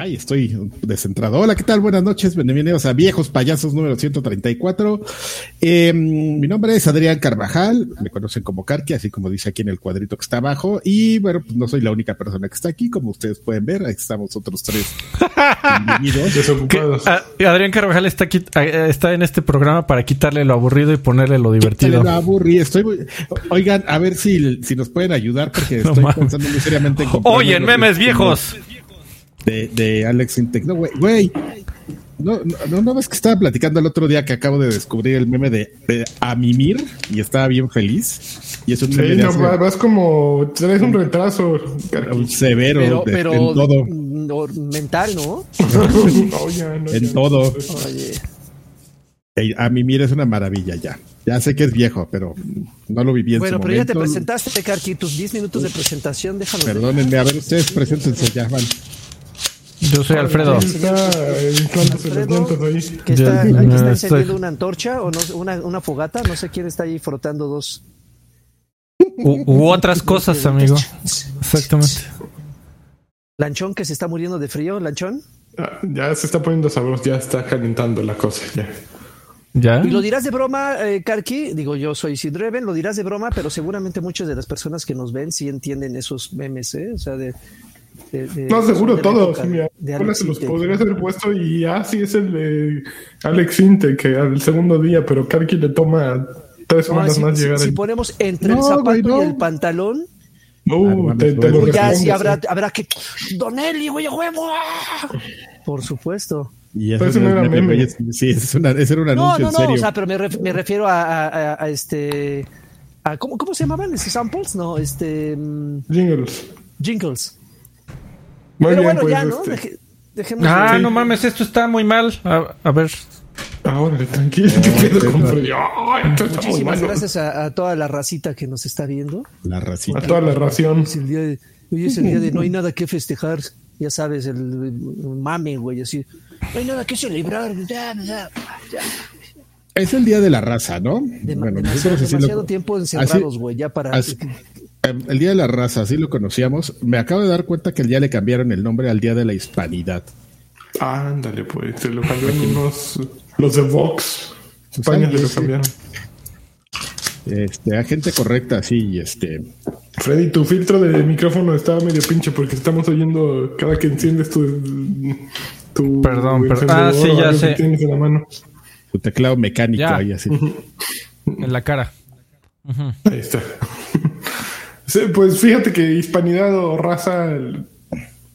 Ay, estoy descentrado. Hola, ¿qué tal? Buenas noches. Bienvenidos a Viejos Payasos número 134. Eh, mi nombre es Adrián Carvajal. Me conocen como Carqui, así como dice aquí en el cuadrito que está abajo. Y bueno, pues no soy la única persona que está aquí. Como ustedes pueden ver, ahí estamos otros tres. Desocupados. Adrián Carvajal está aquí, está en este programa para quitarle lo aburrido y ponerle lo divertido. Lo aburrido. Estoy Oigan, a ver si, si nos pueden ayudar porque estoy pensando muy seriamente en Oye, memes viejos de, de Alex Intec. No, güey, güey. No, no, no, ves que estaba platicando el otro día que acabo de descubrir el meme de, de Amimir y estaba bien feliz. Y es un meme no, vas como traes un retraso un severo pero, en todo. mental, ¿no? en todo. Oye. A Mimir es una maravilla ya. Ya sé que es viejo, pero no lo viví en Bueno, pero ya te presentaste, Carqui, tus 10 minutos de presentación, déjalo. Perdónenme, a ver, ustedes preséntense ya, van. Yo soy Alfredo. Está Alfredo ahí. Que está, está encendiendo una antorcha o no, una, una, fogata. No sé quién está ahí frotando dos. U, otras cosas, amigo. Exactamente. Lanchón que se está muriendo de frío, Lanchón. Ah, ya se está poniendo sabroso, ya está calentando la cosa. Ya. ¿Ya? Y lo dirás de broma, eh, Karki. Digo, yo soy Sid Reven, lo dirás de broma, pero seguramente muchas de las personas que nos ven sí entienden esos memes, ¿eh? O sea, de no, seguro todo. se los podría haber puesto y así es el de Alex Inte, que al segundo día, pero Karki le toma tres semanas más llegar. Si, ponemos entre el zapato y el pantalón. No, te, lo ya sí habrá, habrá que. Donelli, güey, huevo. Por supuesto. Y eso, no era meme. Sí, es una, ese era un anuncio. No, no, no, o sea, pero me, me refiero a, a, a, este. A, ¿cómo, ¿Cómo se llamaban? ¿Esos samples? No, este. Mm, Jingles. Pero bueno, pues, ya, ¿no? Este... dejemos ah, no mames, esto está muy mal. A, ver. Ahora, tranquilo, Muchísimas gracias a, toda la racita que nos está viendo. La racita. A toda la ración. Hoy es el día de no hay nada que festejar. Ya sabes, el, mame, güey, así. No hay nada que celebrar. Es el día de la raza, ¿no? bueno, demasiado tiempo encerrados, güey, ya para. El Día de la Raza, así lo conocíamos. Me acabo de dar cuenta que el día le cambiaron el nombre al Día de la Hispanidad. Ándale, pues. Se lo cambiaron unos. Los de Vox. España se lo cambiaron. Este, a gente correcta, sí, este. Freddy, tu filtro de micrófono estaba medio pinche porque estamos oyendo cada que enciendes tu. tu perdón, perdón. Ah, sí, ya sé. Tienes en la mano. Tu teclado mecánico ahí así. En la cara. Ahí está pues fíjate que hispanidad o raza,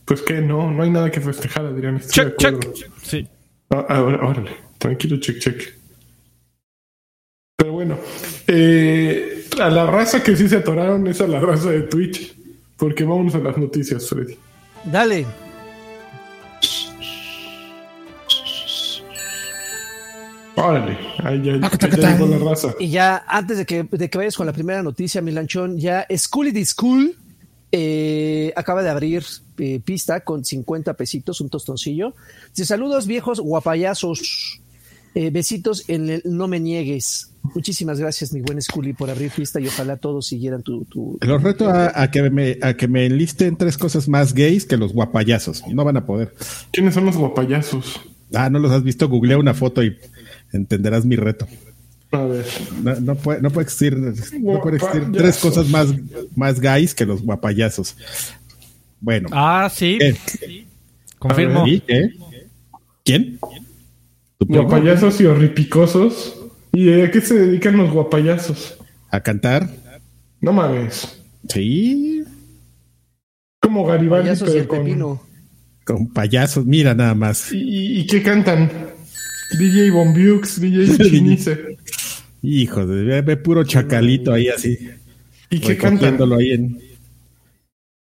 pues que no, no hay nada que festejar, Adrián. check, check. Sí. Ah, ah, órale, tranquilo, check, check. Pero bueno, eh, a la raza que sí se atoraron es a la raza de Twitch. Porque vamos a las noticias, Freddy. Dale. Órale, ahí ya, la raza. Y ya, antes de que, de que vayas con la primera noticia, Milanchón, ya Schooly the School eh, acaba de abrir eh, pista con 50 pesitos, un tostoncillo. Dice, saludos viejos guapayazos, eh, besitos en el no me niegues. Muchísimas gracias, mi buen Scully, por abrir pista y ojalá todos siguieran tu... tu los reto a, que me, a que me enlisten tres cosas más gays que los guapayazos. No van a poder. ¿Quiénes son los guapayazos? Ah, no los has visto. Googlea una foto y entenderás mi reto. A ver. No, puede, no puede existir, no puede existir tres cosas más, más gays que los guapayazos. Bueno. Ah, sí. Confirmo. ¿Quién? Guapayazos y horripicosos. ¿Y a qué se dedican los guapayazos? A cantar. No mames. Sí. Como Garibaldi, pero con, con payasos. Mira nada más. ¿Y, y qué cantan? DJ Bombiux, DJ Chinice. Hijo de ve puro chacalito ahí así. ¿Y qué cantándolo ahí en.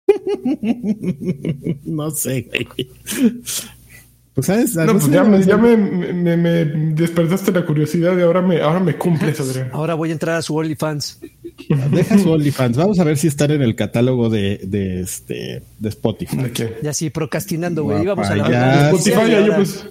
no sé, Pues sabes, no, pues ya, me, ya me, me, despertaste la curiosidad y ahora me, ahora me cumples, Adrián. Ahora voy a entrar a su OnlyFans. Deja su OnlyFans. Vamos a ver si están en el catálogo de, de este de Spotify. Ya sí, procrastinando, güey. Íbamos a la Spotify, ya yo pues.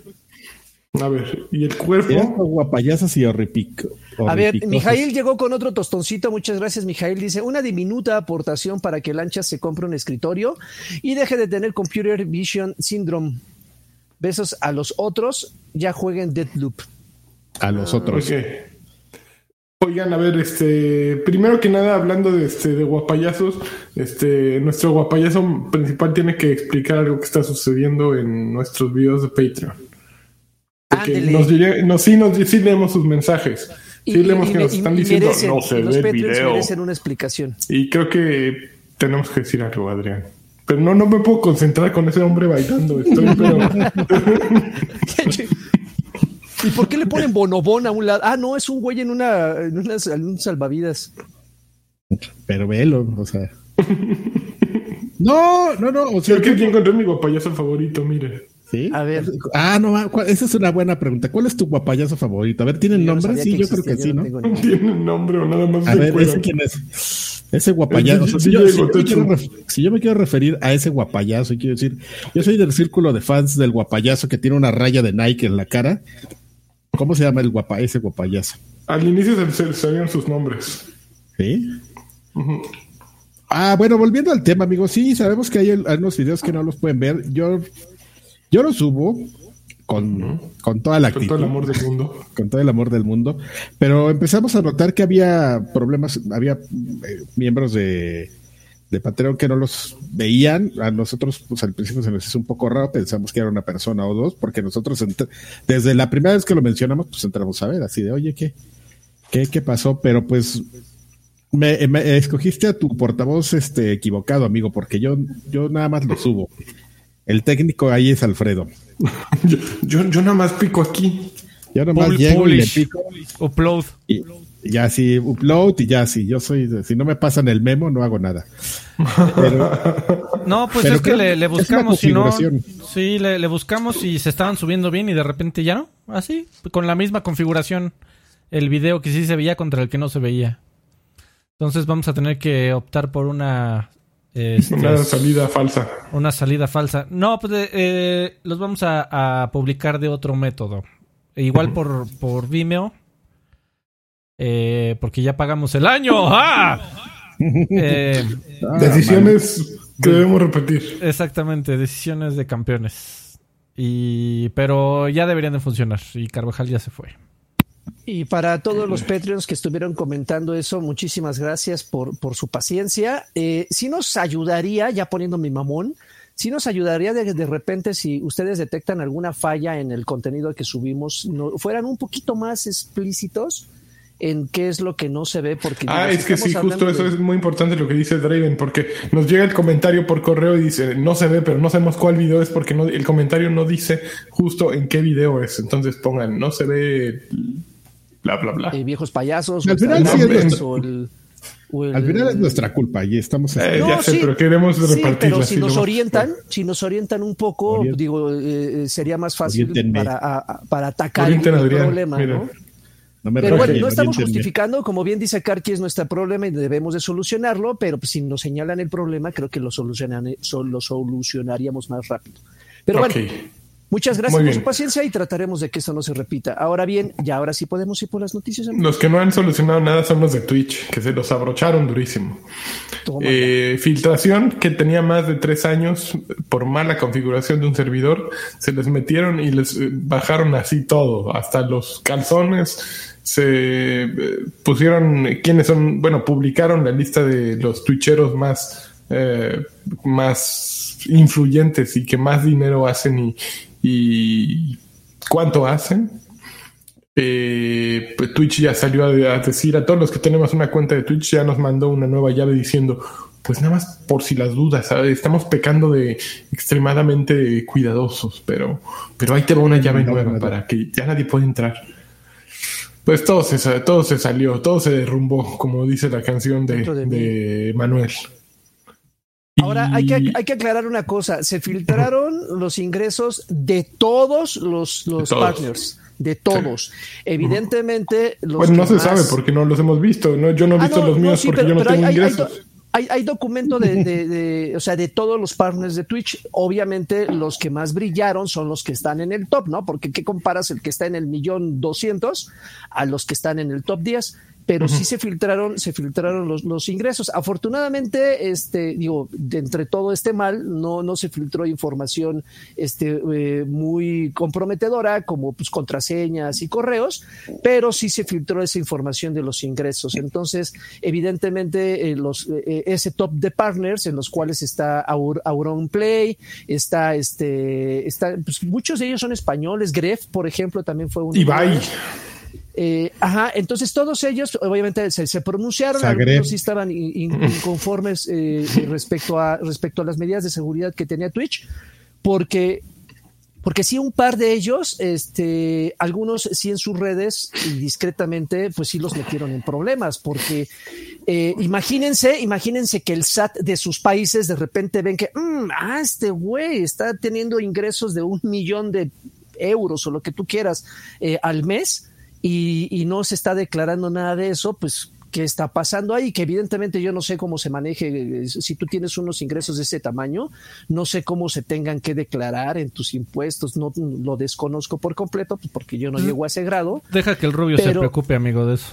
A ver, ¿y el cuerpo? Guapayazas y horripico. A ver, Mijail llegó con otro tostoncito. Muchas gracias, Mijail. Dice: Una diminuta aportación para que Lanchas se compre un escritorio y deje de tener Computer Vision Syndrome. Besos a los otros, ya jueguen Deadloop. A los otros. Oigan, a ver, este, primero que nada, hablando de este, de guapayazos, este, nuestro guapayazo principal tiene que explicar algo que está sucediendo en nuestros videos de Patreon. Porque nos diré, sí, nos, sí leemos sus mensajes. Sí leemos que nos están diciendo, no se ve el video. merecen una explicación. Y creo que tenemos que decir algo, Adrián. Pero no, no me puedo concentrar con ese hombre bailando. Estoy, pero... ¿Y por qué le ponen bonobón a un lado? Ah, no, es un güey en una, en una un salvavidas. Pero velo, o sea. no, no, no. O sea, que aquí encontré mi guapayazo favorito, mire. ¿Sí? A ver. Ah, no, esa es una buena pregunta. ¿Cuál es tu guapayazo favorito? A ver, ¿tienen nombre? Sí, yo creo que sí, ¿no? No tiene nombre o nada más. A ver, ¿ese quién es? Ese guapayazo. si, yo, me quiero referir a ese guapayazo, y quiero decir, yo soy del círculo de fans del guapayazo que tiene una raya de Nike en la cara ¿Cómo se llama el guapa, ese guapayazo? Al inicio se, sabían sus nombres. ¿Sí? Ah, bueno, volviendo al tema, amigos, sí, sabemos que hay algunos videos que no los pueden ver. Yo, yo los subo con, con toda la actitud. Con todo el amor del mundo. Con todo el amor del mundo. Pero empezamos a notar que había problemas, había eh, miembros de, de Patreon que no los veían. A nosotros, pues al principio se nos hizo un poco raro, pensamos que era una persona o dos, porque nosotros desde la primera vez que lo mencionamos, pues entramos a ver, así de, oye, ¿qué, qué, qué pasó? Pero pues me, escogiste a tu portavoz este equivocado, amigo, porque yo, yo nada más lo subo. El técnico ahí es Alfredo. yo, yo, nada más pico aquí. Yo nada más llego y le pico. Upload. Y, ya si upload y ya si yo soy, si no me pasan el memo, no hago nada. no, pues es que le, buscamos, si no, sí, le, buscamos y se estaban subiendo bien y de repente ya no, así, con la misma configuración, el video que sí se veía contra el que no se veía. Entonces vamos a tener que optar por una este, una salida falsa. Una salida falsa. No, pues eh, eh, los vamos a, publicar de otro método. Igual por, por Vimeo eh, porque ya pagamos el año. ¡Ah! Eh, decisiones que debemos repetir. Exactamente, decisiones de campeones. Y, pero ya deberían de funcionar y Carvajal ya se fue. Y para todos los Patreons que estuvieron comentando eso, muchísimas gracias por, por su paciencia. Eh, si nos ayudaría, ya poniendo mi mamón, si nos ayudaría de, de, repente si ustedes detectan alguna falla en el contenido que subimos, no, fueran un poquito más explícitos en qué es lo que no se ve. Porque ah, es que sí, justo eso es muy importante lo que dice Draven, porque nos llega el comentario por correo y dice no se ve, pero no sabemos cuál video es porque no, el comentario no dice justo en qué video es. Entonces pongan no se ve, bla, bla, bla. Eh, viejos payasos. Al final, Al final es nuestra culpa y estamos. Eh, ya sé, pero queremos repartir. pero si nos orientan, si nos orientan un poco, digo, eh, sería más fácil para, para atacar el problema, ¿no? pero bueno, no estamos justificando, como bien dice Karki, es nuestro problema y debemos de solucionarlo, pero si nos señalan el problema, creo que lo, lo solucionaríamos más rápido. Pero bueno, muchas gracias por su paciencia y trataremos de que esto no se repita. Ahora bien, ya ahora sí podemos ir por las noticias. Los que no han solucionado nada son los de Twitch, que se los abrocharon durísimo. Eh, filtración que tenía más de tres años por mala configuración de un servidor, se les metieron y les eh, bajaron así todo, hasta los calzones se eh, pusieron quienes son, bueno, publicaron la lista de los twitcheros más, eh, más influyentes y que más dinero hacen y, cuánto hacen. Eh, pues Twitch ya salió a, decir a todos los que tenemos una cuenta de Twitch, ya nos mandó una nueva llave diciendo, pues nada más por si las dudas, estamos pecando de extremadamente cuidadosos, pero, pero ahí te va una llave nueva para que ya nadie pueda entrar. Pues todo se, todo se salió, todo se derrumbó, como dice la canción de, Manuel. Ahora hay que, hay que aclarar una cosa, se filtraron los ingresos de todos los, los partners, de todos. Evidentemente, los Pues no se sabe porque no los hemos visto, ¿no? Yo no he ah, visto los míos porque yo no tengo ingresos hay, hay documento de, de, o sea, de todos los partners de Twitch. Obviamente, los que más brillaron son los que están en el top, ¿no? Porque ¿qué comparas el que está en el millón doscientos a los que están en el top 10? Pero sí se filtraron, se filtraron los, los, ingresos. Afortunadamente, este, digo, de entre todo este mal, no, no se filtró información este, eh, muy comprometedora, como pues contraseñas y correos, pero sí se filtró esa información de los ingresos. Entonces, evidentemente, eh, los, eh, ese top de partners en los cuales está Auron Play, está este, está, pues muchos de ellos son españoles. Gref, por ejemplo, también fue un. Ibai. Eh, ajá, entonces todos ellos obviamente se, pronunciaron, algunos sí estaban inconformes eh, respecto, a, respecto a las medidas de seguridad que tenía Twitch, porque porque sí un par de ellos, este, algunos sí en sus redes y discretamente, pues sí los metieron en problemas, porque eh, imagínense, imagínense que el SAT de sus países de repente ven que, mm, ah, este güey está teniendo ingresos de un millón de euros o lo que tú quieras al mes y, no se está declarando nada de eso, pues qué está pasando ahí, que evidentemente yo no sé cómo se maneje, si tú tienes unos ingresos de ese tamaño, no sé cómo se tengan que declarar en tus impuestos, no lo desconozco por completo, pues porque yo no llego a ese grado. Deja que el rubio se preocupe, amigo, de eso.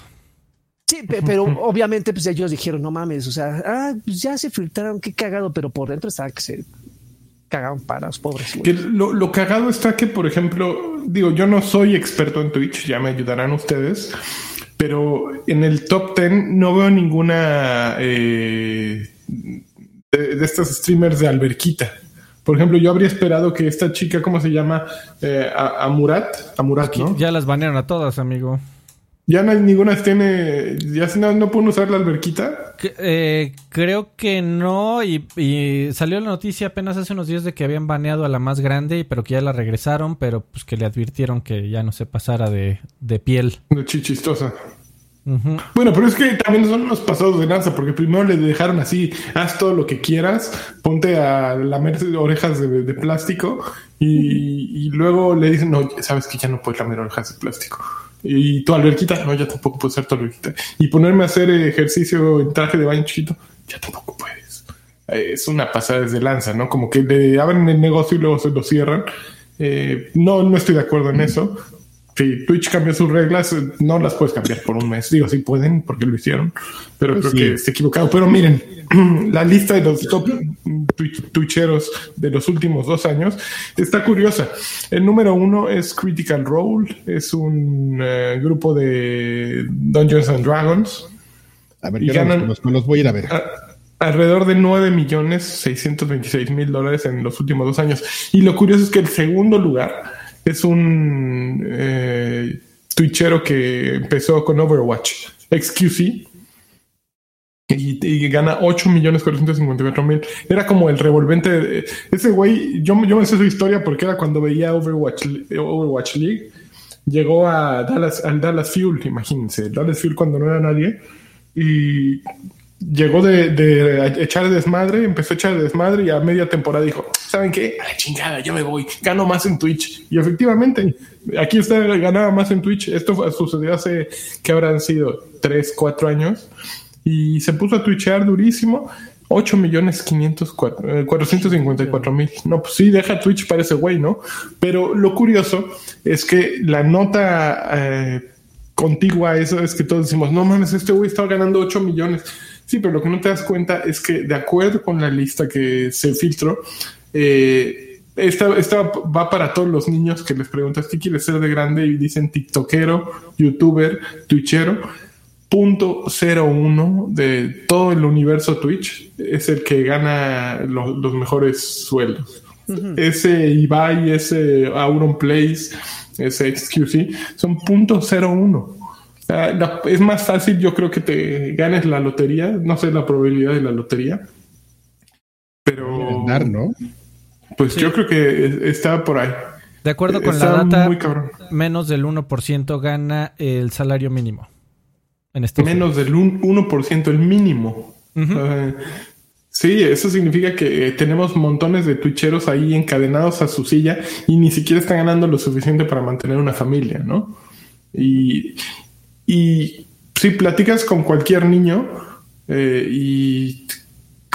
Sí, pero obviamente pues ellos dijeron, no mames, o sea, ah, pues ya se filtraron, qué cagado, pero por dentro estaba que se cagaron paras, pobres. Que lo, lo, cagado está que, por ejemplo, digo, yo no soy experto en Twitch, ya me ayudarán ustedes, pero en el top 10 no veo ninguna eh, de, estas streamers de alberquita. Por ejemplo, yo habría esperado que esta chica, ¿cómo se llama? Eh, Amurat. Amurat, ¿no? Ya las banearon a todas, amigo. Ya no hay ninguna tiene. Ya no, no pueden usar la alberquita. Eh, creo que no. Y, salió la noticia apenas hace unos días de que habían baneado a la más grande, pero que ya la regresaron, pero pues que le advirtieron que ya no se pasara de, piel. De chichistosa. Bueno, pero es que también son los pasados de lanza, porque primero le dejaron así, haz todo lo que quieras, ponte a lamer orejas de, plástico y, y, luego le dicen, no, sabes que ya no puedes lamer orejas de plástico y tu alberquita, no, ya tampoco puedo ser tu alberquita. Y ponerme a hacer ejercicio en traje de baño chiquito, ya tampoco puedes. Eh, es una pasada desde lanza, ¿no? Como que le abren el negocio y luego se lo cierran. Eh, no, no estoy de acuerdo en eso. Si Twitch cambia sus reglas, no las puedes cambiar por un mes. Digo, sí pueden, porque lo hicieron, pero creo que está equivocado. Pero miren, la lista de los top twitcheros de los últimos dos años está curiosa. El número uno es Critical Role, es un eh, grupo de Dungeons and Dragons. A ver, y ganan, los, los, voy a ir a ver. alrededor de 9 millones 626 mil dólares en los últimos dos años. Y lo curioso es que el segundo lugar es un eh, twitchero que empezó con Overwatch, XQC, y, gana 8 millones 454 mil. Era como el revolvente. ese güey, yo, yo me sé su historia porque era cuando veía Overwatch, Overwatch League. Llegó a Dallas, al Dallas Fuel, imagínense, Dallas Fuel cuando no era nadie. Y llegó de, echar desmadre, empezó a echar desmadre y a media temporada dijo, ¿saben qué? A la chingada, yo me voy, gano más en Twitch. Y efectivamente, aquí está, ganaba más en Twitch. Esto sucedió hace que habrán sido 3, 4 años. Y se puso a twitchear durísimo. 8 millones 454 mil. No, pues sí, deja Twitch para ese güey, ¿no? Pero lo curioso es que la nota eh, contigua a eso es que todos decimos, no mames, este güey estaba ganando 8 millones. Sí, pero lo que no te das cuenta es que de acuerdo con la lista que se filtró, eh, esta, va para todos los niños que les preguntas qué quieres ser de grande y dicen tiktokero, youtuber, twitchero. Punto uno de todo el universo Twitch es el que gana los mejores sueldos. Ese Ibai, ese Auron Place, ese XQC son punto uno es más fácil, yo creo que te ganes la lotería. No sé la probabilidad de la lotería. Pero. ¿no? Pues yo creo que está por ahí. De acuerdo con la data, menos del 1% gana el salario mínimo. En este menos del 1%, el mínimo. sí, eso significa que tenemos montones de twitcheros ahí encadenados a su silla y ni siquiera están ganando lo suficiente para mantener una familia, ¿no? Y, y si platicas con cualquier niño eh, y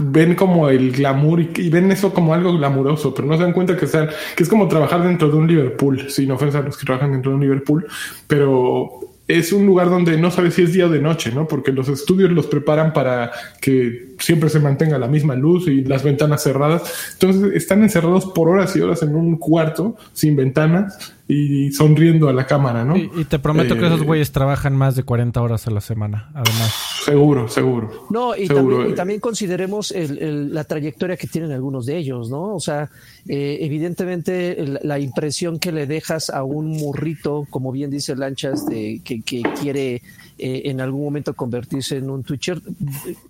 ven como el glamour y, ven eso como algo glamuroso, pero no se dan cuenta que, que es como trabajar dentro de un Liverpool, sin ofensa a los que trabajan dentro de un Liverpool, pero es un lugar donde no sabes si es día o de noche, ¿no? Porque los estudios los preparan para que siempre se mantenga la misma luz y las ventanas cerradas. Entonces están encerrados por horas y horas en un cuarto sin ventanas y sonriendo a la cámara, ¿no? Y, te prometo que esos eh, güeyes trabajan más de 40 horas a la semana, además. Seguro, seguro. No, y, También, consideremos la trayectoria que tienen algunos de ellos, ¿no? O sea, eh, evidentemente la, impresión que le dejas a un murrito, como bien dice Lanchas, de que, quiere eh, en algún momento convertirse en un Twitcher,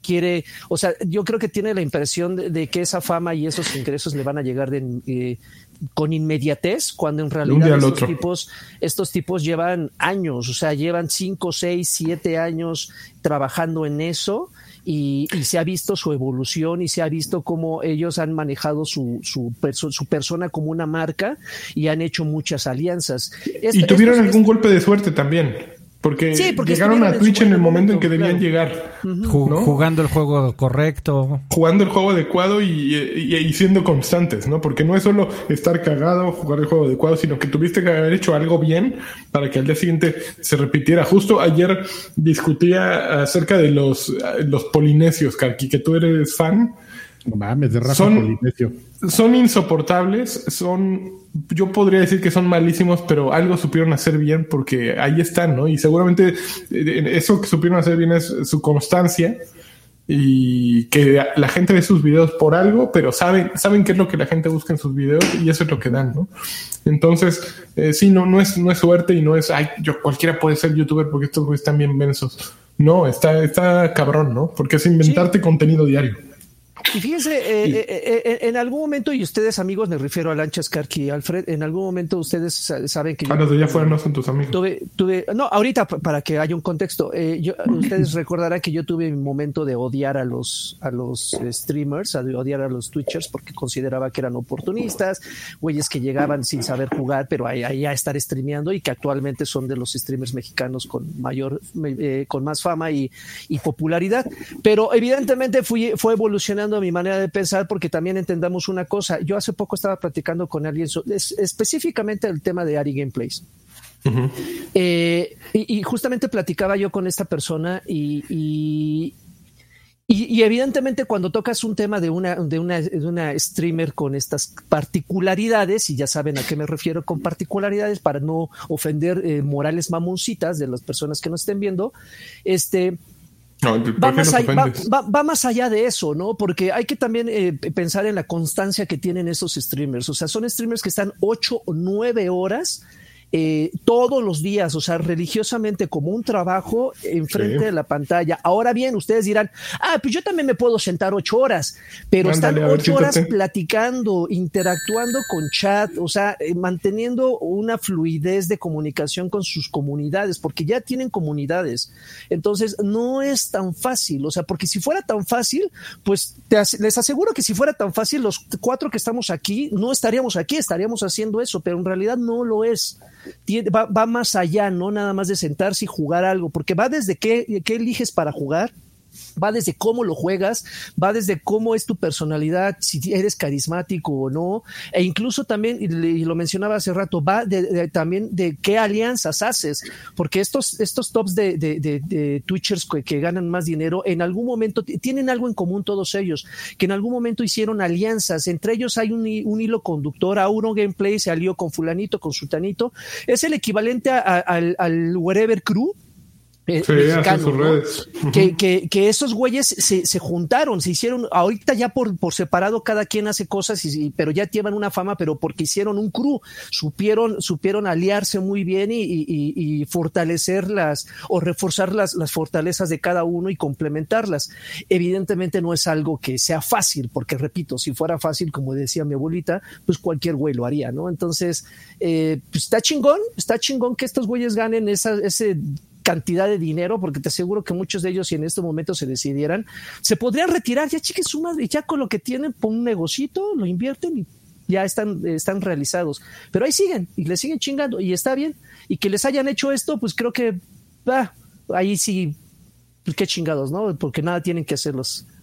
quiere, o sea, yo creo que tiene la impresión de, que esa fama y esos ingresos le van a llegar de con inmediatez, cuando en realidad estos tipos, estos tipos llevan años, o sea, llevan cinco, seis, siete años trabajando en eso. Y, se ha visto su evolución y se ha visto cómo ellos han manejado su, su, su persona como una marca y han hecho muchas alianzas. y tuvieron algún golpe de suerte también. Porque, llegaron a Twitch en, el momento en que debían llegar. Jugando el juego correcto. Jugando el juego adecuado y, siendo constantes, ¿no? Porque no es solo estar cagado, jugar el juego adecuado, sino que tuviste que haber hecho algo bien para que al día siguiente se repitiera. Justo ayer discutía acerca de los, los polinesios, Karki, que tú eres fan. No mames, de Rafa son, Polinesio. Son insoportables, son, yo podría decir que son malísimos, pero algo supieron hacer bien porque ahí están, ¿no? Y seguramente eh, eso que supieron hacer bien es su constancia y que la gente ve sus videos por algo, pero saben, saben qué es lo que la gente busca en sus videos y eso es lo que dan, ¿no? Entonces, eh, sí, no, no es, no es suerte y no es, ay, yo cualquiera puede ser youtuber porque estos están bien mensos. No, está, está cabrón, ¿no? Porque es inventarte contenido diario. Y fíjense, eh, eh, eh, en algún momento, y ustedes amigos, me refiero a Lanchas Karki y Alfred, en algún momento ustedes saben que... Ah, los de allá afuera no son tus amigos. Tuve, tuve, no, ahorita para que haya un contexto, ustedes recordarán que yo tuve mi momento de odiar a los, a los streamers, de odiar a los Twitchers, porque consideraba que eran oportunistas, güeyes que llegaban sin saber jugar, pero ahí, ahí a estar streameando y que actualmente son de los streamers mexicanos con mayor, con más fama y, y popularidad. Pero evidentemente fui, fue evolucionando mi manera de pensar porque también entendamos una cosa. Yo hace poco estaba platicando con alguien específicamente el tema de Ari Gameplays. Eh, y, justamente platicaba yo con esta persona y, y, evidentemente cuando tocas un tema de una, de, una, de una streamer con estas particularidades, y ya saben a qué me refiero con particularidades para no ofender eh, morales mamoncitas de las personas que nos estén viendo, este, va, más allá, de eso, ¿no? Porque hay que también eh, pensar en la constancia que tienen esos streamers. O sea, son streamers que están ocho o nueve horas eh, todos los días, o sea, religiosamente como un trabajo enfrente de la pantalla. Ahora bien, ustedes dirán, ah, pues yo también me puedo sentar ocho horas, pero están ocho horas platicando, interactuando con chat, o sea, eh, manteniendo una fluidez de comunicación con sus comunidades, porque ya tienen comunidades. Entonces, no es tan fácil, o sea, porque si fuera tan fácil, pues les aseguro que si fuera tan fácil, los cuatro que estamos aquí, no estaríamos aquí, estaríamos haciendo eso, pero en realidad no lo es va, va, más allá, no nada más de sentarse y jugar algo, porque va desde qué, qué eliges para jugar, va desde cómo lo juegas, va desde cómo es tu personalidad, si eres carismático o no, e incluso también, y lo mencionaba hace rato, va de, también de qué alianzas haces, porque estos, estos tops de, de Twitchers que, ganan más dinero, en algún momento tienen algo en común todos ellos, que en algún momento hicieron alianzas, entre ellos hay un, hilo conductor, Auro Gameplay se alió con fulanito, con sultanito, es el equivalente al, al Wherever Crew, eh, que, que, que, esos güeyes se, se, juntaron, se hicieron, ahorita ya por, por separado cada quien hace cosas, y, pero ya llevan una fama, pero porque hicieron un crew, supieron, supieron aliarse muy bien y, y, y fortalecer las, o reforzar las, las fortalezas de cada uno y complementarlas. Evidentemente no es algo que sea fácil, porque repito, si fuera fácil, como decía mi abuelita, pues cualquier güey lo haría, ¿no? Entonces, eh, pues está chingón, está chingón que estos güeyes ganen esa, ese cantidad de dinero, porque te aseguro que muchos de ellos, si en este momento se decidieran, se podrían retirar, ya chiquen su madre, ya con lo que tienen, pon un negocito, lo invierten y ya están, están realizados. Pero ahí siguen y le siguen chingando y está bien. Y que les hayan hecho esto, pues creo que, ahí sí, pues qué chingados, ¿no? Porque nada tienen que hacerlos los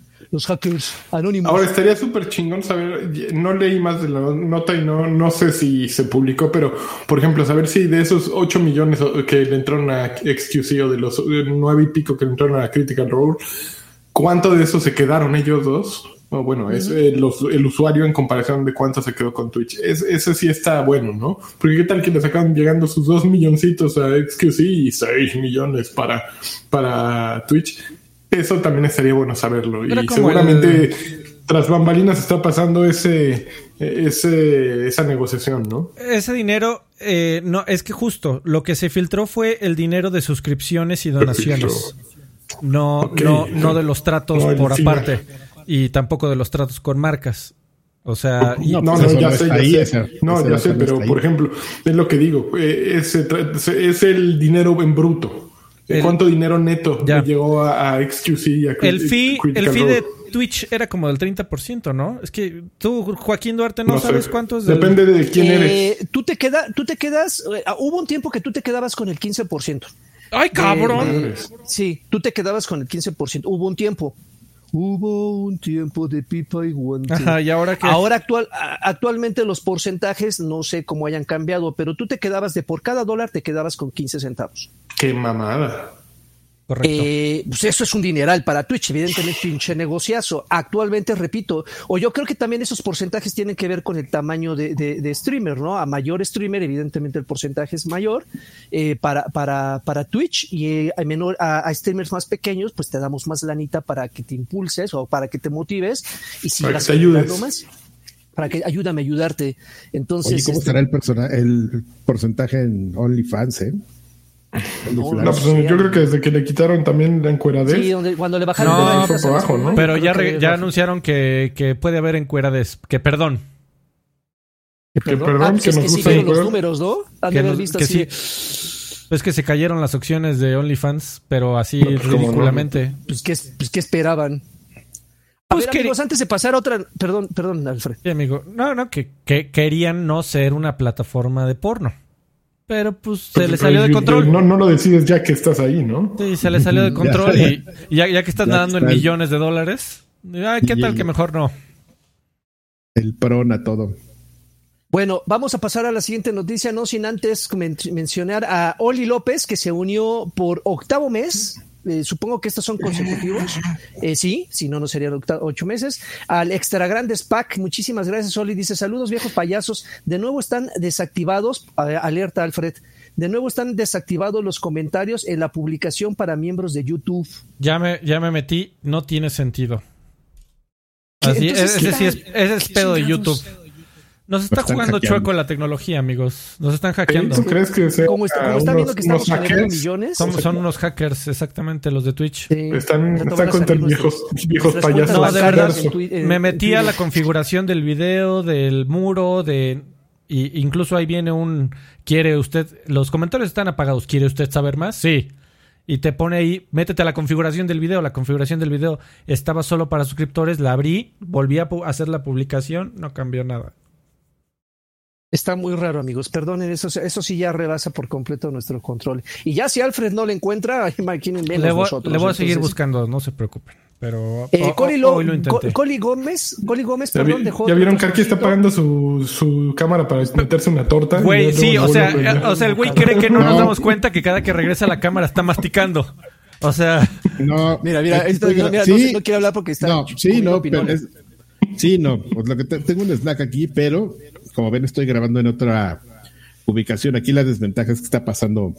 hackers anónimos. Ahora estaría súper chingón saber, no leí más de la nota y no, no sé si se publicó, pero por ejemplo, saber si de esos 8 millones que le entraron a XQC o de los 9 y pico que le entraron a Critical Role, ¿cuánto de eso se quedaron ellos dos? O bueno, es el, usuario en comparación de cuánto se quedó con Twitch. Es, eso sí está bueno, ¿no? Porque qué tal que le sacaban llegando sus 2 milloncitos a XQC y 6 millones para, para Twitch eso también estaría bueno saberlo. y seguramente tras bambalinas está pasando ese, ese, esa negociación, ¿no? Ese dinero, eh, no, es que justo lo que se filtró fue el dinero de suscripciones y donaciones. No, no, no de los tratos por aparte. Y tampoco de los tratos con marcas. O sea, no, no, ya sé, ya sé. no, ya sé, pero por ejemplo, es lo que digo, eh, es el dinero en bruto. ¿Cuánto dinero neto llegó a, XQC y a El fee, el fee de Twitch era como del 30%, ¿no? Es que tú, Joaquín Duarte, no, sabes cuánto es. Depende de quién eh, eres. Tú te, queda, tú te quedas. Eh, hubo un tiempo que tú te quedabas con el 15%. ¡Ay, cabrón! sí, tú te quedabas con el 15%. Hubo un tiempo. Hubo un tiempo de pipa y guante. ¿y ahora qué? Ahora actual, actualmente los porcentajes no sé cómo hayan cambiado, pero tú te quedabas de por cada dólar te quedabas con 15 centavos. Qué mamada. Eh, pues eso es un dineral para Twitch, evidentemente pinche negociazo. Actualmente, repito, o yo creo que también esos porcentajes tienen que ver con el tamaño de, streamer, ¿no? A mayor streamer, evidentemente el porcentaje es mayor eh, para, para, para Twitch y eh, a, menor, a, streamers más pequeños, pues te damos más lanita para que te impulses o para que te motives y sigas ayudando más para que ayúdame a ayudarte. Entonces, ¿cómo estará el, el porcentaje en OnlyFans? Eh? No, pues, yo creo que desde que le quitaron también la encueradez. Sí, cuando le bajaron fue abajo, ¿no? Pero ya, ya anunciaron que, que, puede haber encueradez. Que perdón. Que perdón, ah, pues que, nos gustan los números, ¿no? que, sí. Es que se cayeron las opciones de OnlyFans, pero así pues, ridículamente. Pues, ¿qué, pues, ¿qué esperaban? A pues ver, amigos, antes de pasar a otra... Perdón, perdón, Alfred. Sí, amigo. No, no, que, que querían no ser una plataforma de porno. Pero pues se pues, le salió de control. No, no lo decides ya que estás ahí, ¿no? Sí, se le salió de control y, ya, ya, que estás nadando en millones de dólares, ay, ¿qué tal que mejor no? El prona todo. Bueno, vamos a pasar a la siguiente noticia, no sin antes mencionar a Oli López, que se unió por octavo mes eh, supongo que estos son consecutivos. Eh, sí, si no, no serían ocho meses. Al Extra Grandes Pack, muchísimas gracias, Oli. Dice: Saludos, viejos payasos. De nuevo están desactivados. alerta, Alfred. De nuevo están desactivados los comentarios en la publicación para miembros de YouTube. Ya me, ya me metí, no tiene sentido. Así, ese, sí es, ese es pedo de YouTube. Nos está jugando chueco la tecnología, amigos. Nos están hackeando. ¿Tú crees que sea como, está, están viendo que estamos millones? Son, unos hackers, exactamente, los de Twitch. Están, están contra viejos, viejos payasos. No, de verdad, me metí a la configuración del video, del muro, de... Y incluso ahí viene un... ¿Quiere usted... Los comentarios están apagados. ¿Quiere usted saber más? Sí. Y te pone ahí, métete a la configuración del video. La configuración del video estaba solo para suscriptores. La abrí, volví a hacer la publicación, no cambió nada. Está muy raro, amigos. Perdonen, eso, eso sí ya rebasa por completo nuestro control. Y ya si Alfred no le encuentra, imaginen le voy, Le voy a seguir buscando, no se preocupen. Pero eh, Coli, Gómez, Coli Gómez, perdón, dejó. ¿Ya vieron que aquí está apagando su, su cámara para meterse una torta? Güey, sí, o sea, eh, o sea, el güey cree que no, nos damos cuenta que cada que regresa a la cámara está masticando. O sea, no, mira, mira, esto, mira sí, no, quiere hablar porque está. No, sí, no, pero es, sí, no, pues lo que tengo un snack aquí, pero como ven, estoy grabando en otra ubicación. Aquí la desventaja es que está pasando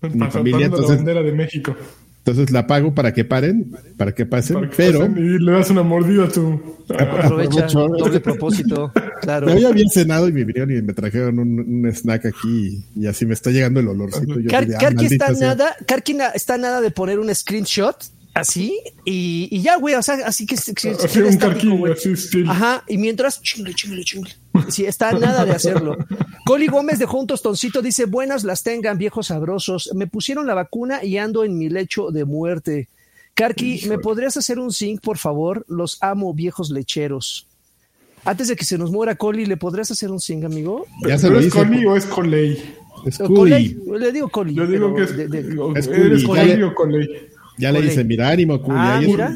mi familia. Entonces, la bandera de México. Entonces la pago para que paren, para que pasen, pero. y le das una mordida a tu. Aprovecha, doble propósito. Claro. Me había bien cenado y me vinieron y me trajeron un, snack aquí y así me está llegando el olorcito. Karki está nada, Karki está nada de poner un screenshot así y, y, ya, güey, o sea, así que, que, así un estático, así Ajá, y mientras chingle, chingle, chingle. Sí, está nada de hacerlo. Coli Gómez dejó un tostoncito, dice, buenas las tengan, viejos sabrosos. Me pusieron la vacuna y ando en mi lecho de muerte. Karki, ¿me podrías hacer un zinc, por favor? Los amo, viejos lecheros. Antes de que se nos muera Coli, ¿le podrías hacer un zinc, amigo? ¿Ya se lo ¿Es Coli o es Coley? Es Coli. Le digo Coli. Yo digo que es, de, de, ¿eres Coli o Coley? Ya le dice, mira, ánimo, Culi. Ah, mira.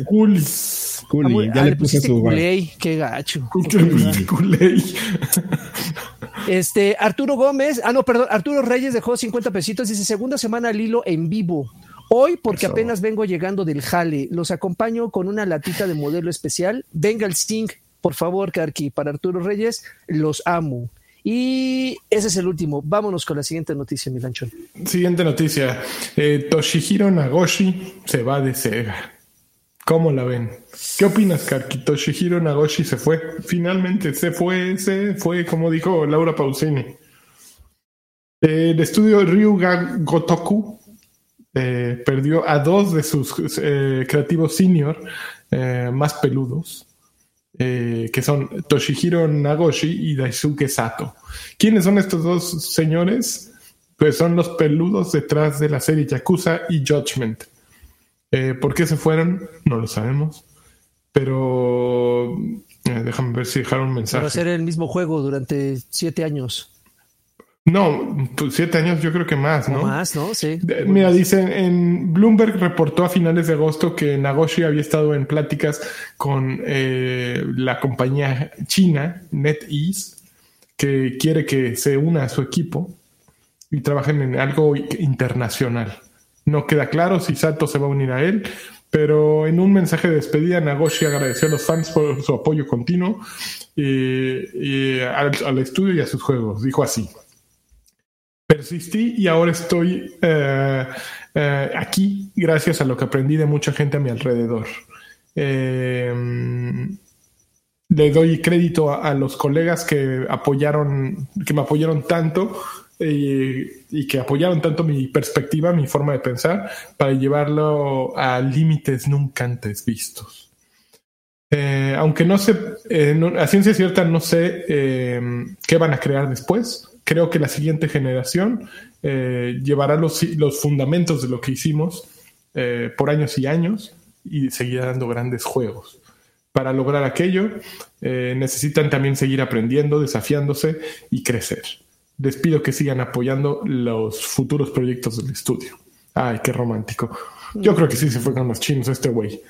Scully, ya le, puse su Culey, qué gacho. este, Arturo Gómez, ah, no, perdón, Arturo Reyes dejó 50 pesitos, dice segunda semana al hilo en vivo. Hoy, porque apenas vengo llegando del jale, los acompaño con una latita de modelo especial. Venga el zinc, por favor, Karki, para Arturo Reyes, los amo. Y ese es el último. Vámonos con la siguiente noticia, Milanchón. Siguiente noticia. Eh, Toshihiro Nagoshi se va de Sega. ¿Cómo la ven? ¿Qué opinas, Karki? Toshihiro Nagoshi se fue. Finalmente se fue, se fue, como dijo Laura Pausini. El estudio Ryuga Gotoku eh, perdió a dos de sus eh, creativos senior más peludos. Eh, que son Toshihiro Nagoshi y Daisuke Sato. ¿Quiénes son estos dos señores? Pues son los peludos detrás de la serie Yakuza y Judgment. Eh, ¿Por qué se fueron? No lo sabemos. Pero eh, déjame ver si dejaron un mensaje. Ser el mismo juego durante siete años. No, pues siete años yo creo que más, ¿no? más, ¿no? Sí. Mira, dicen, en Bloomberg reportó a finales de agosto que Nagoshi había estado en pláticas con eh, la compañía china NetEase, que quiere que se una a su equipo y trabajen en algo internacional. No queda claro si Sato se va a unir a él, pero en un mensaje de despedida, Nagoshi agradeció a los fans por su apoyo continuo y, al estudio y a sus juegos. Dijo así persistí y ahora estoy eh, eh, aquí gracias a lo que aprendí de mucha gente a mi alrededor. Eh, le doy crédito a, los colegas que apoyaron, que me apoyaron tanto y que apoyaron tanto mi perspectiva, mi forma de pensar, para llevarlo a límites nunca antes vistos. aunque no sé, a ciencia cierta no sé qué van a crear después, creo que la siguiente generación eh, llevará los, los, fundamentos de lo que hicimos eh, por años y años y seguirá dando grandes juegos. Para lograr aquello, eh, necesitan también seguir aprendiendo, desafiándose y crecer. Les pido que sigan apoyando los futuros proyectos del estudio. Ay, qué romántico. Yo creo que sí se fue con los chinos este güey.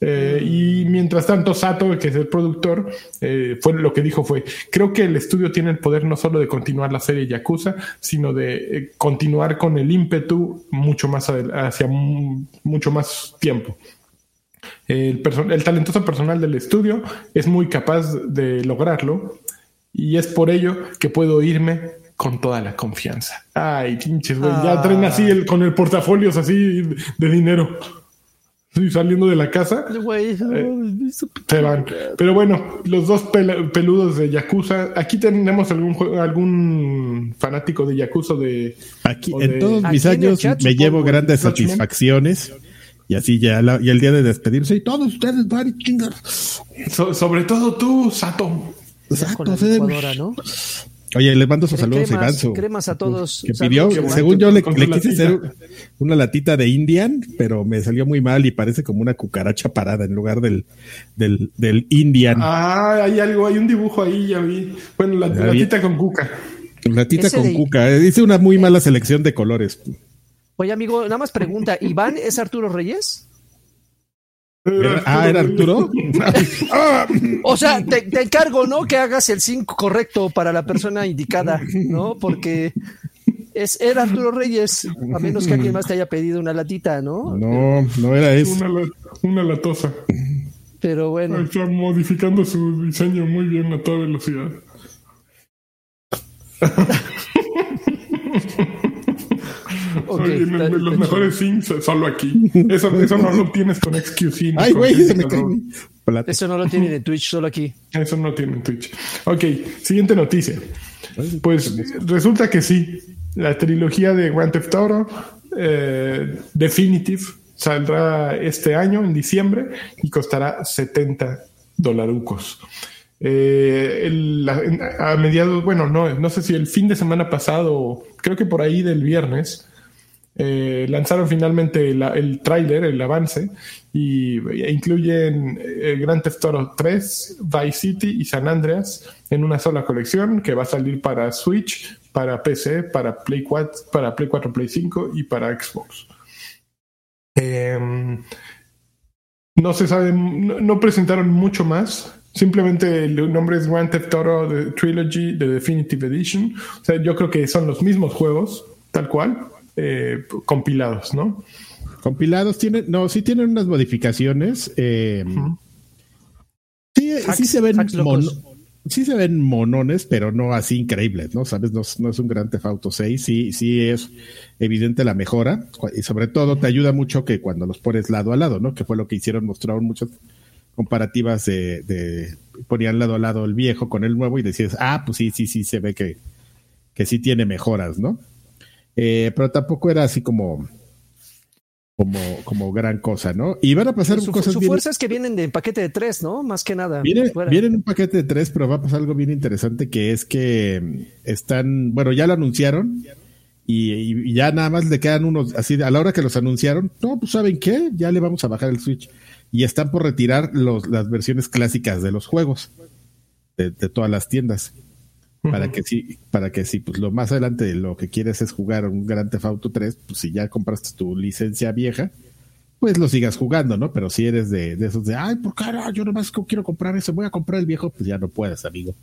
Eh, y mientras tanto, Sato, que es el productor, eh, fue lo que dijo fue, creo que el estudio tiene el poder no solo de continuar la serie Yakuza, sino de eh, continuar con el ímpetu mucho más hacia mucho más tiempo. El, el talentoso personal del estudio es muy capaz de lograrlo y es por ello que puedo irme con toda la confianza. Ay, pinches, güey, ya traen así el, con el portafolios así de dinero saliendo de la casa. Eh, se van. Pero bueno, los dos peludos de Yakuza. Aquí tenemos algún algún fanático de Yakuza de. Aquí, en todos mis años me llevo grandes satisfacciones. Y así ya, y el día de despedirse, y todos ustedes van sobre todo tú, Sato. Sato, ¿no? Oye, le mando sus saludos a Iván. cremas a todos. Que pidió, según yo le, quise hacer una latita de Indian, pero me salió muy mal y parece como una cucaracha parada en lugar del, del, del Indian. Ah, hay algo, hay un dibujo ahí, ya vi. Bueno, la, latita con cuca. Latita con cuca. Eh, dice una muy mala selección de colores. Oye, amigo, nada más pregunta, ¿Iván es Arturo Reyes? Ah, era Arturo. o sea, te, encargo, ¿no? Que hagas el 5 correcto para la persona indicada, ¿no? Porque es, era Arturo Reyes, a menos que alguien más te haya pedido una latita, ¿no? No, no era eso. Una, latosa. Pero bueno. Está modificando su diseño muy bien a toda velocidad. Okay, los mejores things solo aquí. Eso, eso no lo tienes con XQC. Ay, güey, se me cae. Eso no lo tienen en Twitch, solo aquí. Eso no tiene en Twitch. Ok, siguiente noticia. Pues resulta que sí. La trilogía de Grand Theft Auto eh, Definitive saldrá este año, en diciembre, y costará 70 dolarucos. Eh, a mediados, bueno, no, no sé si el fin de semana pasado, creo que por ahí del viernes, eh, lanzaron finalmente el tráiler, el avance, y e incluyen eh, Grand Theft Auto 3, Vice City y San Andreas en una sola colección que va a salir para Switch, para PC, para Play 4, para Play 4, Play 5 y para Xbox. Em, No se sabe, no, presentaron mucho más. Simplemente el nombre es Grand Theft Auto The Trilogy The Definitive Edition. O sea, yo creo que son los mismos juegos, tal cual, eh, compilados, ¿no? Compilados tienen, no, sí tienen unas modificaciones. Eh, sí, sí se ven sí se ven monones, pero no así increíbles, ¿no? Sabes, no, es un gran Theft Auto 6, sí, sí es evidente la mejora, y sobre todo te ayuda mucho que cuando los pones lado a lado, ¿no? Que fue lo que hicieron, mostraron muchas comparativas de, de ponían lado a lado el viejo con el nuevo y decías, ah, pues sí, sí, sí, se ve que, que sí tiene mejoras, ¿no? Eh, pero tampoco era así como como, como gran cosa, ¿no? Y van a pasar su, cosas. Su fuerza es que vienen de paquete de tres, ¿no? Más que nada. Viene, vienen un paquete de tres, pero va a pasar algo bien interesante que es que están, bueno, ya lo anunciaron y, ya nada más le quedan unos, así a la hora que los anunciaron, no, pues saben qué, ya le vamos a bajar el Switch y están por retirar los, las versiones clásicas de los juegos de todas las tiendas para que sí, para que sí, pues lo más adelante lo que quieres es jugar un Grand Theft Auto 3, pues si ya compraste tu licencia vieja, pues lo sigas jugando, ¿no? Pero si eres de, esos de, ay, por cara, yo nomás quiero comprar ese, voy a comprar el viejo, pues ya no puedes, amigo.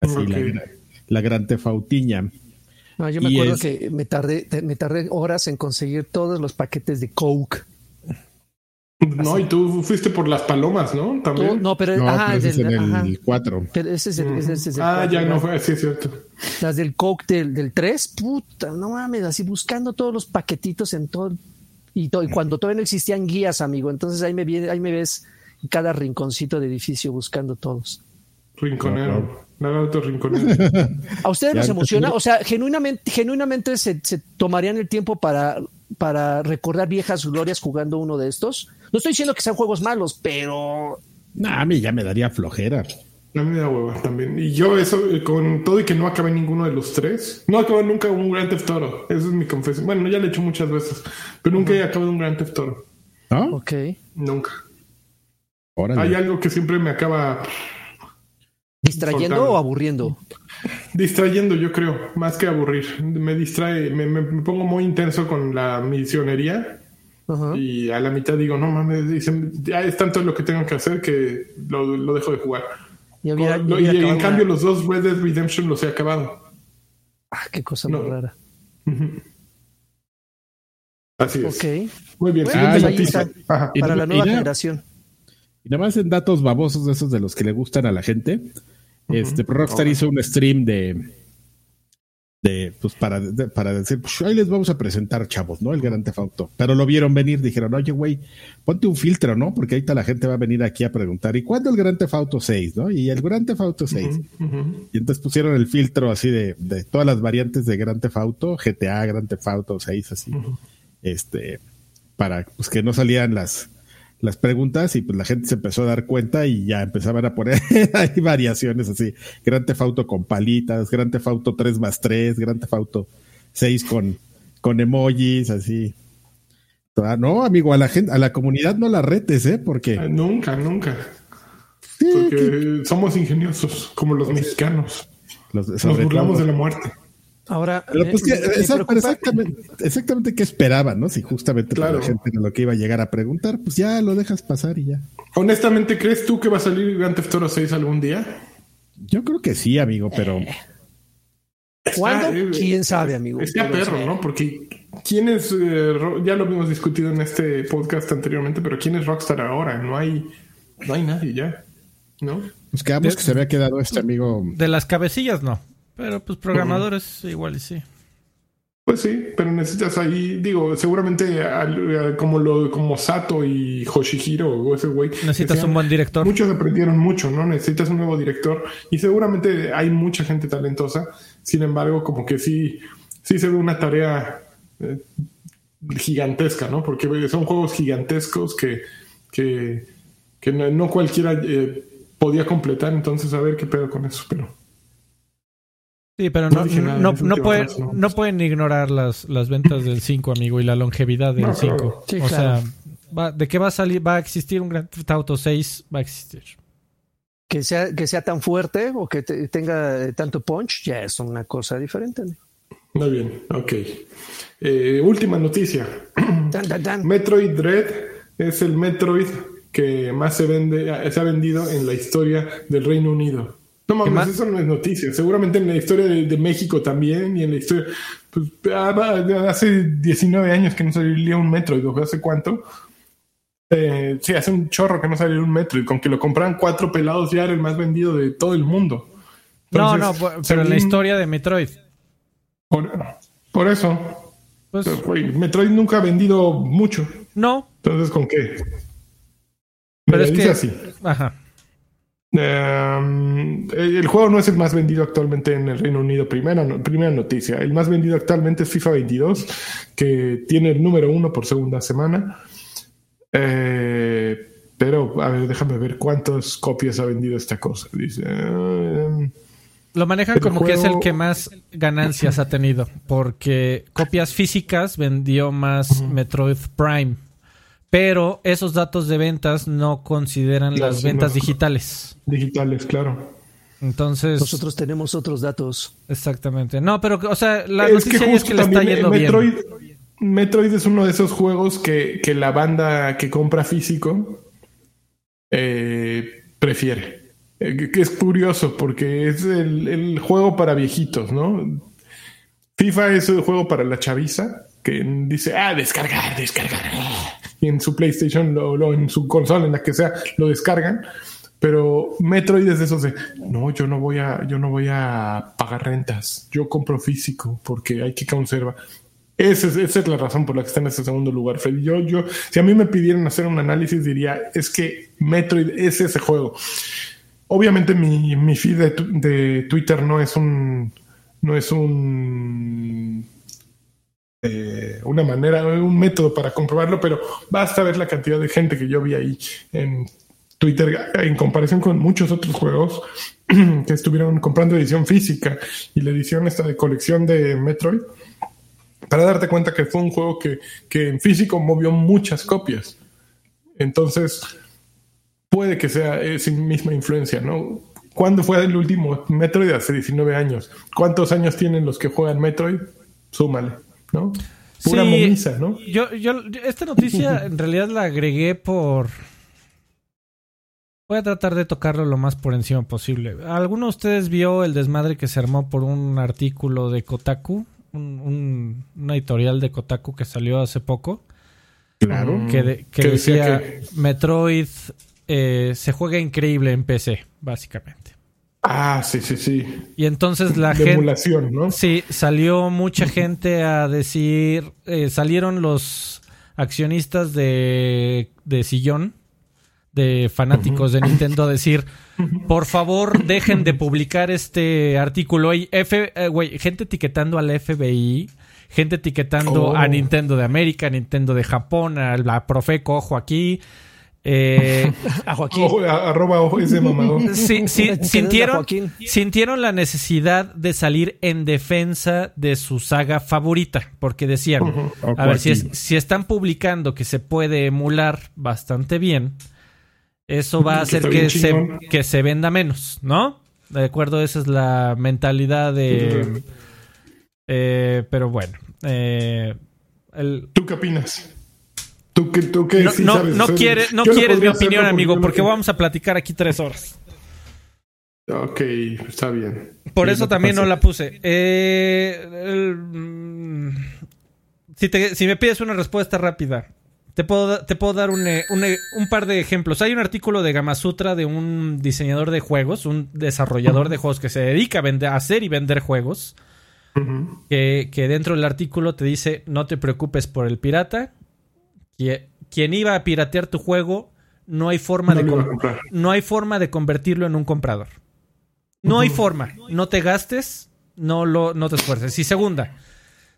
Así la, la Grand Theft Autiña. No, yo me acuerdo que me tardé, me tardé horas en conseguir todos los paquetes de Coke. No, y tú fuiste por las palomas, ¿no? También. No, pero, ese es el 4. ese es el, ese es Ah, ya no fue, sí, es cierto. Las del Coke del, del 3, puta, no mames, así buscando todos los paquetitos en todo. Y, y cuando todavía no existían guías, amigo. Entonces ahí me, viene, ahí me ves en cada rinconcito de edificio buscando todos. Rinconero. Nada otro rinconero. ¿A ustedes les emociona? O sea, genuinamente, genuinamente se, se tomarían el tiempo para, para recordar viejas glorias jugando uno de estos. No estoy diciendo que sean juegos malos, pero. Nah, a mí ya me daría flojera. A mí me da hueva también. Y yo eso, eh, con todo y que no acabé ninguno de los tres, no acabé nunca un Grand Theft Auto. Esa es mi confesión. Bueno, ya lo he hecho muchas veces, pero nunca he acabado un Grand Theft Auto. ¿No? Ok. Nunca. Hay algo que siempre me acaba... ¿Distrayendo o aburriendo? Distrayendo, yo creo, más que aburrir. Me distrae, me, me pongo muy intenso con la misionería y a la mitad digo, no mames, dicen, ya es tanto lo que tengo que hacer que lo, dejo de jugar. Y, en cambio los dos Red Dead Redemption los he acabado. Ah, qué cosa más rara. Así es. Ok. Muy bien. Pues para la nueva generación. Y nada más en datos babosos de esos de los que le gustan a la gente. Este Rockstar hizo un stream de de pues para, para decir, pues ahí les vamos a presentar, chavos, ¿no? El Gran Auto. Pero lo vieron venir, dijeron, oye, güey, ponte un filtro, ¿no? Porque ahorita la gente va a venir aquí a preguntar, ¿y cuándo el Gran Auto 6, ¿no? Y el Gran Auto 6. Y entonces pusieron el filtro así de, de todas las variantes de Gran Auto, GTA, Gran Auto 6, así. Este, para pues que no salían las, las preguntas y pues la gente se empezó a dar cuenta y ya empezaban a poner hay variaciones así. Gran Tefauto con palitas, Gran Tefauto 3 más 3, Gran Tefauto 6 con, con emojis, así. Ah, no, amigo, a la gente, a la comunidad no la retes, ¿eh? Porque. Ah, nunca, nunca. Porque somos ingeniosos, como los mexicanos. Nos burlamos de la muerte. Ahora, pues exactamente, exactamente qué esperaban, ¿no? Si justamente la gente de lo que iba a llegar a preguntar, pues ya lo dejas pasar y ya. Honestamente, ¿crees tú que va a salir Grand Theft Auto 6 algún día? Yo creo que sí, amigo, pero. ¿Cuándo? Eh, ¿Quién sabe, amigo? Está perro, ¿no? Porque quién es, eh, ya lo hemos discutido en este podcast anteriormente, pero quién es Rockstar ahora? No hay, no hay nadie ya, ¿no? Nos quedamos que se había quedado este amigo. De las cabecillas, no. Pero pues programadores igual y sí. Pues sí, pero necesitas ahí, digo, seguramente como lo como Sato y Hoshihiro o ese güey. Necesitas un buen director. Muchos aprendieron mucho, ¿no? Necesitas un nuevo director y seguramente hay mucha gente talentosa. Sin embargo, como que sí, sí se ve una tarea eh, gigantesca, ¿no? Porque son juegos gigantescos que, que, que no, cualquiera eh, podía completar. Entonces, a ver qué pedo con eso, pero. Sí, pero no, no, no, pueden, no pueden ignorar las, las ventas del 5, amigo, y la longevidad del 5. o sea, ¿de qué va a salir? ¿Va a existir un Grand Theft Auto 6? Va a existir. Que sea, que sea tan fuerte o que tenga tanto punch, ya es una cosa diferente. Muy bien, ok. Eh, última noticia. Metroid Dread es el Metroid que más se vende, se ha vendido en la historia del Reino Unido. No mames, eso no es noticia. Seguramente en la historia de, México también y en la historia. Pues ah, hace 19 años que no salía un metro, y ¿hace cuánto? Eh, sí, hace un chorro que no salió un metro y con que lo compraran cuatro pelados ya era el más vendido de todo el mundo. no, no, pero en la historia de Metroid. Por, eso. Pues, Metroid nunca ha vendido mucho. No. Entonces, ¿con qué? Pero es que. Así. Ajá. Em, el juego no es el más vendido actualmente en el Reino Unido. Primera, primera noticia. El más vendido actualmente es FIFA 22, que tiene el número uno por segunda semana. Eh, pero, a ver, déjame ver cuántas copias ha vendido esta cosa. Dice. Em, lo manejan como que es el que más ganancias ha tenido, porque copias físicas vendió más Metroid Prime pero esos datos de ventas no consideran las ventas digitales. Digitales, claro. Entonces. Nosotros tenemos otros datos. Exactamente. No, pero, o sea, la noticia es que le está yendo Metroid, bien. Metroid es uno de esos juegos que, la banda que compra físico eh, prefiere. Eh, que es curioso porque es el, el, juego para viejitos, ¿no? FIFA es el juego para la chaviza que dice, ah, descargar, descargar y en su PlayStation o en su consola, en la que sea, lo descargan. Pero Metroid es de esos de, no, yo no voy a, yo no voy a pagar rentas, yo compro físico porque hay que conservar. Esa es, esa es la razón por la que está en ese segundo lugar. Yo, yo, si a mí me pidieran hacer un análisis, diría, es que Metroid es ese juego. Obviamente mi, mi feed de Twitter no es un, no es un eh, una manera, un método para comprobarlo, pero basta ver la cantidad de gente que yo vi ahí en Twitter en comparación con muchos otros juegos que estuvieron comprando edición física y la edición esta de colección de Metroid para darte cuenta que fue un juego que, que en físico movió muchas copias. Entonces, puede que sea esa misma influencia, ¿no? ¿Cuándo fue el último Metroid? Hace 19 años. ¿Cuántos años tienen los que juegan Metroid? Súmale. ¿no? Pura momisa, ¿no? Yo, yo, esta noticia en realidad la agregué por. Voy a tratar de tocarlo lo más por encima posible. ¿Alguno de ustedes vio el desmadre que se armó por un artículo de Kotaku? Un, una editorial de Kotaku que salió hace poco. Claro. Que, decía, Metroid eh, se juega increíble en PC, básicamente. Ah, sí, sí, sí. Y entonces la gente. Emulación, ¿no? Sí, salió mucha gente a decir. Eh, salieron los accionistas de, de sillón, de fanáticos de Nintendo, a decir: Por favor, dejen de publicar este artículo. Y F, eh, gente etiquetando al FBI, gente etiquetando a oh. Nintendo de América, Nintendo de Japón, a la Profeco, ojo aquí. Eh, a Joaquín. arroba ese Sí, sí, sintieron, sintieron la necesidad de salir en defensa de su saga favorita, porque decían, a ver, si, si están publicando que se puede emular bastante bien, eso va a hacer que se, que se venda menos, ¿no? De acuerdo, esa es la mentalidad de... Eh, pero bueno. Eh, el, ¿Tú qué opinas? ¿Tú, qué, tú qué no, no, quieres, no quieres mi opinión, amigo, porque vamos a platicar aquí tres horas. Ok, está bien. Por eso también no la puse. Eh, mm, si, te, si me pides una respuesta rápida, te puedo, te puedo dar un, eh, un, eh, un, par de ejemplos. Hay un artículo de Gamasutra de un diseñador de juegos, un desarrollador de juegos que se dedica a, vender, a hacer y vender juegos. que, que, dentro del artículo te dice no te preocupes por el pirata, quien iba a piratear tu juego, no hay forma, de, no hay forma de convertirlo en un comprador. No hay forma. No te gastes, no, lo, no te esfuerces. Y segunda,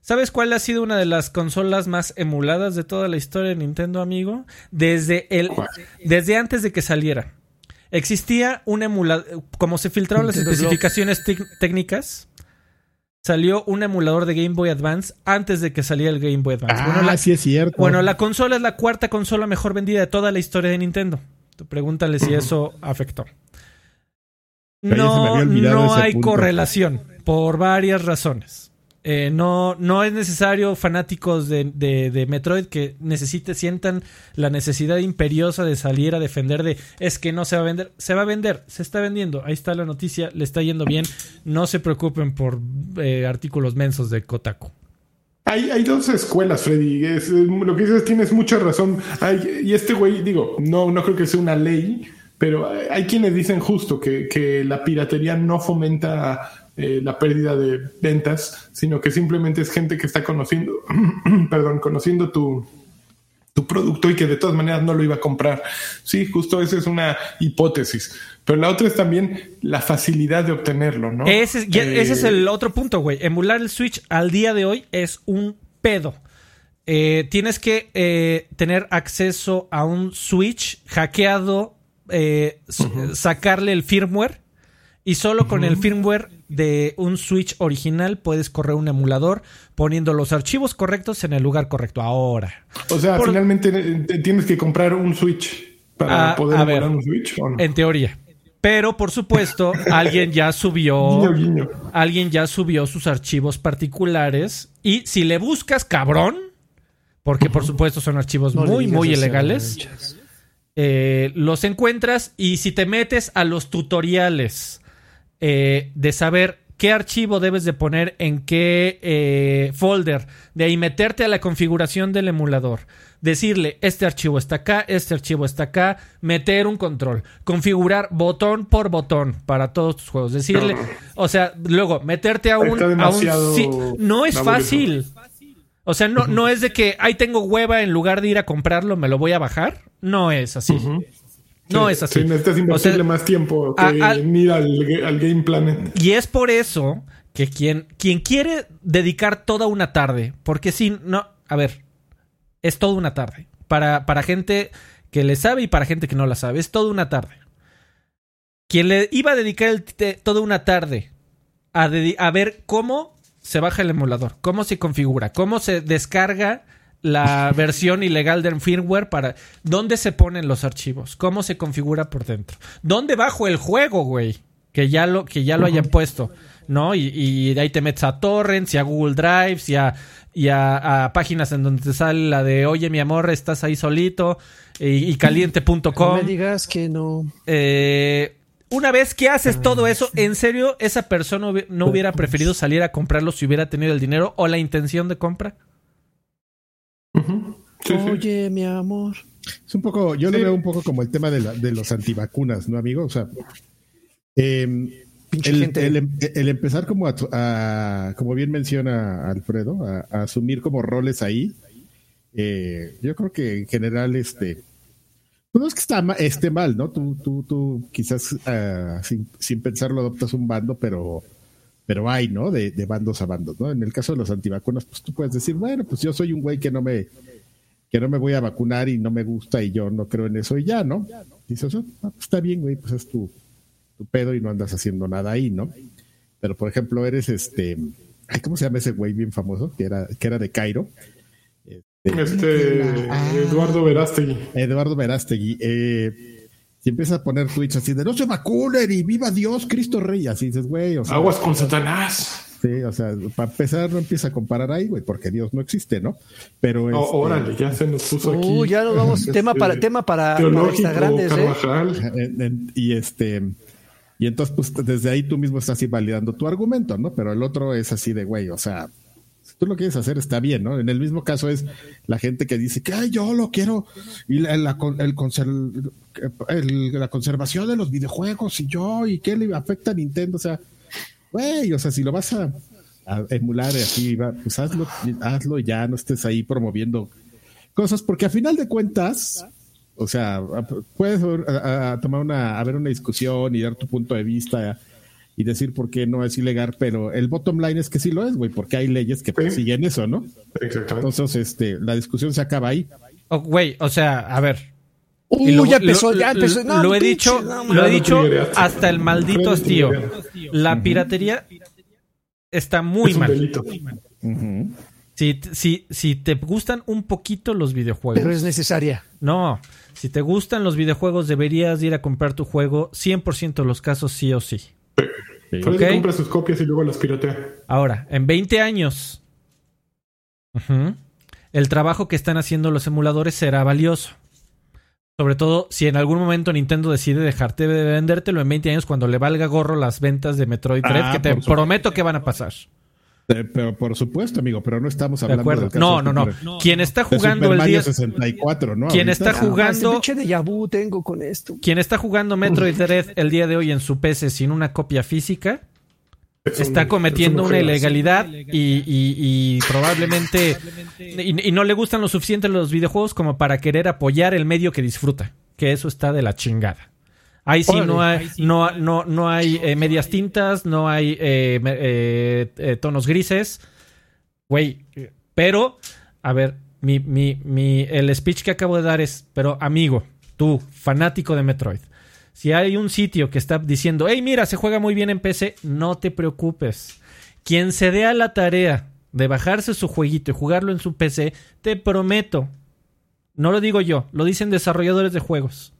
¿sabes cuál ha sido una de las consolas más emuladas de toda la historia de Nintendo, amigo? Desde, el, desde antes de que saliera. Existía un emulador, como se filtraron las especificaciones técnicas, salió un emulador de Game Boy Advance antes de que saliera el Game Boy Advance. Ah, bueno, sí es cierto. Bueno, la consola es la cuarta consola mejor vendida de toda la historia de Nintendo. Tú pregúntale si eso afectó. No, no hay correlación por varias razones. Eh, no, no es necesario, fanáticos de, de, Metroid, que necesite, sientan la necesidad imperiosa de salir a defender de es que no se va a vender. Se va a vender, se está vendiendo. Ahí está la noticia, le está yendo bien. No se preocupen por eh, artículos mensos de Kotaku. Hay, hay dos escuelas, Freddy. lo que dices tienes mucha razón. y este güey, digo, no, no creo que sea una ley, pero hay quienes dicen justo que, que la piratería no fomenta eh, la pérdida de ventas, sino que simplemente es gente que está conociendo, perdón, conociendo tu, tu producto y que de todas maneras no lo iba a comprar. Sí, justo esa es una hipótesis. Pero la otra es también la facilidad de obtenerlo, ¿no? Ese, ese es el otro punto, güey. Emular el Switch al día de hoy es un pedo. Eh, tienes que eh, tener acceso a un Switch hackeado, sacarle el firmware y solo con el firmware de un Switch original puedes correr un emulador poniendo los archivos correctos en el lugar correcto. Ahora. O sea, finalmente eh, tienes que comprar un Switch para ah, poder emular un Switch. En teoría. Pero por supuesto, alguien ya subió. Alguien ya subió sus archivos particulares. Y si le buscas, cabrón. Porque por supuesto son archivos muy, muy ilegales. Eh, los encuentras. Y si te metes a los tutoriales eh, de saber qué archivo debes de poner en qué eh, folder, de ahí meterte a la configuración del emulador, decirle este archivo está acá, este archivo está acá, meter un control, configurar botón por botón para todos tus juegos, decirle, o sea, luego meterte a un, no es fácil. O sea, no, no es de que ahí tengo hueva en lugar de ir a comprarlo, me lo voy a bajar. No es así. No es así. necesitas invertirle más tiempo que al, Game Planet. Y es por eso que quien, quien quiere dedicar toda una tarde, porque si no, a ver, es toda una tarde. Para, para gente que le sabe y para gente que no la sabe, es toda una tarde. Quien le iba a dedicar toda una tarde a, a ver cómo se baja el emulador, cómo se configura, cómo se descarga la versión ilegal del firmware para dónde se ponen los archivos, cómo se configura por dentro, dónde bajo el juego, güey, que ya lo que ya lo hayan puesto, ¿no? Y, de ahí te metes a torrents y a Google Drives y a, y a, páginas en donde te sale la de oye mi amor estás ahí solito y, caliente.com. No me digas que no. Eh, una vez que haces todo eso, ¿en serio esa persona no hubiera preferido salir a comprarlo si hubiera tenido el dinero o la intención de compra? Oye, mi amor. Es un poco, yo lo veo un poco como el tema de, de los antivacunas, ¿no, amigo? O sea, em, el, empezar como a, como bien menciona Alfredo, a, asumir como roles ahí, eh, yo creo que en general, este, pues no es que está esté mal, ¿no? Tú, tú, tú quizás ah, sin, sin pensarlo adoptas un bando, pero pero hay, ¿no? De, de, bandos a bandos, ¿no? En el caso de los antivacunas, pues tú puedes decir, bueno, pues yo soy un güey que no me que no me voy a vacunar y no me gusta y yo no creo en eso y ya, ¿no? Dices, oh, pues está bien, güey, pues es tu, tu pedo y no andas haciendo nada ahí, ¿no? Pero, por ejemplo, eres este, ¿cómo se llama ese güey bien famoso? Que era, que era de Cairo. Este, este Eduardo Verástegui. Eduardo Verástegui. Eh, si empiezas a poner tweets así de no se vacunen y viva Dios, Cristo Rey, así dices, güey. O sea, Aguas con Satanás. Sí, o sea, para empezar no empieza a comparar ahí, güey, porque Dios no existe, ¿no? Pero oh, este, órale, ya se nos puso aquí. Uh, ya nos vamos, tema para, tema para, para grandes, ¿eh? Y este, y entonces, pues desde ahí tú mismo estás invalidando tu argumento, ¿no? Pero el otro es así de, güey, o sea, si tú lo quieres hacer está bien, ¿no? En el mismo caso es la gente que dice que Ay, yo lo quiero y la, el, la conservación de los videojuegos y yo y qué le afecta a Nintendo, o sea, güey, o sea, si lo vas a, emular así, pues hazlo, hazlo y ya no estés ahí promoviendo cosas, porque a final de cuentas, o sea, puedes tomar una, a ver una discusión y dar tu punto de vista y decir por qué no es ilegal, pero el bottom line es que sí lo es, güey, porque hay leyes que persiguen eso, ¿no? Exactamente. Entonces, este, la discusión se acaba ahí. Oh, güey, o sea, a ver. Ya empezó, ya empezó. lo he dicho, lo he dicho hasta el maldito hastío. La piratería está muy mal. Si, si, si te gustan un poquito los videojuegos. Pero es necesaria. No, si te gustan los videojuegos deberías ir a comprar tu juego 100% de los casos sí o sí. Okay. compra sus copias y luego las piratea. Ahora, en 20 años, el trabajo que están haciendo los emuladores será valioso. Sobre todo si en algún momento Nintendo decide dejarte de vendértelo en 20 años cuando le valga gorro las ventas de Metroid Dread, ah, que te prometo que van a pasar. Eh, pero por supuesto, amigo, pero no estamos hablando de caso no, no, no, no. Quien está jugando el día 64, ¿no? Quien está jugando de tengo con esto. Quien está jugando Metroid Dread el día de hoy en su PC sin una copia física está cometiendo una ilegalidad y, probablemente y, no le gustan lo suficiente los videojuegos como para querer apoyar el medio que disfruta, que eso está de la chingada. Ahí sí no hay, no, no, no hay eh, medias tintas, no hay eh, eh, tonos grises. Güey, pero, a ver, mi, mi, mi, el speech que acabo de dar es, pero amigo, tú, fanático de Metroid, si hay un sitio que está diciendo, hey, mira, se juega muy bien en PC, no te preocupes. Quien se dé a la tarea de bajarse su jueguito y jugarlo en su PC, te prometo, no lo digo yo, lo dicen desarrolladores de juegos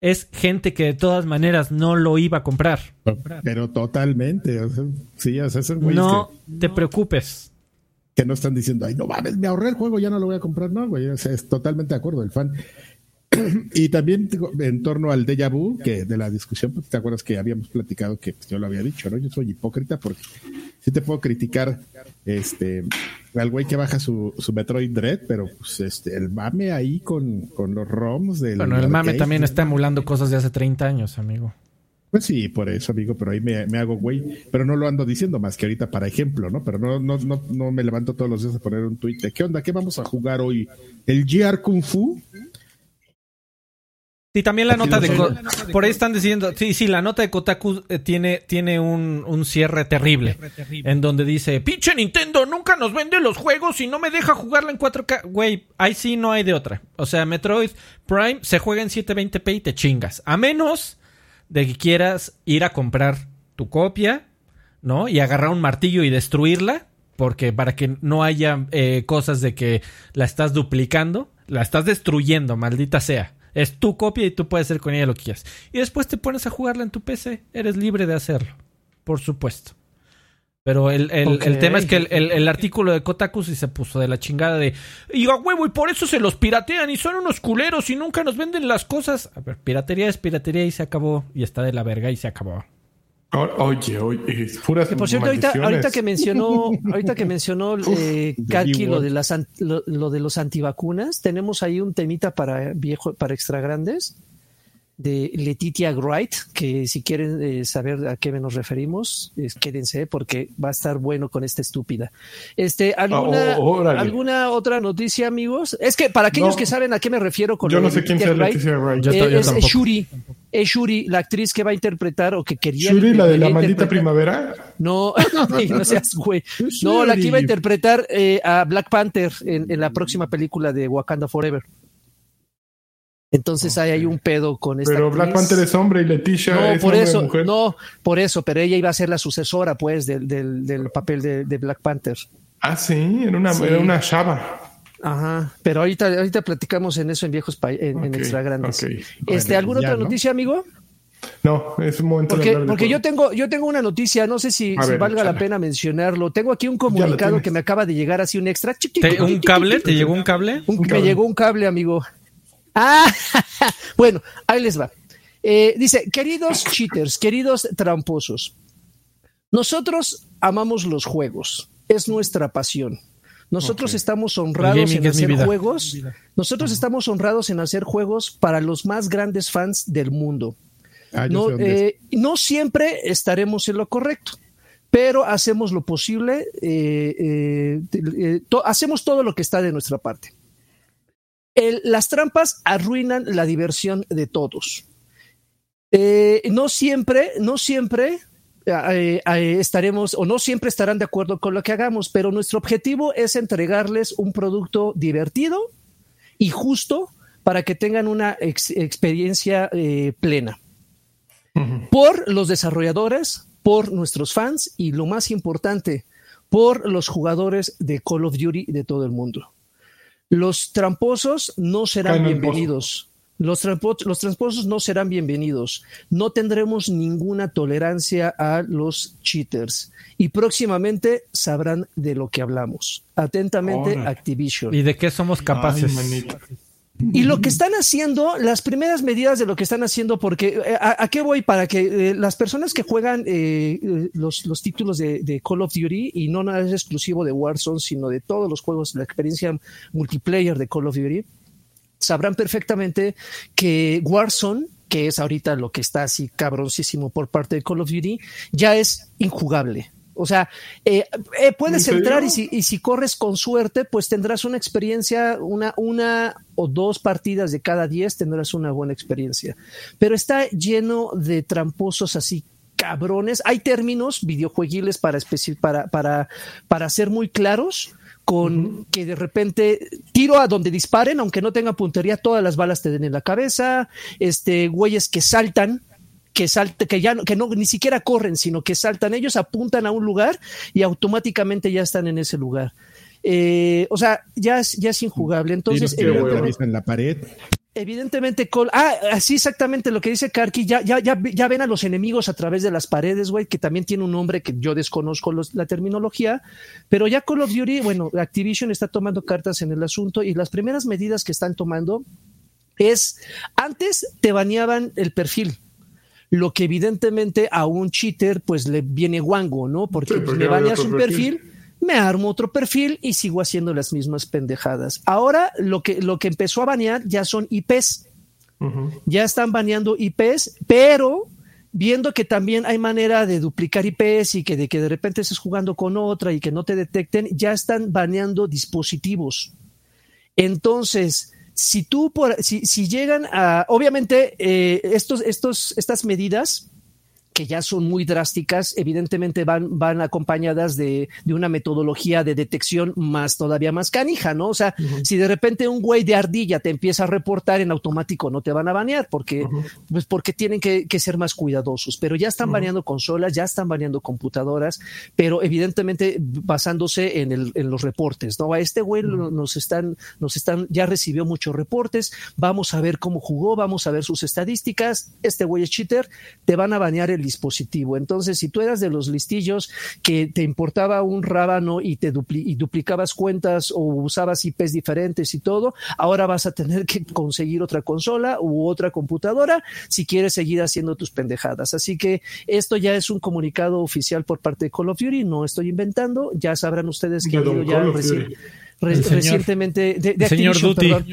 es gente que de todas maneras no lo iba a comprar. Pero totalmente. sí, No te preocupes. Que no están diciendo, ay, no mames, me ahorré el juego, ya no lo voy a comprar. No, güey. es totalmente de acuerdo el fan. y también en torno al déjà vu, que de la discusión, pues, te acuerdas que habíamos platicado que pues, yo lo había dicho, ¿no? Yo soy hipócrita porque sí te puedo criticar este al güey que baja su, su Metroid Dread, pero pues este el mame ahí con, con los ROMs del. Bueno, el mame también está emulando cosas de hace 30 años, amigo. Pues sí, por eso, amigo, pero ahí me, me, hago güey. Pero no lo ando diciendo más que ahorita para ejemplo, ¿no? Pero no, no, no, no me levanto todos los días a poner un tweet de ¿qué onda? ¿Qué vamos a jugar hoy? ¿El GR Kung Fu? Sí, también la nota de... Por ahí están diciendo... Sí, sí, la nota de Kotaku eh, tiene, tiene un, un cierre terrible. En donde dice... Pinche Nintendo nunca nos vende los juegos y no me deja jugarla en 4K. Güey, ahí sí no hay de otra. O sea, Metroid Prime se juega en 720p y te chingas. A menos de que quieras ir a comprar tu copia, ¿no? Y agarrar un martillo y destruirla. Porque para que no haya eh, cosas de que la estás duplicando. La estás destruyendo, maldita sea. Es tu copia y tú puedes hacer con ella lo que quieras. Y después te pones a jugarla en tu PC. Eres libre de hacerlo. Por supuesto. Pero el, tema es que el, artículo de Kotaku sí se puso de la chingada de. Y a huevo, y por eso se los piratean y son unos culeros y nunca nos venden las cosas. A ver, piratería es piratería y se acabó. Y está de la verga y se acabó. Oye, oye, puras por cierto, ahorita, que mencionó, ahorita que mencionó eh, lo de las lo, de los antivacunas, tenemos ahí un temita para viejo, para extra grandes de Letitia Wright, que si quieren eh, saber a qué nos referimos, quédense porque va a estar bueno con esta estúpida. Este, ¿alguna, oh, ¿alguna otra noticia, amigos? Es que para aquellos que saben a qué me refiero con Yo no sé quién sea Letitia Wright. Eh, es, Shuri. Es Shuri, la actriz que va a interpretar o que quería. ¿Shuri, la de la maldita primavera? No, no seas güey. No, la que iba a interpretar eh, a Black Panther en la próxima película de Wakanda Forever. Entonces ahí hay un pedo con esta. Pero Black Panther es hombre y Leticia no, es por eso, mujer. No, por eso, pero ella iba a ser la sucesora, pues, del, del, papel de, Black Panther. Ah, sí, era una, era una chava. Ajá, pero ahorita, ahorita platicamos en eso en viejos en, extra grandes. Este, ¿Alguna otra noticia, amigo? No, es un momento porque, porque yo tengo yo tengo una noticia, no sé si, valga la pena mencionarlo. Tengo aquí un comunicado que me acaba de llegar así un extra. ¿Un cable? ¿Te llegó un cable? me llegó un cable, amigo. Ah, bueno, ahí les va. Eh, dice, queridos cheaters, queridos tramposos, nosotros amamos los juegos, es nuestra pasión. Nosotros estamos honrados en hacer juegos. Nosotros estamos honrados en hacer juegos para los más grandes fans del mundo. Ah, no, eh, no, siempre estaremos en lo correcto, pero hacemos lo posible, eh, hacemos todo lo que está de nuestra parte las trampas arruinan la diversión de todos. Eh, no siempre, no siempre eh, eh, estaremos o no siempre estarán de acuerdo con lo que hagamos, pero nuestro objetivo es entregarles un producto divertido y justo para que tengan una experiencia plena. Por los desarrolladores, por nuestros fans y lo más importante, por los jugadores de Call of Duty de todo el mundo. Los tramposos no serán bienvenidos. Los, los tramposos no serán bienvenidos. No tendremos ninguna tolerancia a los cheaters. Y próximamente sabrán de lo que hablamos. Atentamente, Activision. ¿Y de qué somos capaces? Y lo que están haciendo, las primeras medidas de lo que están haciendo, porque eh, ¿a, qué voy? Para que eh, las personas que juegan eh, los, los, títulos de, de, Call of Duty, y no nada es exclusivo de Warzone, sino de todos los juegos, la experiencia multiplayer de Call of Duty, sabrán perfectamente que Warzone, que es ahorita lo que está así cabroncísimo por parte de Call of Duty, ya es injugable. O sea, eh, eh, puedes entrar y si, y si, corres con suerte, pues tendrás una experiencia, una, una o dos partidas de cada diez tendrás una buena experiencia. Pero está lleno de tramposos así cabrones. Hay términos videojuegiles para, para, para, para ser muy claros con que de repente tiro a donde disparen, aunque no tenga puntería, todas las balas te den en la cabeza, este, güeyes que saltan, que salte, que ya no, que no ni siquiera corren, sino que saltan, ellos apuntan a un lugar y automáticamente ya están en ese lugar. Eh, o sea, ya es, ya es injugable. Entonces, en la pared. Evidentemente, Cole. Ah, así exactamente lo que dice Karki. Ya, ya, ya, ya ven a los enemigos a través de las paredes, güey, que también tiene un nombre que yo desconozco la terminología. Pero ya Call of Duty, bueno, Activision está tomando cartas en el asunto y las primeras medidas que están tomando es antes te baneaban el perfil. Lo que evidentemente a un cheater pues le viene guango, ¿no? Porque pues, le baneas un perfil me armo otro perfil y sigo haciendo las mismas pendejadas. Ahora lo que, lo que empezó a banear ya son IPs. Ya están baneando IPs, pero viendo que también hay manera de duplicar IPs y que de que de repente estés jugando con otra y que no te detecten, ya están baneando dispositivos. Entonces, si tú por, si, si llegan a, obviamente, eh, estos, estos, estas medidas que ya son muy drásticas, evidentemente van, van acompañadas de, de, una metodología de detección más todavía más canija, ¿no? O sea, si de repente un güey de ardilla te empieza a reportar en automático, no te van a banear porque, pues porque tienen que, que, ser más cuidadosos, pero ya están baneando consolas, ya están baneando computadoras, pero evidentemente basándose en, el, en los reportes, ¿no? A este güey nos están, nos están, ya recibió muchos reportes, vamos a ver cómo jugó, vamos a ver sus estadísticas, este güey es cheater, te van a banear el dispositivo. Entonces, si tú eras de los listillos que te importaba un rábano y te y duplicabas cuentas o usabas IPs diferentes y todo, ahora vas a tener que conseguir otra consola u otra computadora si quieres seguir haciendo tus pendejadas. Así que esto ya es un comunicado oficial por parte de Call of Duty, no estoy inventando, ya sabrán ustedes que ya recientemente de, Activision, perdón,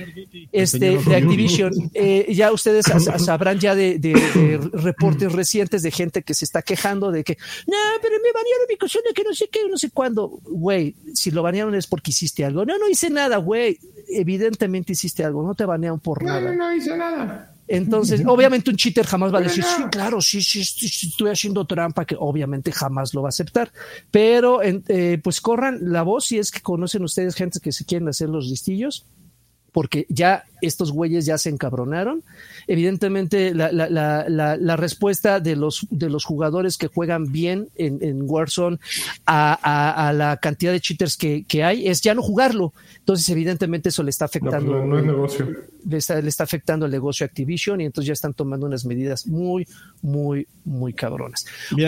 este, de Activision, eh, ya ustedes sabrán ya de, reportes recientes de gente que se está quejando de que, no, pero me banearon mi cuestión de que no sé qué, no sé cuándo. Güey, si lo banearon es porque hiciste algo. No, no hice nada, güey. Evidentemente hiciste algo, no te banearon por nada. No, no hice nada. Entonces, obviamente un cheater jamás va a decir, sí, claro, sí, sí, sí, estoy haciendo trampa, que obviamente jamás lo va a aceptar. Pero, eh, pues corran la voz si es que conocen ustedes gente que se quieren hacer los listillos porque ya estos güeyes ya se encabronaron. Evidentemente, la, la, la, la respuesta de los, de los jugadores que juegan bien en, en Warzone a, a, la cantidad de cheaters que, que, hay es ya no jugarlo. Entonces, evidentemente, eso le está afectando. No, es negocio. Le está, le está afectando el negocio Activision y entonces ya están tomando unas medidas muy, muy, muy cabronas.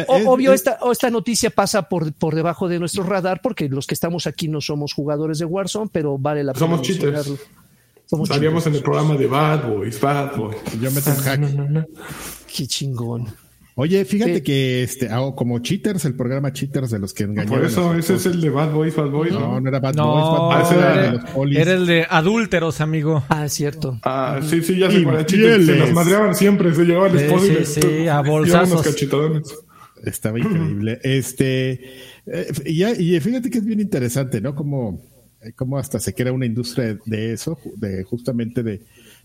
obvio, Esta, esta noticia pasa por, por debajo de nuestro radar porque los que estamos aquí no somos jugadores de Warzone, pero vale la pena. Somos cheaters. Salíamos en el programa de Bad Boys, Bad Boys. Yo meto un ah, hack. Qué chingón. Oye, fíjate que este hago como cheaters, el programa cheaters de los que engañaron. Por eso, ese es el de Bad Boys, Bad Boys. No, no, era Bad Boys, Bad Boys era, era, de los polis. Era el de adúlteros, amigo. Ah, cierto. Ah, sí, sí, ya se acuerda. Se los madreaban siempre, se llevaban el sí, sí, sí, a bolsazos. Estaba increíble. Este, eh, y, y fíjate que es bien interesante, ¿no? Como cómo hasta se crea una industria de eso, de justamente de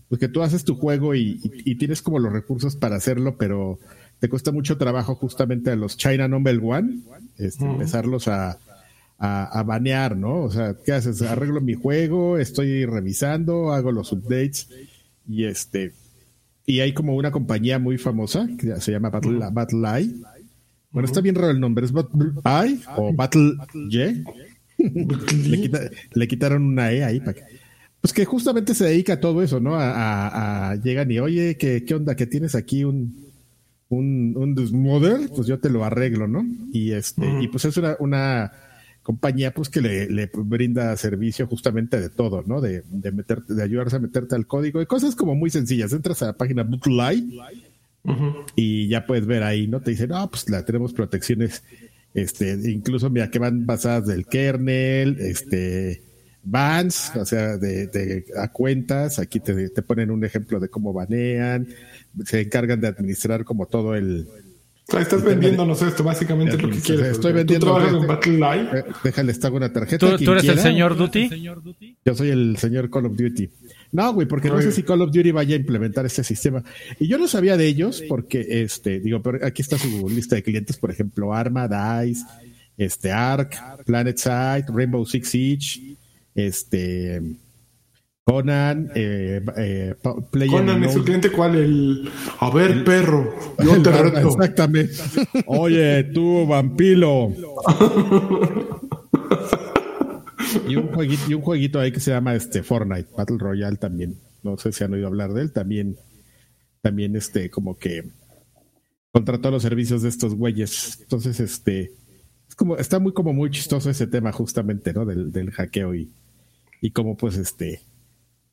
pues que tú haces tu juego y, tienes como los recursos para hacerlo, pero te cuesta mucho trabajo justamente a los China Number One, este, empezarlos a, a, banear, ¿no? O sea, ¿qué haces? Arreglo mi juego, estoy revisando, hago los updates y este y hay como una compañía muy famosa que se llama Battle, Battle Bueno, está bien raro el nombre, es Battle Eye o Battle Y le, quitaron una E ahí para pues que justamente se dedica a todo eso, ¿no? A, llegan y, oye, ¿qué, ¿qué onda? Que tienes aquí un, un, un pues yo te lo arreglo, ¿no? Y este, y pues es una, una compañía pues que le, le, brinda servicio justamente de todo, ¿no? De, de meterte, de ayudarse a meterte al código y cosas como muy sencillas. Entras a la página Bootlight y ya puedes ver ahí, ¿no? Te dicen, no, pues la tenemos protecciones, este, incluso mira que van basadas del kernel, este, bans, o sea, de, de a cuentas, aquí te, te ponen un ejemplo de cómo banean, se encargan de administrar como todo el, estás vendiéndonos esto, básicamente es lo que quieres. Estoy vendiendo. ¿Tú trabajas en Battle Live? Eh, déjale, está una tarjeta. ¿Tú, eres el señor Duty? Yo soy el señor Call of Duty. No, güey, porque no sé si Call of Duty vaya a implementar este sistema. Y yo no sabía de ellos porque, este, digo, pero aquí está su lista de clientes, por ejemplo, Arma, DICE, este, Ark, PlanetSide, Rainbow Six Siege, este, Conan, eh, eh, Conan es su cliente cuál el a ver perro, yo te reto. Exactamente. Oye, tú vampilo. y un jueguito, y un jueguito ahí que se llama este Fortnite, Battle Royale también. No sé si han oído hablar de él, también también este como que contrató los servicios de estos güeyes. Entonces, este es como está muy como muy chistoso ese tema justamente, ¿no? Del, del hackeo y y como pues este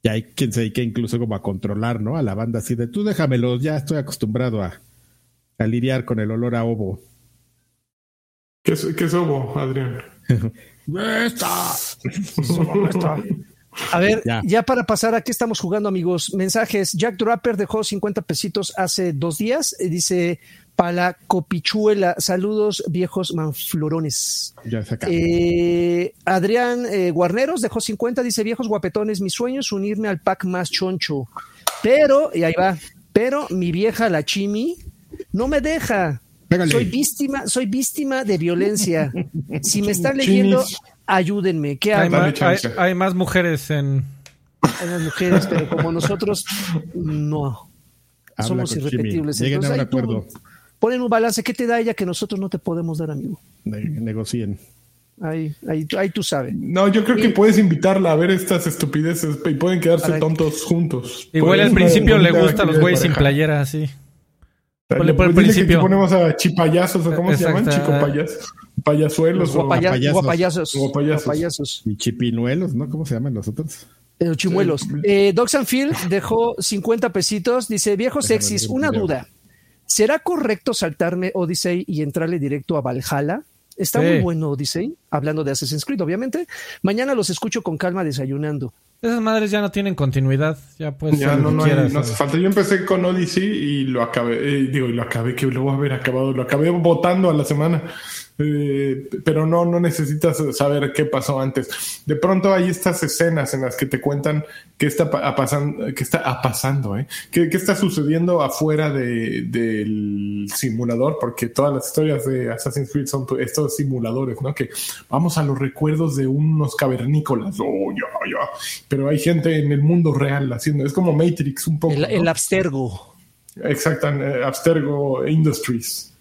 y hay quien se dedique incluso como a controlar, ¿no? A la banda así de tú déjamelo, ya estoy acostumbrado a, a lidiar con el olor a ovo. ¿Qué es, qué es ovo, Adrián? está! A ver, ya. para pasar, ¿a qué estamos jugando, amigos? Mensajes. Jack Draper dejó 50 pesitos hace dos días. Dice, para Copichuela, saludos viejos manflorones. Ya se eh, Adrián eh, Guarneros dejó 50, dice viejos guapetones, mi sueño es unirme al pack más choncho. Pero, y ahí va, pero mi vieja la chimi no me deja. Soy víctima, soy víctima de violencia. Si me están leyendo, ayúdenme. ¿Qué hay, más, hay, más mujeres en. Hay más mujeres, pero como nosotros, no. Somos irrepetibles. Lleguen a un acuerdo ponen un balance. ¿Qué te da ella que nosotros no te podemos dar, amigo? negocien. Ahí, ahí, ahí tú sabes. No, yo creo que puedes invitarla a ver estas estupideces y pueden quedarse tontos juntos. Igual al principio le gustan los güeyes sin playera, así. Ponle por el principio. Que ponemos a chipayazos, o cómo se llaman, chico payas, payasuelos o guapayazos. Guapayazos. Y chipinuelos, ¿no? ¿Cómo se llaman los otros? Eh, chimuelos. Eh, Doc Sanfield dejó 50 pesitos. Dice, viejos sexys, una duda. ¿Será correcto saltarme Odyssey y entrarle directo a Valhalla? Está muy bueno Odyssey, hablando de Assassin's Creed, obviamente. Mañana los escucho con calma desayunando. Esas madres ya no tienen continuidad, ya pues. Ya no, no, no hace falta. Yo empecé con Odyssey y lo acabé, eh, digo, y lo acabé, que luego haber acabado, lo acabé votando a la semana. Eh, pero no, no necesitas saber qué pasó antes. De pronto hay estas escenas en las que te cuentan qué está pasando, qué está pasando, ¿eh? ¿Qué, está sucediendo afuera del simulador, porque todas las historias de Assassin's Creed son estos simuladores, ¿no? Que vamos a los recuerdos de unos cavernícolas, oh, ya, ya. Pero hay gente en el mundo real haciendo, es como Matrix un poco. El, Abstergo. Exacto, eh, Abstergo Industries.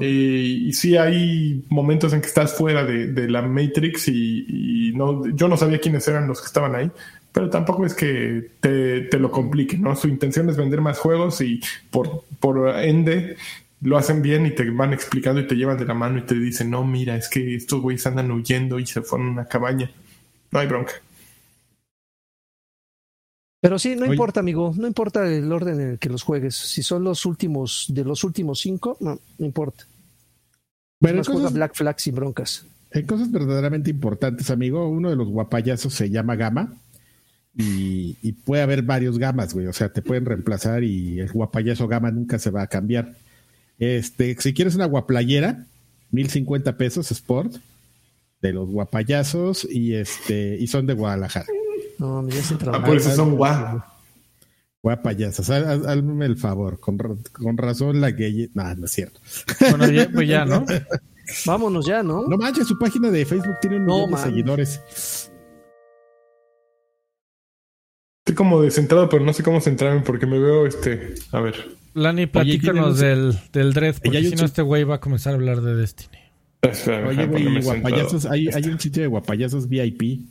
Y, sí hay momentos en que estás fuera de, la Matrix y, no, yo no sabía quiénes eran los que estaban ahí, pero tampoco es que te, lo complique, ¿no? Su intención es vender más juegos y por, por ende lo hacen bien y te van explicando y te llevan de la mano y te dicen, no, mira, es que estos güeyes andan huyendo y se fueron a una cabaña. No hay bronca. Pero sí, no importa, amigo, no importa el orden en el que los juegues. Si son los últimos, de los últimos cinco, no, no importa. Bueno, juega Black Flag sin broncas. En cosas verdaderamente importantes, amigo, uno de los guapayazos se llama Gama y, puede haber varios gamas, güey. O sea, te pueden reemplazar y el guapayazo Gama nunca se va a cambiar. Este, si quieres una guaplayera, 1050 pesos Sport de los guapayazos y este y son de Guadalajara. No, me ah, por eso son guau. Guapayasas, hazme el favor, con, con razón la gay. No, no es cierto. Bueno, ya, pues ya, ¿no? Vámonos ya, ¿no? No manches, su página de Facebook tiene un millón de seguidores. Estoy como descentrado, pero no sé cómo centrarme porque me veo este. A ver. Lani, platícanos del, del Dread, porque si no, este güey va a comenzar a hablar de Destiny. Oye, güey, guapayazos, hay, hay un sitio de guapayazos VIP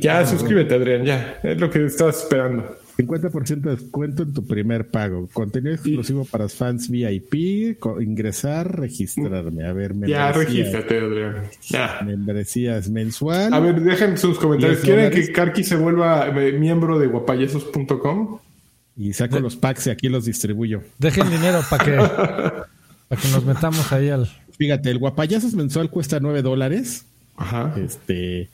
Ya, suscríbete, Adrián, ya. Es lo que estabas esperando. 50% de descuento en tu primer pago. Contenido exclusivo para fans VIP. ingresar, registrarme. A ver, Ya, regístrate, Adrián. Ya. Membresías mensual. A ver, dejen sus comentarios. ¿Quieren que Karki se vuelva eh, miembro de guapayesos.com? Y saco los packs y aquí los distribuyo. Dejen dinero para que, para que nos metamos ahí al. Fíjate, el guapayazos mensual cuesta 9 dólares. Ajá. Este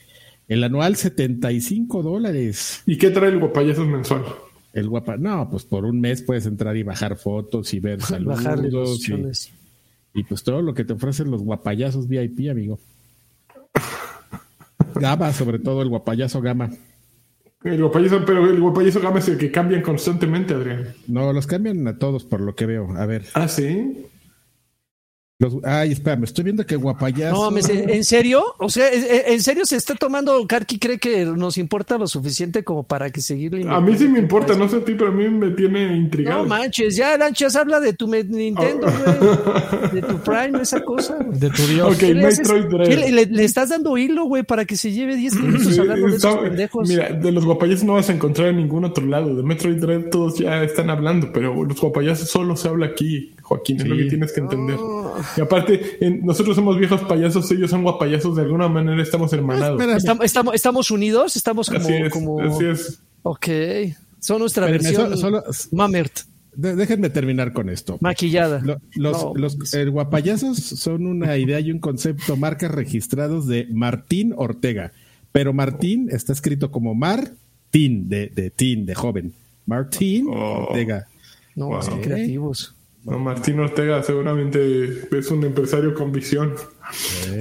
el anual 75 dólares. ¿Y qué trae el guapayazos mensual? El guapa, no, pues por un mes puedes entrar y bajar fotos y ver saludos. Y, y, pues todo lo que te ofrecen los guapayazos VIP, amigo. Gama, sobre todo el guapayazo Gama. El guapayazo, pero el guapayazo Gama es el que cambian constantemente, Adrián. No, los cambian a todos por lo que veo. A ver. Ah, sí ay, espera, me estoy viendo que guapayazo. No, ¿en serio? O sea, ¿en serio se está tomando? Karki cree que nos importa lo suficiente como para que seguirle. A mí sí me importa, no sé a ti, pero a mí me tiene intrigado. No manches, ya Lanchas habla de tu Nintendo, güey. De tu Prime, esa cosa. De tu Dios. Ok, Metroid Dread. Le, le, estás dando hilo, güey, para que se lleve 10 minutos hablando de esos pendejos. Mira, de los guapayazos no vas a encontrar en ningún otro lado. De Metroid Dread todos ya están hablando, pero los guapayazos solo se habla aquí. Joaquín, es lo que tienes que entender. Y aparte, nosotros somos viejos payasos, ellos son guapayazos, de alguna manera estamos hermanados. ¿Estamos, estamos, unidos, estamos como... Así es, como... Así es. Ok, son nuestra versión Mamert. déjenme terminar con esto. Maquillada. los, los el guapayazos son una idea y un concepto, marcas registrados de Martín Ortega. Pero Martín está escrito como Martín, de, de teen, de joven. Martín oh. Ortega. No, son creativos. Martín Ortega seguramente es un empresario con visión.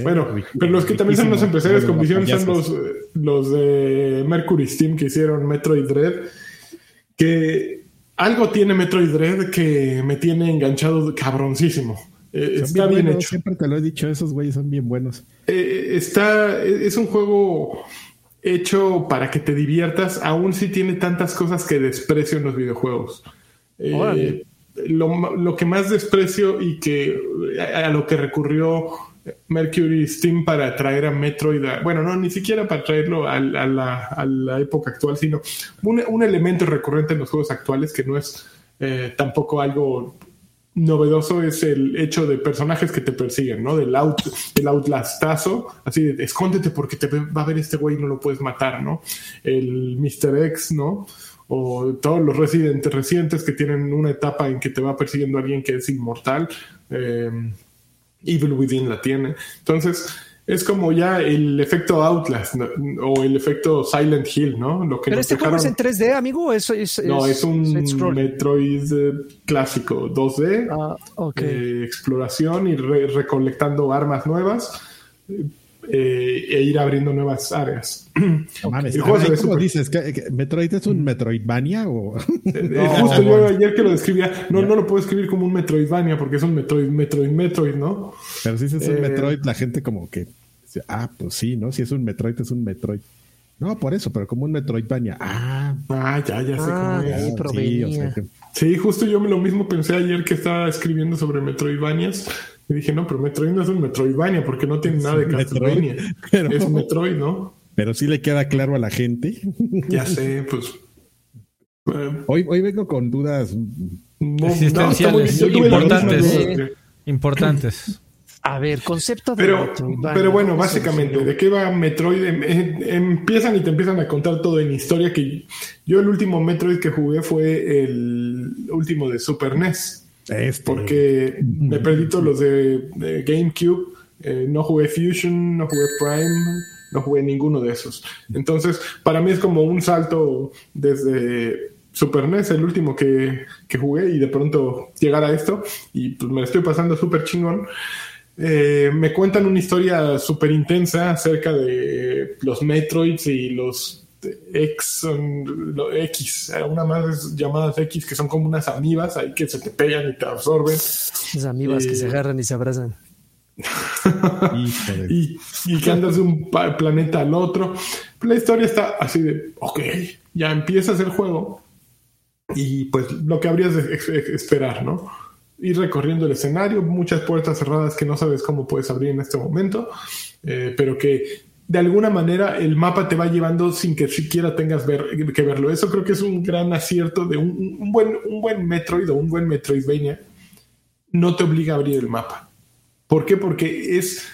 bueno, pero los que también son los empresarios con visión son los, los de Mercury Steam que hicieron Metroid Dread. Que algo tiene Metroid Dread que me tiene enganchado cabroncísimo. Eh, está bien, hecho. Siempre te lo he dicho, esos güeyes son bien buenos. Eh, está, es un juego hecho para que te diviertas, aún si tiene tantas cosas que desprecio en los videojuegos. Eh, lo, lo, que más desprecio y que a, lo que recurrió Mercury Steam para traer a Metroid, bueno, no, ni siquiera para traerlo a, la, a la, época actual, sino un, un, elemento recurrente en los juegos actuales que no es eh, tampoco algo novedoso es el hecho de personajes que te persiguen, ¿no? Del out, el outlastazo, así de escóndete porque te va a ver este güey y no lo puedes matar, ¿no? El Mr. X, ¿no? O todos los residentes recientes que tienen una etapa en que te va persiguiendo alguien que es inmortal. Eh, Evil Within la tiene. Entonces, es como ya el efecto Outlast o el efecto Silent Hill, ¿no? Lo que Pero este juego es en 3D, amigo. Eso es, no, es un Metroid eh, clásico, 2D, ah, eh, exploración y recolectando armas nuevas eh, e ir abriendo nuevas áreas. No mames, ¿cómo dices? ¿Metroid es un Metroidvania? O... Eh, justo yo ayer que lo describía, no, no lo puedo escribir como un Metroidvania porque es un Metroid, Metroid, Metroid, ¿no? Pero si es un eh, Metroid, la gente como que, ah, pues sí, ¿no? Si es un Metroid, es un Metroid. No, por eso, pero como un Metroidvania. Ah, ah ya, ya sé cómo ah, es. Sí, justo yo lo mismo pensé ayer que estaba escribiendo sobre Metroidvanias y dije, no, pero Metroid no es un Metroidvania porque no tiene nada de Castlevania. es un Metroid, ¿no? Pero sí le queda claro a la gente. Ya sé, pues. hoy, hoy vengo con dudas existenciales importantes. Importantes. A ver, concepto de pero, Pero bueno, básicamente, ¿de qué va Metroid? Em, em, empiezan y te empiezan a contar todo en historia que yo el último Metroid que jugué fue el último de Super NES. Este. Porque me perdí todos los de, GameCube. Eh, no jugué Fusion, no jugué Prime, no jugué ninguno de esos. Entonces, para mí es como un salto desde Super NES, el último que, jugué, y de pronto llegar a esto. Y pues me estoy pasando súper chingón. Eh, me cuentan una historia súper intensa acerca de los Metroids y los X, son X, una más llamadas X que son como unas amibas ahí que se te pegan y te absorben. Esas amibas que se eh, agarran y se abrazan. y, que andas de un planeta al otro. La historia está así de, ok, ya empiezas el juego y pues lo que habrías de esperar, ¿no? Ir recorriendo el escenario, muchas puertas cerradas que no sabes cómo puedes abrir en este momento, eh, pero que de alguna manera el mapa te va llevando sin que siquiera tengas que verlo. Eso creo que es un gran acierto de un, buen, un buen Metroid o un buen Metroidvania. No te obliga a abrir el mapa. ¿Por qué? Porque es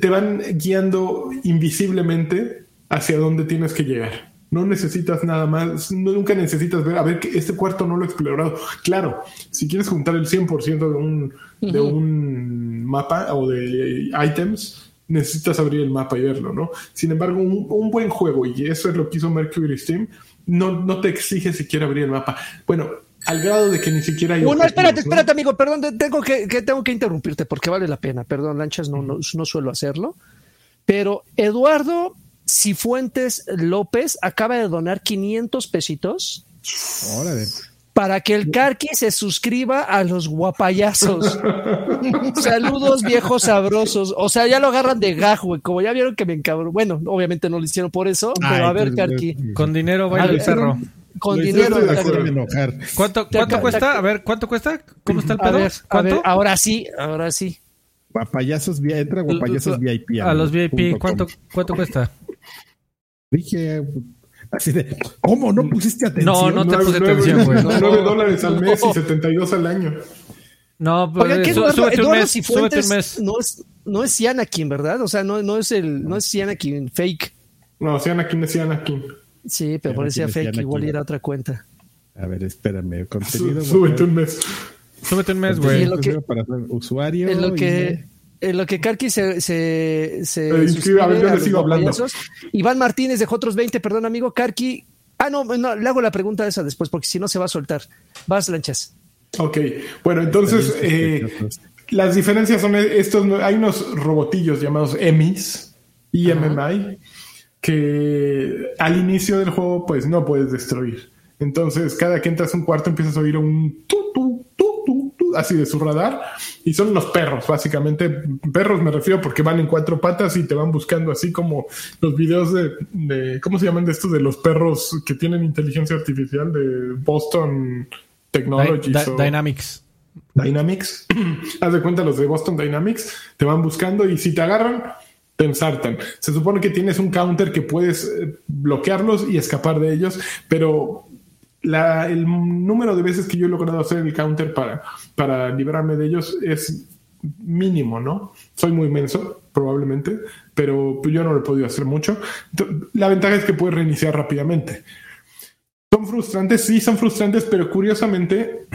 te van guiando invisiblemente hacia dónde tienes que llegar. No necesitas nada más, nunca necesitas ver, a ver, que este cuarto no lo he explorado. Claro, si quieres juntar el 100% de un, de un mapa o de items, necesitas abrir el mapa y verlo, ¿no? Sin embargo, un, buen juego, y eso es lo que hizo Mercury Steam, no, no te exige siquiera abrir el mapa. Bueno, al grado de que ni siquiera hay. No, espérate, espérate, amigo, perdón, tengo que, tengo que interrumpirte porque vale la pena. Perdón, Lanchas, no, no, no suelo hacerlo. Pero Eduardo Cifuentes López acaba de donar 500 pesitos. Órale para que el Carqui se suscriba a los guapayazos. Saludos, viejos sabrosos. O sea, ya lo agarran de gajo, Como ya vieron que me encabro. Bueno, obviamente no lo hicieron por eso, pero a ver, Carqui. Con dinero baila el perro. Con dinero. ¿Cuánto, cuánto cuesta? A ver, ¿cuánto cuesta? ¿Cómo está el pedo? ¿Cuánto? ahora sí, ahora sí. Guapayazos, entra guapayazos VIP. A, los VIP, ¿cuánto, ¿cuánto cuesta? Dije, Así de, ¿cómo no pusiste atención? No, no te puse atención, güey. 9 dólares al mes y 72 al año. No, pero Oiga, ¿qué súbete un mes, súbete un mes. No es, no es Cianakin, ¿verdad? O sea, no, no es el, no es Cianakin fake. No, Cianakin es Cianakin. Sí, pero parecía fake, igual era otra cuenta. A ver, espérame, contenido. súbete un mes. Súbete un mes, güey. Para usuario. En lo que, en lo que Karki se, se, se a ver, yo le sigo hablando. Iván Martínez dejó otros 20, perdón, amigo. Karki. Ah, no, no, le hago la pregunta esa después, porque si no se va a soltar. Vas, lanchas. Ok, bueno, entonces eh, las diferencias son estos. Hay unos robotillos llamados EMIs, EMMI, que al inicio del juego, pues no puedes destruir. Entonces, cada que entras a un cuarto, empiezas a oír un tu, tu, así de su radar y son los perros, básicamente. Perros me refiero porque van en cuatro patas y te van buscando así como los videos de, ¿cómo se llaman de estos? De los perros que tienen inteligencia artificial de Boston Technologies. Dynamics. Dynamics. Haz de cuenta los de Boston Dynamics, te van buscando y si te agarran, te ensartan. Se supone que tienes un counter que puedes eh, bloquearlos y escapar de ellos, pero el número de veces que yo he logrado hacer el counter para, para librarme de ellos es mínimo, ¿no? Soy muy menso, probablemente, pero yo no lo he podido hacer mucho. La ventaja es que puedes reiniciar rápidamente. Son frustrantes, sí, son frustrantes, pero curiosamente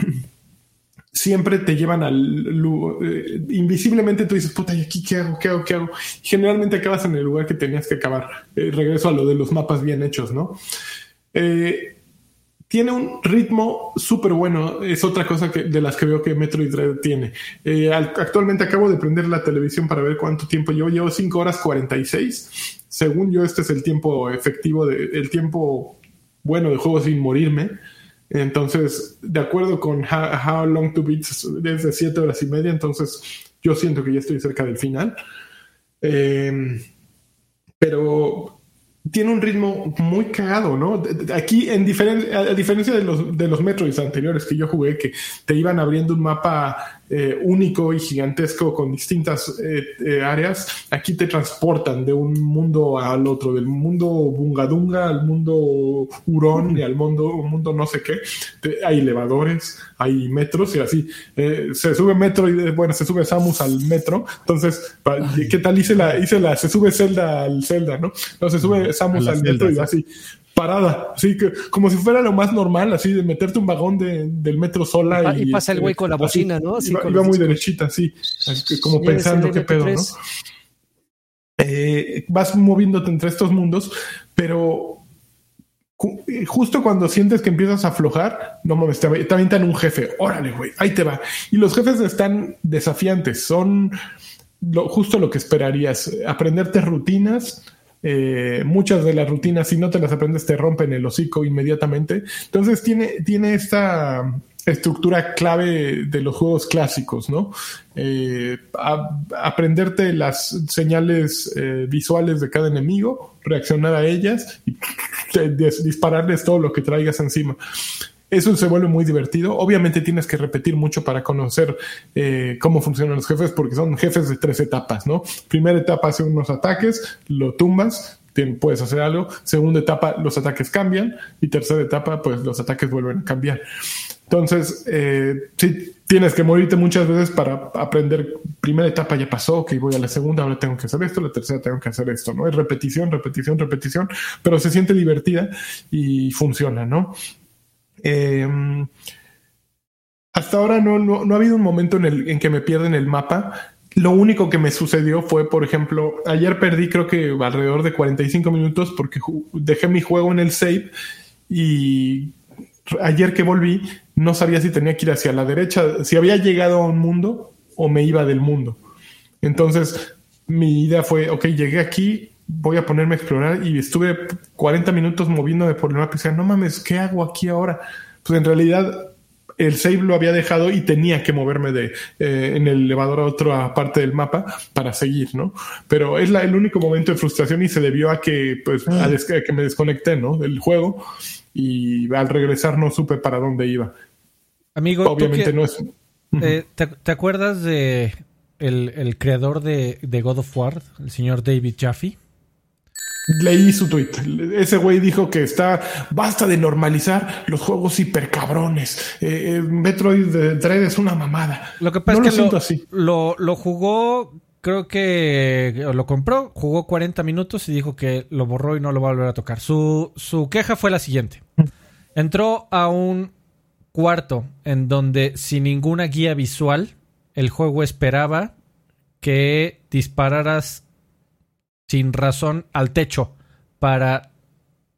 siempre te llevan al... Eh, invisiblemente tú dices, puta, ¿y aquí qué hago? ¿Qué hago? ¿Qué hago? generalmente acabas en el lugar que tenías que acabar. Eh, regreso a lo de los mapas bien hechos, ¿no? Eh, tiene un ritmo súper bueno. Es otra cosa que, de las que veo que Metroid Dread tiene. Eh, actualmente acabo de prender la televisión para ver cuánto tiempo llevo. Llevo 5 horas 46. Según yo, este es el tiempo efectivo, de, el tiempo bueno de juego sin morirme. Entonces, de acuerdo con How, Long to Beat, es de 7 horas y media. Entonces, yo siento que ya estoy cerca del final. Eh, pero tiene un ritmo muy cagado, ¿no? Aquí, en a diferencia de los, de los Metroids anteriores que yo jugué, que te iban abriendo un mapa eh, único y gigantesco con distintas eh, eh, áreas, aquí te transportan de un mundo al otro, del mundo Bungadunga al mundo Hurón y al mundo, mundo no sé qué. hay elevadores, hay metros y así. se sube metro y bueno, se sube Samus al metro. Entonces, ¿qué tal hice la, hice la, se sube Zelda al Zelda, ¿no? No, se sube Samus al metro y así parada, así que como si fuera lo más normal, así de meterte un vagón de, del metro sola. Y, pasa el güey con la bocina, ¿no? Así iba, muy derechita, así, como pensando qué pedo, ¿no? Eh, vas moviéndote entre estos mundos, pero eh, justo cuando sientes que empiezas a aflojar, no mames, te, avientan un jefe, órale, güey, ahí te va. Y los jefes están desafiantes, son justo lo que esperarías, aprenderte rutinas, eh, muchas de las rutinas, si no te las aprendes, te rompen el hocico inmediatamente. Entonces tiene, tiene esta estructura clave de los juegos clásicos, ¿no? Eh, aprenderte las señales eh, visuales de cada enemigo, reaccionar a ellas y dispararles todo lo que traigas encima. Eso se vuelve muy divertido. Obviamente tienes que repetir mucho para conocer eh, cómo funcionan los jefes, porque son jefes de tres etapas, ¿no? Primera etapa hace unos ataques, lo tumbas, puedes hacer algo. Segunda etapa, los ataques cambian. Y tercera etapa, pues los ataques vuelven a cambiar. Entonces, eh, tienes que morirte muchas veces para aprender. Primera etapa ya pasó, que voy a la segunda, ahora tengo que hacer esto, la tercera tengo que hacer esto, ¿no? Es repetición, repetición, repetición, pero se siente divertida y funciona, ¿no? Em, hasta ahora no, no, ha habido un momento en, el, en que me pierden el mapa. Lo único que me sucedió fue, por ejemplo, ayer perdí creo que alrededor de 45 minutos porque dejé mi juego en el save y ayer que volví no sabía si tenía que ir hacia la derecha, si había llegado a un mundo o me iba del mundo. Entonces mi idea fue, ok, llegué aquí, voy a ponerme a explorar y estuve 40 minutos moviéndome por el mapa y decía, no mames, ¿qué hago aquí ahora? Pues en realidad el save lo había dejado y tenía que moverme de eh, en el elevador a otra parte del mapa para seguir, ¿no? Pero es la, el único momento de frustración y se debió a que, pues, a, ah. que me desconecté, ¿no? Del juego y al regresar no supe para dónde iba. Amigo, obviamente no es. Eh, ¿te, acuerdas de el, el creador de, de, God of War, el señor David Jaffe? Leí su tweet. Ese güey dijo que está. Basta de normalizar los juegos hipercabrones. Eh, eh Metroid Dread es una mamada. Lo que pasa es que lo, así. Lo, lo, jugó. Creo que lo compró, jugó 40 minutos y dijo que lo borró y no lo va a volver a tocar. Su, su queja fue la siguiente. Entró a un cuarto en donde sin ninguna guía visual el juego esperaba que dispararas sin razón al techo para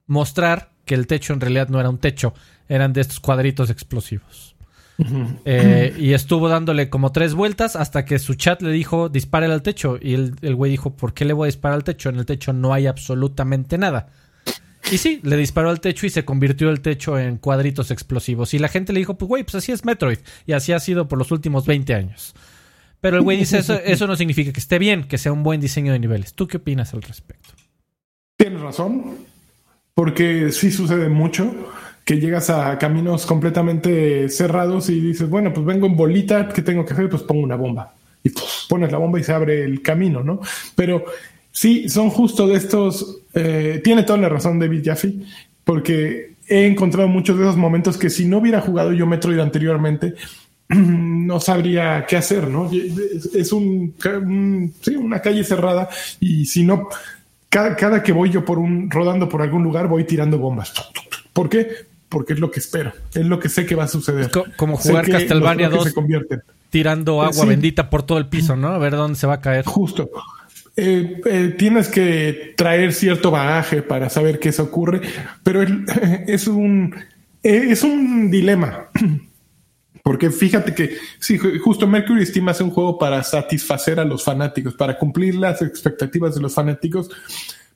mostrar que el techo en realidad no era un techo, eran de estos cuadritos explosivos. Eh, y estuvo dándole como tres vueltas hasta que su chat le dijo dispare al techo. Y el, el güey dijo, ¿por qué le voy a disparar al techo? En el techo no hay absolutamente nada. Y sí, le disparó al techo y se convirtió el techo en cuadritos explosivos. Y la gente le dijo, pues güey, pues así es Metroid. Y así ha sido por los últimos 20 años. Pero el güey dice, eso, eso no significa que esté bien, que sea un buen diseño de niveles. ¿Tú qué opinas al respecto? Tienes razón, porque sí sucede mucho que llegas a caminos completamente cerrados y dices, bueno, pues vengo en bolita, ¿qué tengo que hacer? Pues pongo una bomba. Y pues, pones la bomba y se abre el camino, ¿no? Pero sí, son justo de estos, eh, tiene toda la razón David Jaffe, porque he encontrado muchos de esos momentos que si no hubiera jugado yo Metroid anteriormente, no sabría qué hacer, ¿no? Es un, sí, una calle cerrada y si no, cada, que voy yo por un, rodando por algún lugar, voy tirando bombas. ¿Por qué? Porque es lo que espero, es lo que sé que va a suceder. como jugar Castlevania 2 tirando agua bendita por todo el piso, ¿no? A ver dónde se va a caer. Justo. Eh, eh, tienes que traer cierto bagaje para saber qué se ocurre, pero es un, es un dilema. Porque fíjate que sí, justo Mercury Steam hace un juego para satisfacer a los fanáticos, para cumplir las expectativas de los fanáticos,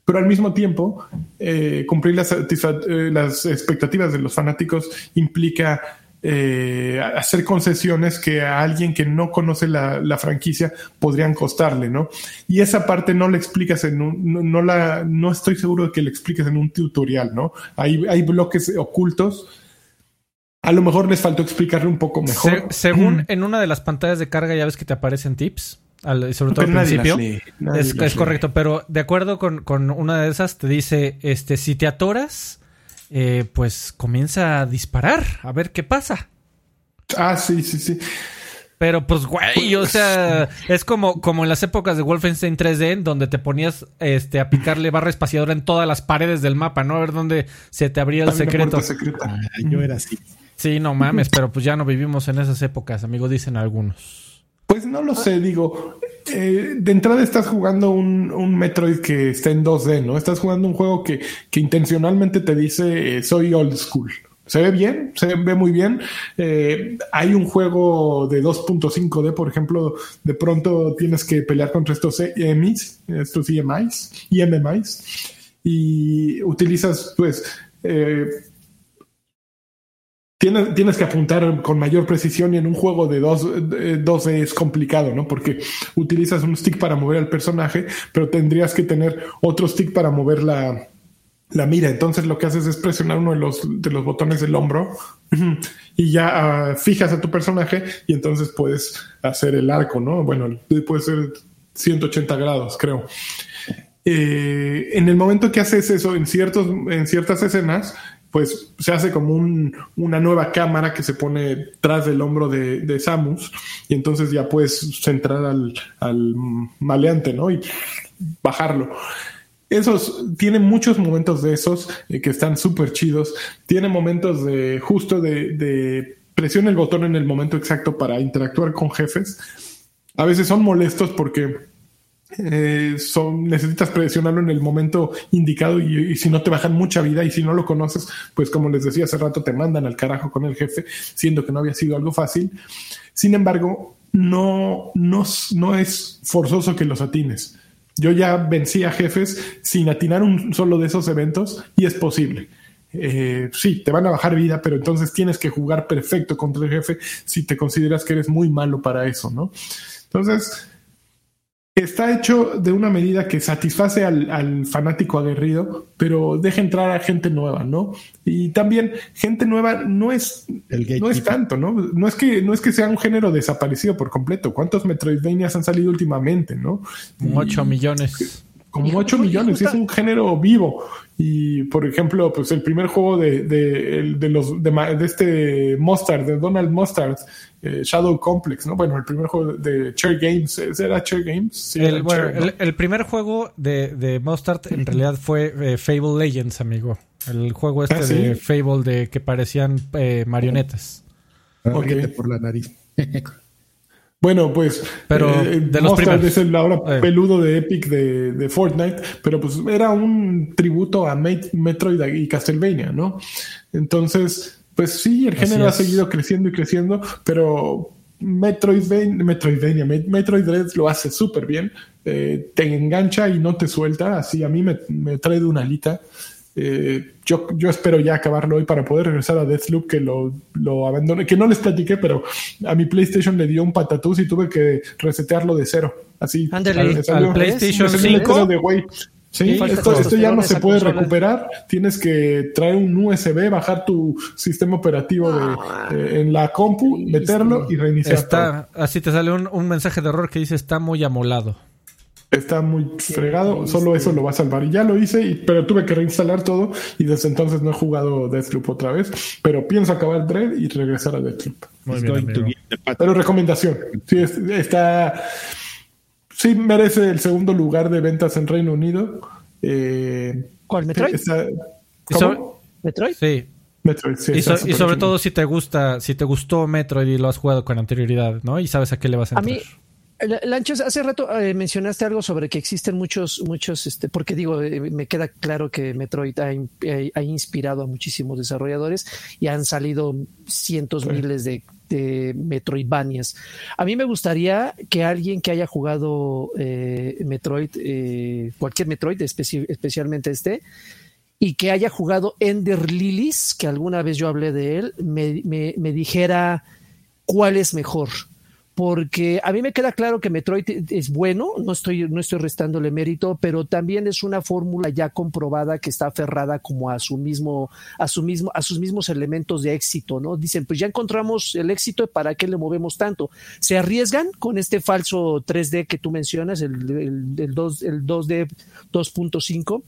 pero al mismo tiempo eh, cumplir las, eh, las, expectativas de los fanáticos implica eh, hacer concesiones que a alguien que no conoce la, la, franquicia podrían costarle, ¿no? Y esa parte no la explicas en un, no, la, no estoy seguro de que la expliques en un tutorial, ¿no? Hay, hay bloques ocultos a lo mejor les faltó explicarle un poco mejor. según en una de las pantallas de carga ya ves que te aparecen tips, sobre todo al principio. es, correcto, pero de acuerdo con, una de esas te dice, este, si te atoras, eh, pues comienza a disparar, a ver qué pasa. Ah, sí, sí, sí. Pero pues, güey, o sea, es como, como en las épocas de Wolfenstein 3D, donde te ponías este, a picarle barra espaciadora en todas las paredes del mapa, ¿no? A ver dónde se te abría el secreto. Ah, yo era así. Sí, no mames, pero pues ya no vivimos en esas épocas, amigo, dicen algunos. Pues no lo sé, digo, eh, de entrada estás jugando un, Metroid que está en 2D, ¿no? Estás jugando un juego que, que intencionalmente te dice eh, soy old school. Se ve bien, se ve muy bien. Eh, hay un juego de 2.5D, por ejemplo, de pronto tienes que pelear contra estos EMIs, estos EMIs, EMMIs, y utilizas, pues, Tienes, que apuntar con mayor precisión y en un juego de 2 es complicado, ¿no? Porque utilizas un stick para mover al personaje, pero tendrías que tener otro stick para mover la, la mira. Entonces lo que haces es presionar uno de los, de los botones del hombro y ya uh, fijas a tu personaje y entonces puedes hacer el arco, ¿no? Bueno, puede ser 180 grados, creo. Eh, en el momento que haces eso en, ciertos, en ciertas escenas, pues se hace como un, una nueva cámara que se pone tras del hombro de, de Samus y entonces ya puedes centrar al, al maleante, ¿no? Y bajarlo. Esos, tiene muchos momentos de esos eh, que están súper chidos. Tiene momentos de justo de, de el botón en el momento exacto para interactuar con jefes. A veces son molestos porque eh, son, necesitas presionarlo en el momento indicado y, si no te bajan mucha vida y si no lo conoces, pues como les decía hace rato, te mandan al carajo con el jefe, siendo que no había sido algo fácil. Sin embargo, no, no, no es forzoso que los atines. Yo ya vencí a jefes sin atinar un solo de esos eventos y es posible. Eh, sí, te van a bajar vida, pero entonces tienes que jugar perfecto contra el jefe si te consideras que eres muy malo para eso, ¿no? Entonces, está hecho de una medida que satisface al, al, fanático aguerrido, pero deja entrar a gente nueva, ¿no? Y también gente nueva no es, no es tanto, ¿no? No es, que, no es que sea un género desaparecido por completo. ¿Cuántos Metroidvanias han salido últimamente, no? Como 8 millones. Como 8 millones, y es un género vivo. Y por ejemplo, pues el primer juego de, de, de los de, de, este Mustard, de Donald Mustard, eh, Shadow Complex, ¿no? Bueno, el primer juego de Cher Games, ¿era Cher Games? Sí, el, bueno, Cher, ¿no? el, el, primer juego de, de Mustard en realidad fue eh, Fable Legends, amigo. El juego este ¿Ah, sí? de Fable de que parecían eh, marionetas. Okay. Por la nariz. Bueno, pues pero eh, de los Mustard es el ahora eh. peludo de Epic de, de, Fortnite, pero pues era un tributo a Metroid y Castlevania, ¿no? Entonces, pues sí, el género ha seguido creciendo y creciendo, pero Metroidvania, Metroidvania Metroid Dread lo hace súper bien, eh, te engancha y no te suelta, así a mí me, me trae de una alita. Eh, yo, yo, espero ya acabarlo hoy para poder regresar a Deathloop, que lo, lo abandoné, que no les platiqué, pero a mi PlayStation le dio un patatús y tuve que resetearlo de cero. Así. Ándale, al, al, PlayStation 5. De, güey, Sí, esto, esto, ya no se puede recuperar. Tienes que traer un USB, bajar tu sistema operativo de, eh, en la compu, meterlo y reiniciar. Está, así te sale un, un mensaje de error que dice está muy amolado está muy fregado, solo eso lo va a salvar. Y ya lo hice, y, pero tuve que reinstalar todo y desde entonces no he jugado Deathloop otra vez, pero pienso acabar Dread y regresar a Deathloop. Muy bien, pero recomendación, sí, está, sí merece el segundo lugar de ventas en Reino Unido. Eh, ¿Cuál, Metroid? Está, ¿Cómo? ¿Metroid? Sí. Metroid, sí, y, so, y, sobre todo si te gusta, si te gustó Metroid y lo has jugado con anterioridad, ¿no? Y sabes a qué le vas a entrar. A mí, Lanchas, hace rato eh, mencionaste algo sobre que existen muchos, muchos, este, porque digo, eh, me queda claro que Metroid ha, ha, inspirado a muchísimos desarrolladores y han salido cientos, sí. miles de, de, Metroidvanias. A mí me gustaría que alguien que haya jugado eh, Metroid, eh, cualquier Metroid, especi especialmente este, y que haya jugado Ender Lilies, que alguna vez yo hablé de él, me, me, me dijera cuál es mejor porque a mí me queda claro que Metroid es bueno, no estoy, no estoy restándole mérito, pero también es una fórmula ya comprobada que está aferrada como a su mismo, a su mismo, a sus mismos elementos de éxito, ¿no? Dicen, pues ya encontramos el éxito, ¿para qué le movemos tanto? Se arriesgan con este falso 3D que tú mencionas, el, el, el 2, el 2D 2.5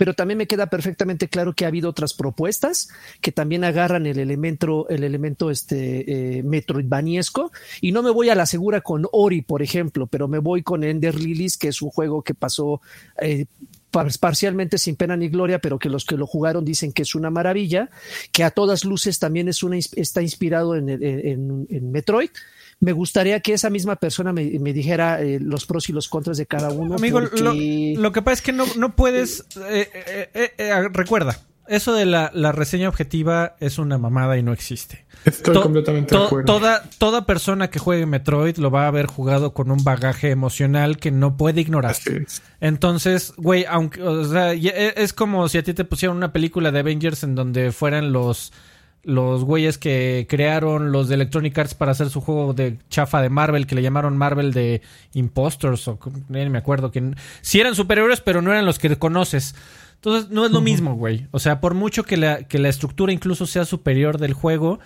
pero también me queda perfectamente claro que ha habido otras propuestas que también agarran el elemento, el elemento este, eh, metroidvaniesco. Y no me voy a la segura con Ori, por ejemplo, pero me voy con Ender Lilies, que es un juego que pasó eh, parcialmente sin pena ni gloria, pero que los que lo jugaron dicen que es una maravilla, que a todas luces también es una, está inspirado en, en, en Metroid me gustaría que esa misma persona me, me dijera eh, los pros y los contras de cada uno. Amigo, porque... lo, lo, que pasa es que no, no puedes. Eh, eh, eh recuerda, eso de la, la, reseña objetiva es una mamada y no existe. Estoy to completamente to de acuerdo. Toda, toda persona que juegue Metroid lo va a haber jugado con un bagaje emocional que no puede ignorar. Es. Entonces, güey, aunque. O sea, es como si a ti te pusieran una película de Avengers en donde fueran los los güeyes que crearon los de Electronic Arts para hacer su juego de chafa de Marvel, que le llamaron Marvel de Impostors, o ni me acuerdo, que sí eran superiores, pero no eran los que conoces. Entonces, no es lo mismo, güey. O sea, por mucho que la, que la estructura incluso sea superior del juego,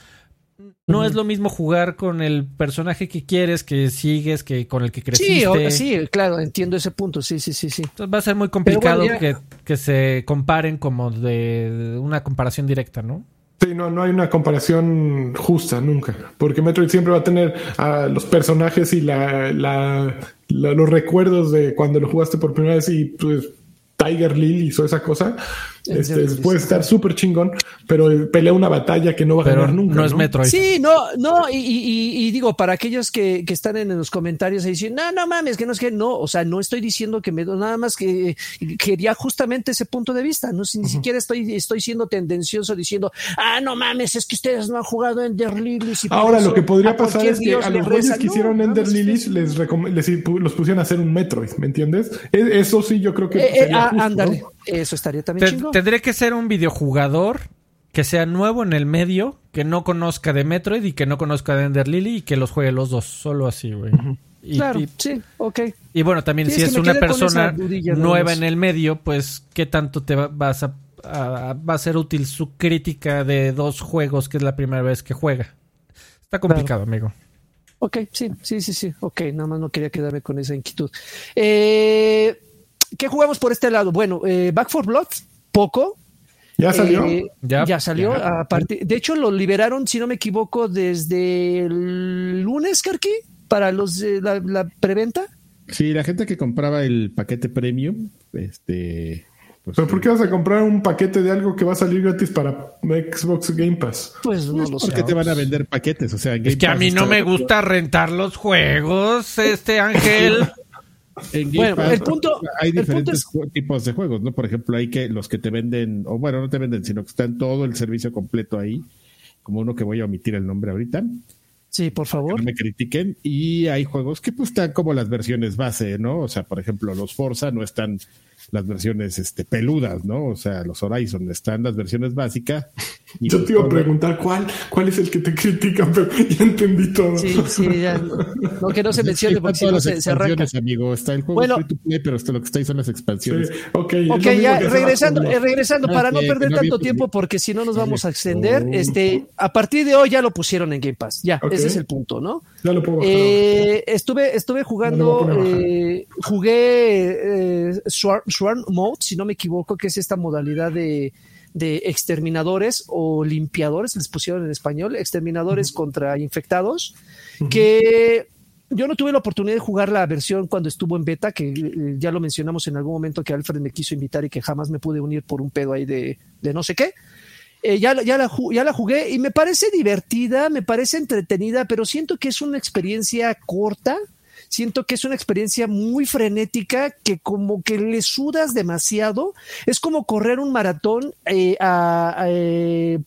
no es lo mismo jugar con el personaje que quieres, que sigues, que con el que creciste. Sí, sí claro, entiendo ese punto. Sí, sí, sí, sí. Entonces va a ser muy complicado que, que, se comparen como de una comparación directa, ¿no? Sí, no, no hay una comparación justa nunca, porque Metroid siempre va a tener a los personajes y la, los recuerdos de cuando lo jugaste por primera vez y pues Tiger Lily hizo esa cosa este, puede estar súper chingón, pero pelea una batalla que no va a ganar nunca. No es Metroid. Sí, no, no, y, digo, para aquellos que, están en, los comentarios y dicen, no, no mames, que no es que no, o sea, no estoy diciendo que me nada más que quería justamente ese punto de vista, no ni siquiera estoy, estoy siendo tendencioso diciendo, ah, no mames, es que ustedes no han jugado Ender Lilies. Ahora, lo que podría pasar es que a los güeyes que hicieron Ender Lilies les, los pusieron a hacer un Metroid, ¿me entiendes? E, eso sí, yo creo que. Eh, eh, ah, ándale, eso estaría también chingón. Tendría que ser un videojugador que sea nuevo en el medio, que no conozca de Metroid y que no conozca de Ender Lily y que los juegue los dos, solo así, güey. claro, sí, ok. Y bueno, también si es, una persona nueva en el medio, pues, ¿qué tanto te vas a, va a ser útil su crítica de dos juegos que es la primera vez que juega? Está complicado, amigo. Ok, sí, sí, sí, sí. Ok, nada más no quería quedarme con esa inquietud. Eh, ¿Qué jugamos por este lado? Bueno, eh, Back for Blood, poco. ¿Ya salió? Eh, ya, salió. A de hecho, lo liberaron, si no me equivoco, desde el lunes, Karki, para los la, preventa. Sí, la gente que compraba el paquete premium, este. Pues, ¿Pero por qué vas a comprar un paquete de algo que va a salir gratis para Xbox Game Pass? Pues no lo sé. Porque te van a vender paquetes, o sea, es que a mí no me gusta rentar los juegos, este Ángel. bueno, el punto, hay diferentes tipos de juegos, ¿no? Por ejemplo, hay que los que te venden, o bueno, no te venden, sino que están todo el servicio completo ahí, como uno que voy a omitir el nombre ahorita. Sí, por favor. no me critiquen. Y hay juegos que pues están como las versiones base, ¿no? O sea, por ejemplo, los Forza no están las versiones este, peludas, ¿no? O sea, los Horizon están las versiones básicas. Yo pues te iba a preguntar cuál, cuál es el que te critican, pero ya entendí todo. Sí, sí, ya. No, que no se mencione porque si no se, se arranca. amigo. Está el juego bueno, free to play, pero hasta lo que está ahí son las expansiones. Sí, ok, okay ya regresando, eh, regresando, para no perder tanto tiempo, porque si no nos vamos a extender, este, a partir de hoy ya lo pusieron en Game Pass. Ya, ese es el punto, ¿no? Ya lo puedo eh, estuve, estuve jugando, eh, jugué eh, Swarm Mode, si no me equivoco, que es esta modalidad de, exterminadores o limpiadores, les pusieron en español, exterminadores contra infectados, que yo no tuve la oportunidad de jugar la versión cuando estuvo en beta, que eh, ya lo mencionamos en algún momento que Alfred me quiso invitar y que jamás me pude unir por un pedo ahí de, no sé qué. Eh, ya, ya, la, ya la jugué y me parece divertida, me parece entretenida, pero siento que es una experiencia corta siento que es una experiencia muy frenética que como que le sudas demasiado. Es como correr un maratón eh, eh,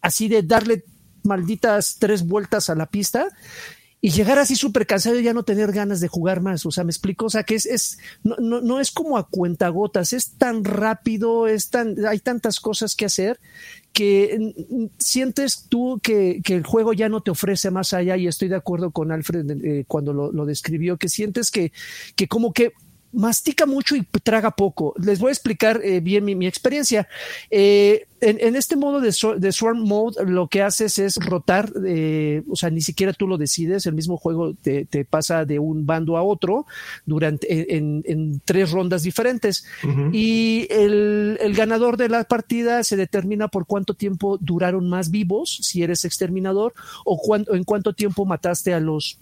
así de darle malditas tres vueltas a la pista y llegar así súper cansado y ya no tener ganas de jugar más. O sea, me explico, o sea, que es, es no, no, no, es como a cuentagotas, es tan rápido, es tan, hay tantas cosas que hacer que sientes tú que, que, el juego ya no te ofrece más allá y estoy de acuerdo con Alfred eh, cuando lo, lo, describió, que sientes que, que como que mastica mucho y traga poco. Les voy a explicar eh, bien mi, experiencia. Eh, en, este modo de, Swarm Mode, lo que haces es rotar, eh, o sea, ni siquiera tú lo decides, el mismo juego te, pasa de un bando a otro durante en, tres rondas diferentes. Y el, ganador de la partida se determina por cuánto tiempo duraron más vivos, si eres exterminador, o en cuánto tiempo mataste a los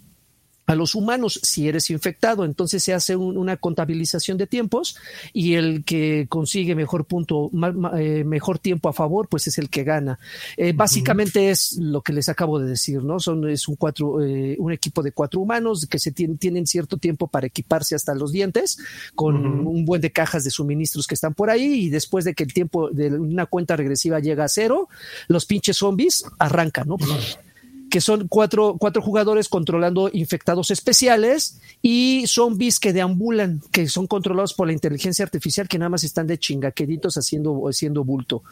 a los humanos si eres infectado. Entonces se hace una contabilización de tiempos y el que consigue mejor punto, eh, mejor tiempo a favor, pues es el que gana. Eh, básicamente es lo que les acabo de decir, ¿no? Son, es un cuatro, eh, un equipo de cuatro humanos que se tienen cierto tiempo para equiparse hasta los dientes con un buen de cajas de suministros que están por ahí y después de que el tiempo de una cuenta regresiva llega a cero, los pinches zombies arrancan, ¿no? que son cuatro, cuatro jugadores controlando infectados especiales y zombies que deambulan, que son controlados por la inteligencia artificial, que nada más están de chingaqueritos haciendo, haciendo bulto.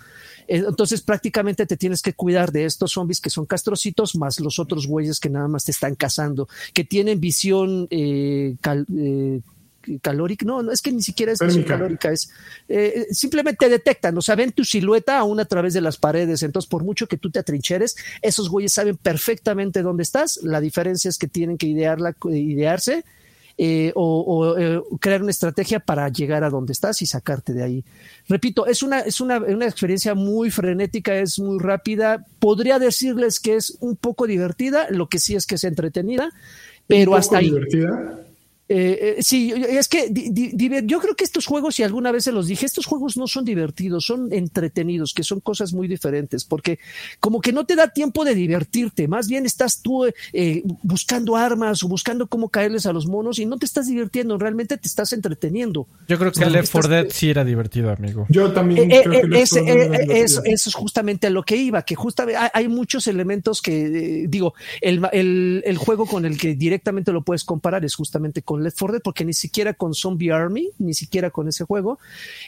Eh, entonces prácticamente te tienes que cuidar de estos zombies que son castrocitos, más los otros güeyes que nada más te están cazando, que tienen visión eh, eh, calórica, no, no es que ni siquiera es calórica, es eh, simplemente detectan, o sea, ven tu silueta aún a través de las paredes, entonces por mucho que tú te atrincheres, esos güeyes saben perfectamente dónde estás, la diferencia es que tienen que idearla, idearse eh, o, eh, crear una estrategia para llegar a donde estás y sacarte de ahí. Repito, es una, es una, una experiencia muy frenética, es muy rápida. Podría decirles que es un poco divertida, lo que sí es que es entretenida, pero hasta ahí. Divertida? Eh, eh, sí, es que yo creo que estos juegos, y alguna vez se los dije, estos juegos no son divertidos, son entretenidos, que son cosas muy diferentes, porque como que no te da tiempo de divertirte, más bien estás tú eh, buscando armas o buscando cómo caerles a los monos y no te estás divirtiendo, realmente te estás entreteniendo. Yo creo que el Left 4 Dead sí era divertido, amigo. Yo también. creo que eso, eso, es justamente a lo que iba, que justamente hay, muchos elementos que, digo, el, el, el juego con el que directamente lo puedes comparar es justamente con Left 4 Dead porque ni siquiera con Zombie Army, ni siquiera con ese juego,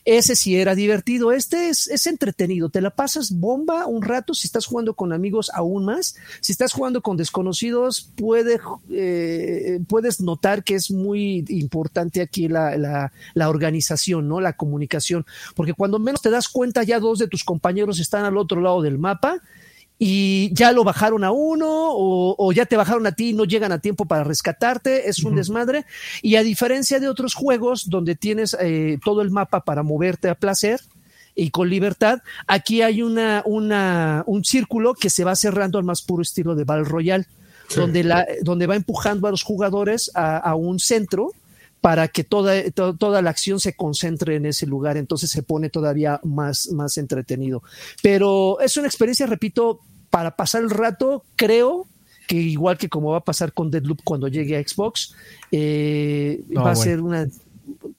ese sí era divertido, este es, es entretenido, te la pasas bomba un rato. Si estás jugando con amigos aún más, si estás jugando con desconocidos eh, puedes notar que es muy importante aquí la, la, la organización, ¿no? la comunicación, porque cuando menos te das cuenta ya dos de tus compañeros están al otro lado del mapa, y ya lo bajaron a uno o, ya te bajaron a ti y no llegan a tiempo para rescatarte, es un desmadre. Y a diferencia de otros juegos donde tienes eh, todo el mapa para moverte a placer, y con libertad. Aquí hay una, una, un círculo que se va cerrando al más puro estilo de Battle Royale, donde, la, donde va empujando a los jugadores a, un centro para que toda, toda la acción se concentre en ese lugar, entonces se pone todavía más, más entretenido. Pero es una experiencia, repito, para pasar el rato, creo que igual que como va a pasar con Deadloop cuando llegue a Xbox, eh, va a ser una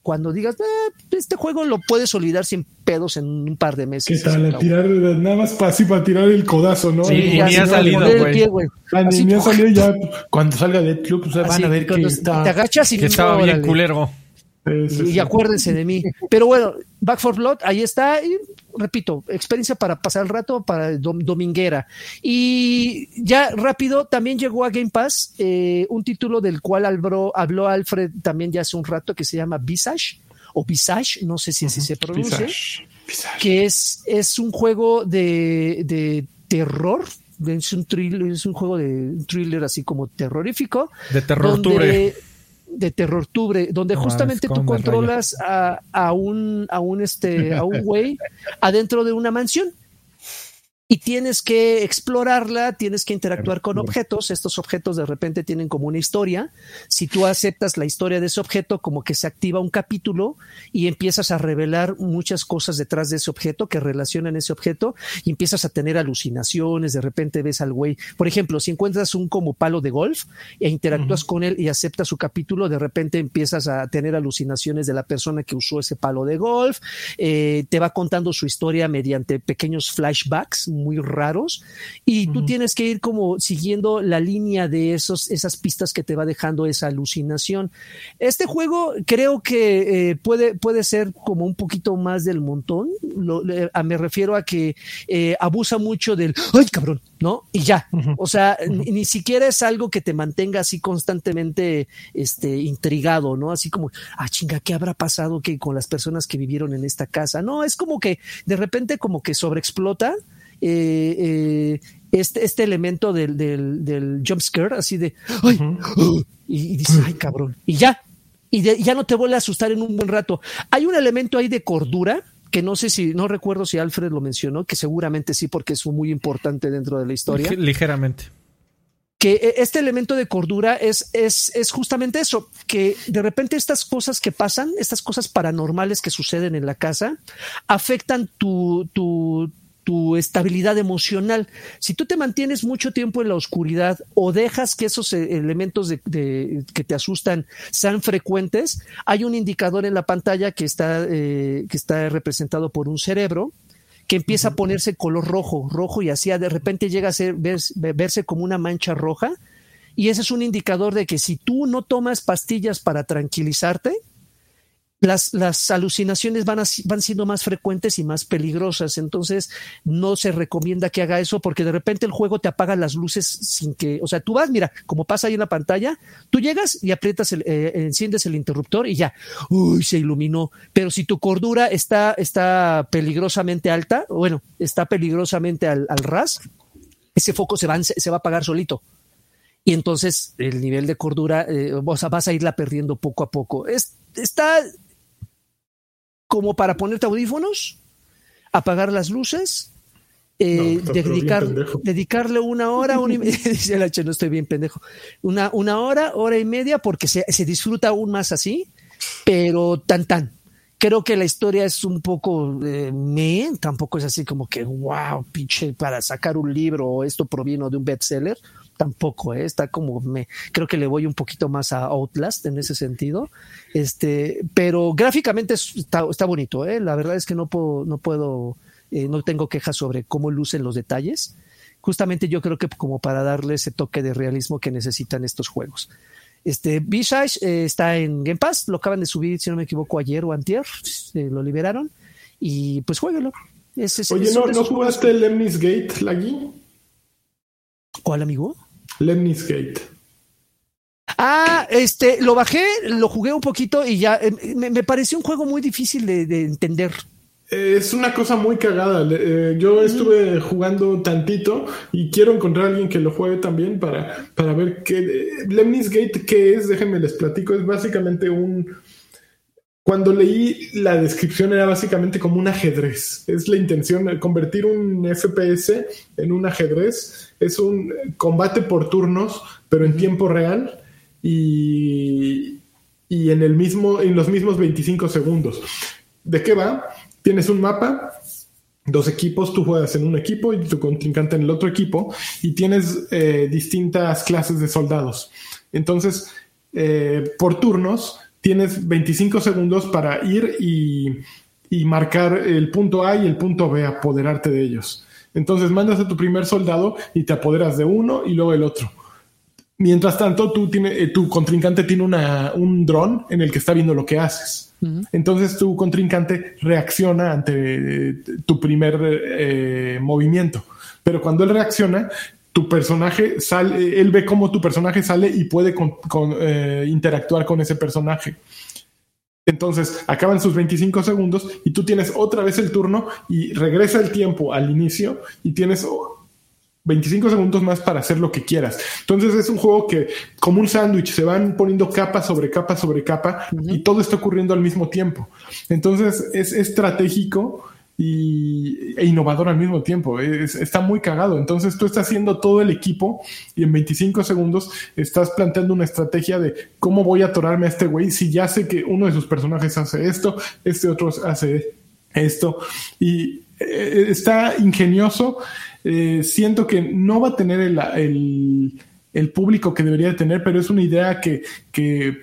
cuando digas, ah, este juego lo puedes olvidar sin pedos en un par de meses. ¿Qué tal? tirar, nada más para, así, para tirar el codazo, ¿no? Sí, ni ha salido, güey. Ni ha salido ya. Cuando salga Deadloop, pues, van a ver que está... Te agachas y que estaba bien culero y, acuérdense de mí. Pero bueno, Back for Blood, ahí está. Y, repito, experiencia para pasar el rato, para dominguera. Y ya rápido, también llegó a Game Pass eh, un título del cual habló, habló, Alfred también ya hace un rato, que se llama Visage, o Visage, no sé si así se pronuncia, que es, es un juego de, de terror, es un thriller, es un juego de thriller así como terrorífico. De terror de Terror Tubre, donde justamente tú controlas a, a, un, a un este, a un güey adentro de una mansión y tienes que explorarla, tienes que interactuar con objetos. Estos objetos de repente tienen como una historia. Si tú aceptas la historia de ese objeto, como que se activa un capítulo y empiezas a revelar muchas cosas detrás de ese objeto que relacionan ese objeto y empiezas a tener alucinaciones. De repente ves al güey. Por ejemplo, si encuentras un como palo de golf e interactúas con él y aceptas su capítulo, de repente empiezas a tener alucinaciones de la persona que usó ese palo de golf. Eh, te va contando su historia mediante pequeños flashbacks muy raros y tú tienes que ir como siguiendo la línea de esos, esas pistas que te va dejando esa alucinación. Este juego creo que eh, puede, puede ser como un poquito más del montón. me refiero a que eh, abusa mucho del, ay cabrón, ¿no? Y ya. O sea, ni, siquiera es algo que te mantenga así constantemente este, intrigado, ¿no? Así como, ah, chinga, ¿qué habrá pasado que con las personas que vivieron en esta casa? No, es como que de repente como que sobreexplota eh, eh, este, este elemento del, del, del jump scare, así de, ay, y, dices, ay, cabrón, y ya, y ya no te vuelve a asustar en un buen rato. Hay un elemento ahí de cordura que no sé si, no recuerdo si Alfred lo mencionó, que seguramente sí, porque es muy importante dentro de la historia. Ligeramente. Que e, este elemento de cordura es, es, es justamente eso, que de repente estas cosas que pasan, estas cosas paranormales que suceden en la casa, afectan tu, tu, tu estabilidad emocional. Si tú te mantienes mucho tiempo en la oscuridad o dejas que esos eh, elementos de, que te asustan sean frecuentes, hay un indicador en la pantalla que está, eh, que está representado por un cerebro que empieza a ponerse color rojo, rojo y así de repente llega a ser, verse como una mancha roja. Y ese es un indicador de que si tú no tomas pastillas para tranquilizarte, las, las alucinaciones van, van siendo más frecuentes y más peligrosas. Entonces, no se recomienda que haga eso porque de repente el juego te apaga las luces sin que, o sea, tú vas, mira, como pasa ahí en la pantalla, tú llegas y aprietas, el, eh, enciendes el interruptor y ya, uy, se iluminó. Pero si tu cordura está, está peligrosamente alta, bueno, está peligrosamente al, ras, ese foco se va, se va a apagar solito y entonces el nivel de cordura eh, vas a irla perdiendo poco a poco. Es, está como para ponerte audífonos, apagar las luces, eh, dedicar, dedicarle una hora, una y media, dice el H, no estoy bien pendejo, una, una hora, hora y media, porque se, se disfruta aún más así, pero tan tan. Creo que la historia es un poco eh, me, tampoco es así como que wow, pinche, para sacar un libro o esto provino de un bestseller tampoco, ¿eh? está como me creo que le voy un poquito más a Outlast en ese sentido. Este, pero gráficamente está, está bonito, ¿eh? la verdad es que no puedo, no puedo, eh, no tengo quejas sobre cómo lucen los detalles. Justamente yo creo que como para darle ese toque de realismo que necesitan estos juegos. Este Visage eh, está en Game Pass, lo acaban de subir, si no me equivoco, ayer o antier, eh, lo liberaron y pues jueguelo. Oye, ¿no, ¿no jugaste el Lemnis Gate, Lagui? ¿Cuál amigo? Lemnis Gate. Ah, este, lo bajé, lo jugué un poquito y ya eh, me, pareció un juego muy difícil de, entender. Es una cosa muy cagada. Eh, yo estuve jugando tantito y quiero encontrar a alguien que lo juegue también para, para ver qué. Eh, Lemnis Gate, ¿qué es? Déjenme les platico. Es básicamente un. Cuando leí la descripción era básicamente como un ajedrez. Es la intención, convertir un FPS en un ajedrez. Es un combate por turnos, pero en tiempo real y, en, el mismo, en los mismos 25 segundos. ¿De qué va? Tienes un mapa, dos equipos, tú juegas en un equipo y tu contrincante en el otro equipo y tienes eh, distintas clases de soldados. Entonces, eh, por turnos, tienes 25 segundos para ir y, y, marcar el punto A y el punto B, apoderarte de ellos. Entonces mandas a tu primer soldado y te apoderas de uno y luego el otro. Mientras tanto, tú tiene, eh, tu contrincante tiene una, un dron en el que está viendo lo que haces. Entonces tu contrincante reacciona ante eh, tu primer eh, movimiento. Pero cuando él reacciona, tu personaje sale, él ve cómo tu personaje sale y puede interactuar con ese personaje. Entonces acaban sus 25 segundos y tú tienes otra vez el turno y regresa el tiempo al inicio y tienes 25 segundos más para hacer lo que quieras. Entonces es un juego que, como un sándwich, se van poniendo capa sobre capa sobre capa y todo está ocurriendo al mismo tiempo. Entonces es estratégico e innovador al mismo tiempo. está muy cagado. Entonces tú estás haciendo todo el equipo y en 25 segundos estás planteando una estrategia de cómo voy a atorarme a este güey si ya sé que uno de sus personajes hace esto, este otro hace esto. Y eh, está ingenioso eh, siento que no va a tener el, el, público que debería tener, pero es una idea que, que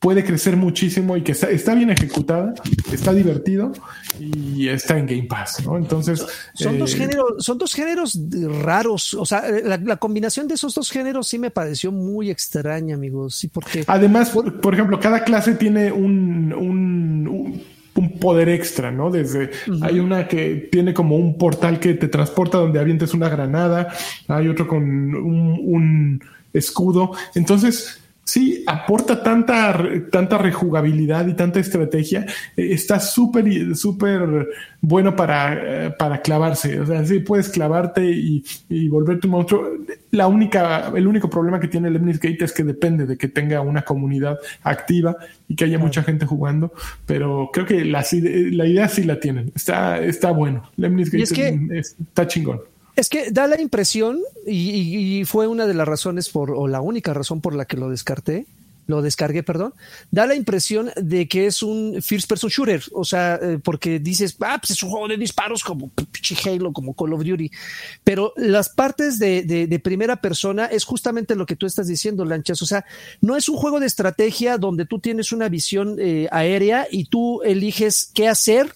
puede crecer muchísimo y que está, bien ejecutada, está divertido y está en Game Pass, ¿no? Entonces... Son, dos, eh, géneros, son dos géneros raros, o sea, la, combinación de esos dos géneros sí me pareció muy extraña, amigos, sí, porque... Además, por, ejemplo, cada clase tiene un un poder extra, ¿no? Desde hay una que tiene como un portal que te transporta donde avientes una granada, hay otro con un, un escudo. Entonces, sí, aporta tanta, tanta rejugabilidad y tanta estrategia. Eh, está súper, súper bueno para, eh, para clavarse. O sea, sí puedes clavarte y, y, volverte un monstruo. La única, el único problema que tiene Lemnis Gate es que depende de que tenga una comunidad activa y que haya mucha gente jugando. Pero creo que la, la idea sí la tienen. Está, está bueno. Lemnis Gate está chingón. Es que da la impresión, y, fue una de las razones por, o la única razón por la que lo descarté, lo descargué, perdón, da la impresión de que es un first person shooter, o sea, eh, porque dices, ah, pues es un juego de disparos como Halo, como Call of Duty, pero las partes de, primera persona es justamente lo que tú estás diciendo, Lanchas, o sea, no es un juego de estrategia donde tú tienes una visión eh, aérea y tú eliges qué hacer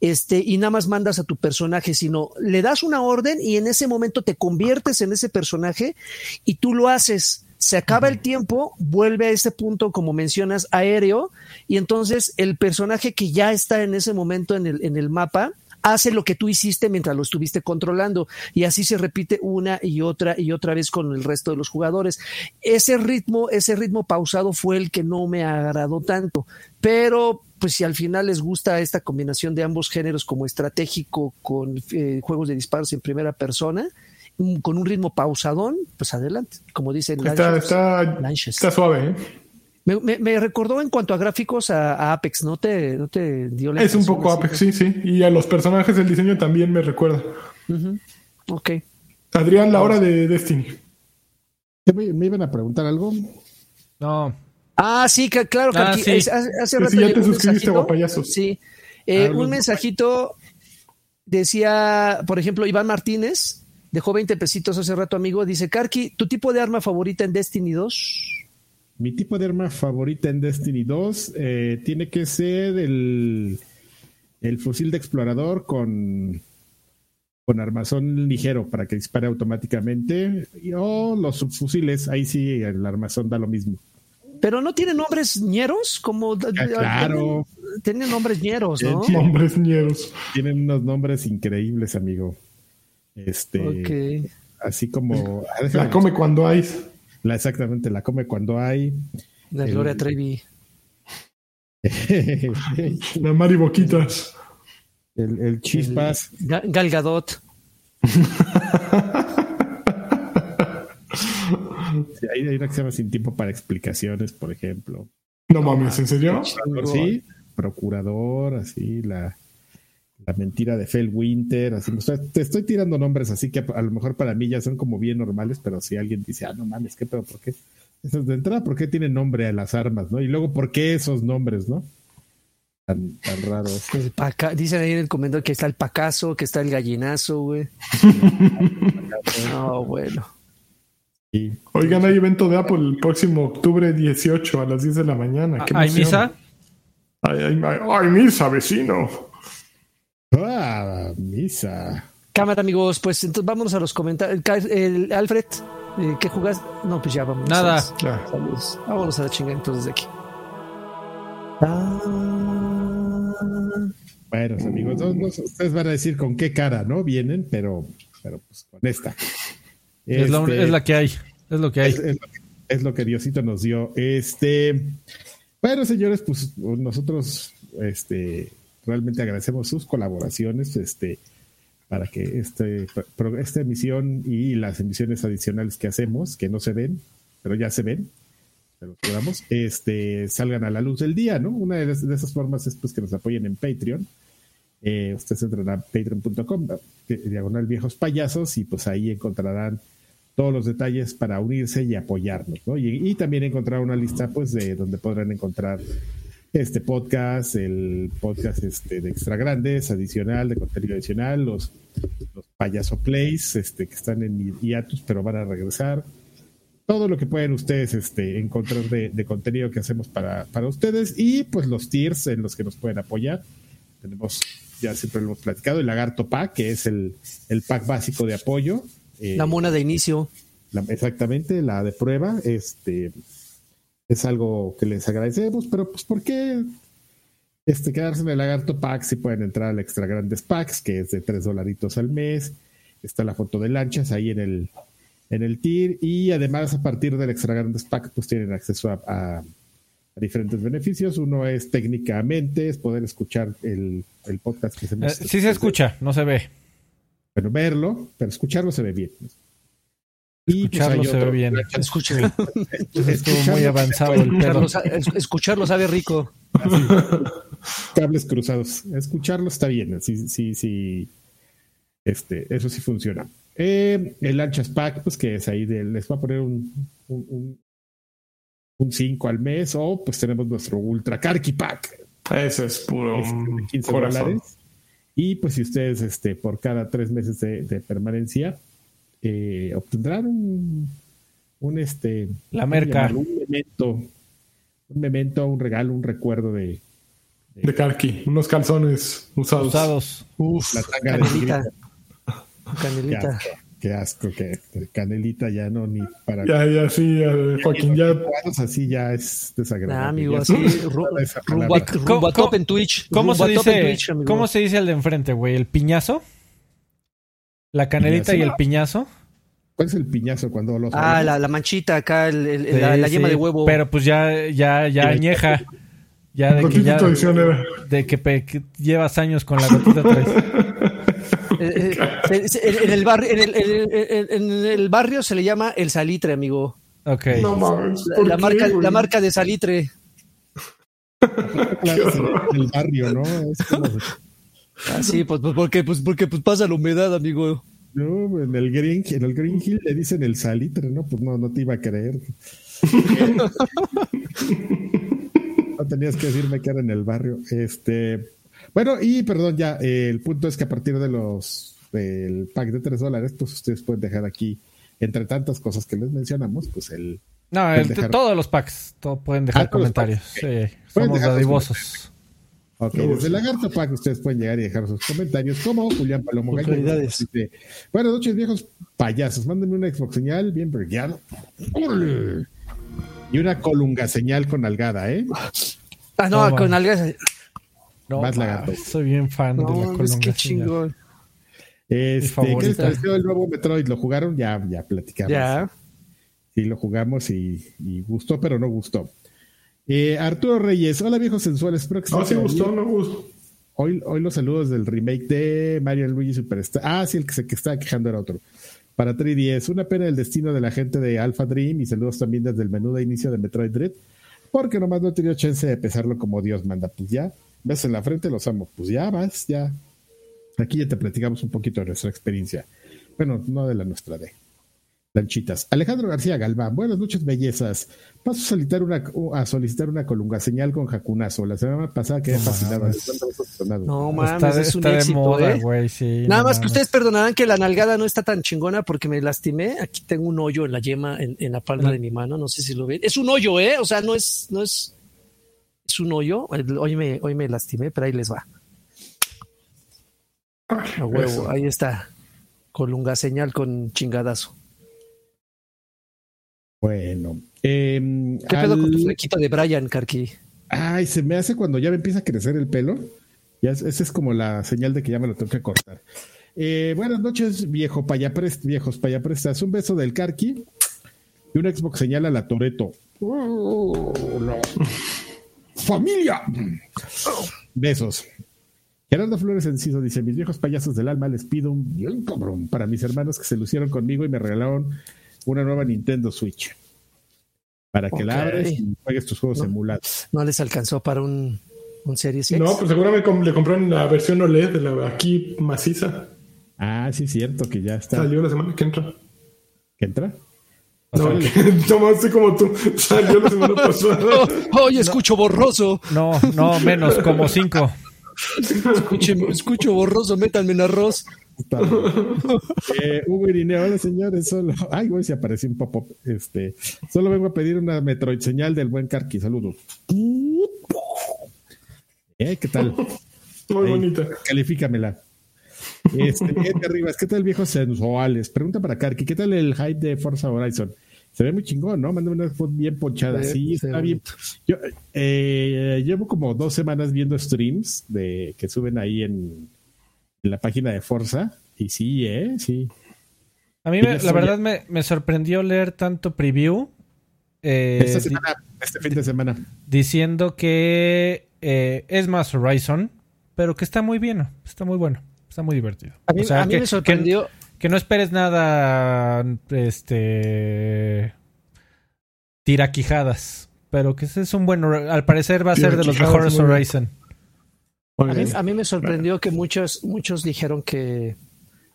este, y nada más mandas a tu personaje, sino le das una orden y en ese momento te conviertes en ese personaje y tú lo haces. Se acaba el tiempo, vuelve a ese punto, como mencionas, aéreo, y entonces el personaje que ya está en ese momento en el, en el mapa hace lo que tú hiciste mientras lo estuviste controlando y así se repite una y otra y otra vez con el resto de los jugadores. Ese ritmo, ese ritmo pausado fue el que no me agradó tanto, pero pues si al final les gusta esta combinación de ambos géneros como estratégico con eh, juegos de disparos en primera persona, con un ritmo pausadón, pues adelante. Como dicen, está, está, suave. ¿eh? Me, recordó en cuanto a gráficos a, Apex, ¿no te, no te dio la Es un poco Apex, sí, sí. Y a los personajes el diseño también me recuerda. Ok. Adrián, la hora de Destiny. ¿Me iban a preguntar algo? No. Ah, sí, claro que ah, aquí, hace, rato. ya te suscribiste a payasos. Sí. Eh, un mensajito decía, por ejemplo, Iván Martínez Dejó 20 pesitos hace rato, amigo. Dice, Karki, ¿tu tipo de arma favorita en Destiny 2? Mi tipo de arma favorita en Destiny 2 eh, tiene que ser el, el fusil de explorador con, con armazón ligero para que dispare automáticamente. O los subfusiles, ahí sí el armazón da lo mismo. Pero no tiene nombres ñeros, como ah, claro. Tienen, nombres ñeros, ¿no? Nombres ñeros. Tienen unos nombres increíbles, amigo. Este, así como la come cuando hay. La, exactamente, la come cuando hay. La Gloria Trevi. la Mari Boquitas. El, el Chispas. Galgadot. hay, hay, una que se llama Sin Tiempo para Explicaciones, por ejemplo. No mames, ¿en serio? Sí, procurador, así, la la mentira de Fel Winter, así, te estoy tirando nombres así que a, lo mejor para mí ya son como bien normales, pero si alguien dice, ah, no mames, ¿qué pedo? ¿Por qué? de entrada, ¿por qué tienen nombre a las armas, no? Y luego, ¿por qué esos nombres, no? Tan, tan raros. dicen ahí en el comentario que está el pacazo, que está el gallinazo, güey. no, bueno. Oigan, hay evento de Apple el próximo octubre 18 a las 10 de la mañana. ¿Hay misa? hay misa, vecino. Ah, misa. Cámara, amigos, pues entonces vámonos a los comentarios. Alfred, eh, ¿qué jugas? No, pues ya vamos. Nada. Vámonos a la chingada entonces de aquí. Bueno, amigos, ustedes van a decir con qué cara, ¿no? Vienen, pero, pero pues con esta. Es, la, este, que hay. Es lo que hay. Es, lo que Diosito nos dio. Este. Bueno, señores, pues nosotros, este, realmente agradecemos sus colaboraciones este, para que este, esta emisión y las emisiones adicionales que hacemos, que no se ven, pero ya se ven, pero digamos, este, salgan a la luz del día, ¿no? Una de, esas formas es pues, que nos apoyen en Patreon. Eh, ustedes entran a patreon.com, diagonal viejos payasos, y pues ahí encontrarán todos los detalles para unirse y apoyarnos, ¿no? Y, y, también encontrar una lista, pues, de donde podrán encontrar este podcast, el podcast este de Extra Grandes, adicional, de contenido adicional, los, los payaso plays, este, que están en hiatus, pero van a regresar. Todo lo que pueden ustedes este, encontrar de, contenido que hacemos para, para ustedes y pues los tiers en los que nos pueden apoyar. Tenemos, ya siempre lo hemos platicado, el Lagarto Pack, que es el, el pack básico de apoyo. la mona de inicio. exactamente, la de prueba. Este, es algo que les agradecemos, pero pues ¿por qué este, quedarse en el lagarto pack si pueden entrar al extra grandes packs, que es de tres dolaritos al mes? Está la foto de lanchas ahí en el, en el TIR y además a partir del extra grandes pack pues tienen acceso a, diferentes beneficios. Uno es técnicamente, es poder escuchar el, podcast que se eh, sí se escucha, no se ve. Pero verlo, pero escucharlo se ve bien. Escucharlo se ve bien. Escucharlo. Estuvo muy avanzado el Escucharlo sabe rico. Cables cruzados. Escucharlo está bien. Sí, sí, sí. Este, eso sí funciona. Eh, el Anchas Pack, pues que es ahí de, les va a poner un, un, un 5 al mes. O pues tenemos nuestro Ultra Karki Pack. Ese es puro. 15 dólares. Y pues si ustedes, este, por cada tres meses de permanencia, eh, obtendrán un, un este la merca un memento un memento un regalo un recuerdo de de, Karki unos calzones usados usados Uf, la tanga canelita, canelita. qué asco, que Canelita ya no, ni para. Ya, ya, sí, Joaquín, ya. Así ya es desagradable. Ah, amigo, así. rumbo top en Twitch. ¿Cómo se dice, ¿cómo se dice el de enfrente, güey? ¿El piñazo? ¿La canelita y el piñazo? ¿Cuál es el piñazo cuando los Ah, la, la, manchita acá, el, el, la, la, yema de huevo. Pero pues ya, ya, ya añeja. Ya de que ya. De que, llevas años con la gotita 3. Eh, eh, en, el barrio, en, el, en, el barrio se le llama el salitre, amigo. Ok. No mames. La, marca, la marca de salitre. el barrio, ¿no? Es como... Ah, sí, pues, pues, porque, pues porque pues pasa la humedad, amigo. No, en el Green, en el Green Hill le dicen el salitre, ¿no? Pues no, no te iba a creer. no tenías que decirme que era en el barrio. Este, bueno, y perdón, ya, el punto es que a partir de los del pack de 3 dólares, pues ustedes pueden dejar aquí, entre tantas cosas que les mencionamos, pues el. No, todos los packs, todo, pueden dejar ah, comentarios. Sí, somos dadivosos. Ok, desde Lagarto Pack ustedes pueden llegar y dejar sus comentarios, como Julián Palomo Buenas noches, viejos payasos. Mándenme una Xbox señal bien brillado. Y una colunga señal con algada, ¿eh? Ah, no, con algada. No, Más lagarto. Soy bien fan de la colunga es que chingón. Este, ¿Qué les pareció el nuevo Metroid? ¿Lo jugaron? Ya, ya platicamos. Ya. Sí, lo jugamos y, y gustó, pero no gustó. Eh, Arturo Reyes, hola viejos sensuales. no, si gustó, no gustó. Hoy, hoy los saludos del remake de Mario Luigi Superstar. Ah, sí, el que se que estaba quejando era otro. Para 3DS, una pena el destino de la gente de Alpha Dream y saludos también desde el menú de inicio de Metroid Dread, porque nomás no he tenido chance de pesarlo como Dios manda. Pues ya, ves en la frente, los amo. Pues ya vas, ya. Aquí ya te platicamos un poquito de nuestra experiencia. Bueno, no de la nuestra, de lanchitas. Alejandro García Galván, buenas noches, bellezas. Paso a solicitar una, a solicitar una colunga señal con jacunazo. La semana pasada quedé fascinado. No mames, es un éxito, ¿eh? Nada más que ustedes perdonarán que la nalgada no está tan chingona porque me lastimé. Aquí tengo un hoyo en la yema, en, la palma de mi mano. No sé si lo ven. Es un hoyo, ¿eh? O sea, no es, no es, es un hoyo. Hoy me, hoy me lastimé, pero ahí les va. A huevo, ahí está. Colunga señal con chingadazo. Bueno. Eh, ¿Qué pedo con tu flequito de Brian, Karki? Ay, se me hace cuando ya me empieza a crecer el pelo. Ya esa es como la señal de que ya me lo tengo que cortar. Eh, buenas noches, viejo payaprest, viejos payaprestas. Un beso del Karki y un Xbox señala a la Toreto. ¡Familia! Besos. Gerardo Flores Enciso dice: Mis viejos payasos del alma les pido un bien cabrón para mis hermanos que se lucieron conmigo y me regalaron una nueva Nintendo Switch. Para que la abres y juegues tus juegos emulados. ¿No les alcanzó para un, un Series X? No, pues seguramente le compraron la versión OLED de la aquí maciza. Ah, sí, cierto, que ya está. Salió la semana que entra. ¿Que entra? no, tomaste como tú. Salió la semana pasada. Oye, escucho borroso. No, no, menos, como cinco. escucho borroso, métanme en arroz. eh, Hugo Irineo, hola señores, solo. Ay, güey, se apareció un pop-up. Este, solo vengo a pedir una Metroid señal del buen Karki. Saludos. Eh, ¿Qué tal? Muy bonita. Califícamela. Este, Rivas, ¿qué tal viejos sensuales? Pregunta para Karki, ¿qué tal el hype de Forza Horizon? Se ve muy chingón, ¿no? Mándame una foto bien ponchada. Sí, está bien. Yo eh, llevo como dos semanas viendo streams de que suben ahí en, en la página de Forza. Y sí, ¿eh? Sí. A mí, la verdad, me, sorprendió leer tanto preview. Eh, este fin de semana. Diciendo que eh, es más Horizon, pero que está muy bien. Está muy bueno. Está muy divertido. A mí, me sorprendió. Que, no esperes nada. Este. Tiraquijadas. Pero que ese es un buen. Al parecer va a ser de los mejores Horizon. A mí, me sorprendió que muchos, muchos dijeron que,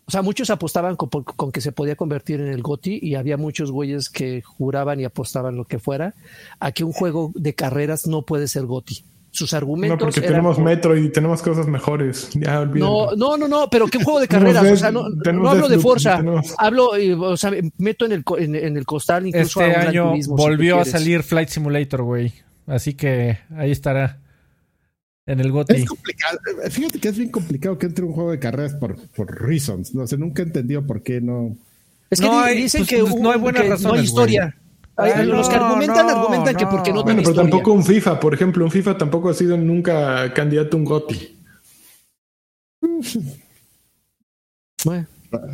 o sea, muchos apostaban con, que se podía convertir en el GOTI y había muchos güeyes que juraban y apostaban lo que fuera a que un juego de carreras no puede ser GOTI. Sus argumentos. No, porque tenemos Metro y tenemos cosas mejores. Ya, no, no, no, no, pero ¿qué juego de carreras? o sea, no, hablo de Forza. Hablo, o sea, meto en el, en, el costal incluso Este año volvió a salir Flight Simulator, güey. Así que ahí estará. En el GOTY. Es complicado. Fíjate que es bien complicado que entre un juego de carreras por, por reasons. No sé, nunca he entendido por qué no. Es que No dicen pues, que, pues, no hay buenas que no hay historia. güey. Ay, Ay, los que no, argumentan, no, argumentan que no. porque no Bueno, pero historia. tampoco un FIFA, por ejemplo. Un FIFA tampoco ha sido nunca candidato a un GOTI. Bueno.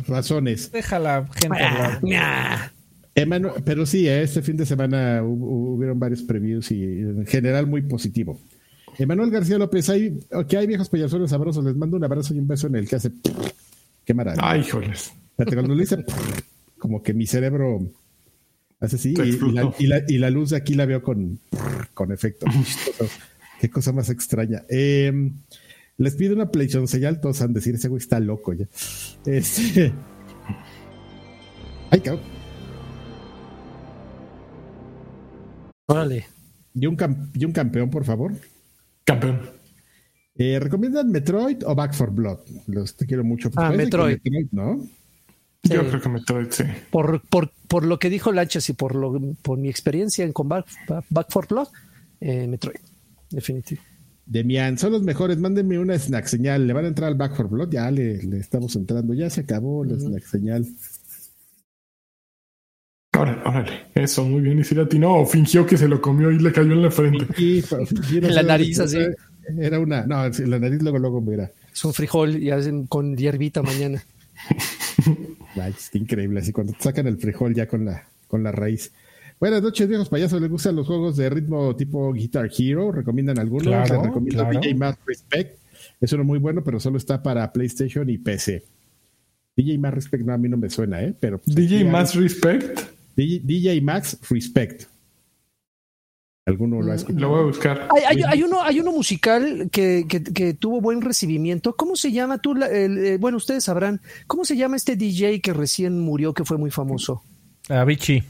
Razones. Deja la gente Ah, nah. Pero sí, eh, este fin de semana hu- hu- hubieron varios previews y en general muy positivo. Emanuel García López, hay, que hay viejos payasones sabrosos, les mando un abrazo y un beso en el que hace qué maravilla. Ay, híjoles. Cuando lo hice como que mi cerebro hace así y, y la, explotó. y la- y la luz de aquí la veo con, con efecto. Qué cosa más extraña. Eh, les pido una PlayStation señal, todos han de decir, ese güey está loco ya. Este... Ay, cabrón. Órale. Y un, cam- y un campeón, por favor. Campeón. Eh, ¿Recomiendan Metroid o Back for Blood? Los te quiero mucho. Ah, Metroid. ¿no? Yo creo que Metroid, sí. Por, por, por lo que dijo Lanchas y por, lo, por mi experiencia en Combat Back for Blood, eh, Metroid. Definitivo. Demian, son los mejores. Mándenme una snack señal. ¿Le van a entrar al Back for Blood? Ya le, le estamos entrando. Ya se acabó la snack señal. Órale, órale. Eso, muy bien. Y si latino o fingió que se lo comió y le cayó en la frente. En la nariz, así. Era una. No, sí, la nariz luego, luego, mira. Es un frijol y hacen con hierbita mañana. Ay, es increíble. Así cuando te sacan el frijol ya con la, con la raíz. Buenas noches, viejos payasos. ¿Les gustan los juegos de ritmo tipo Guitar Hero? ¿Recomiendan algunos? Claro, Les recomiendo claro. DJ Mass Respect. Es uno muy bueno, pero solo está para PlayStation y PC. DJ Mass Respect, no, a mí no me suena, ¿eh? Pero pues, DJ Más Respect. DJ, Max Respect. ¿Alguno lo ha escuchado? Lo voy a buscar. Hay, hay- hay uno, hay uno musical que, que- que tuvo buen recibimiento. ¿Cómo se llama? Tú, eh, bueno, ustedes sabrán. ¿Cómo se llama este DJ que recién murió, que fue muy famoso? Avicii.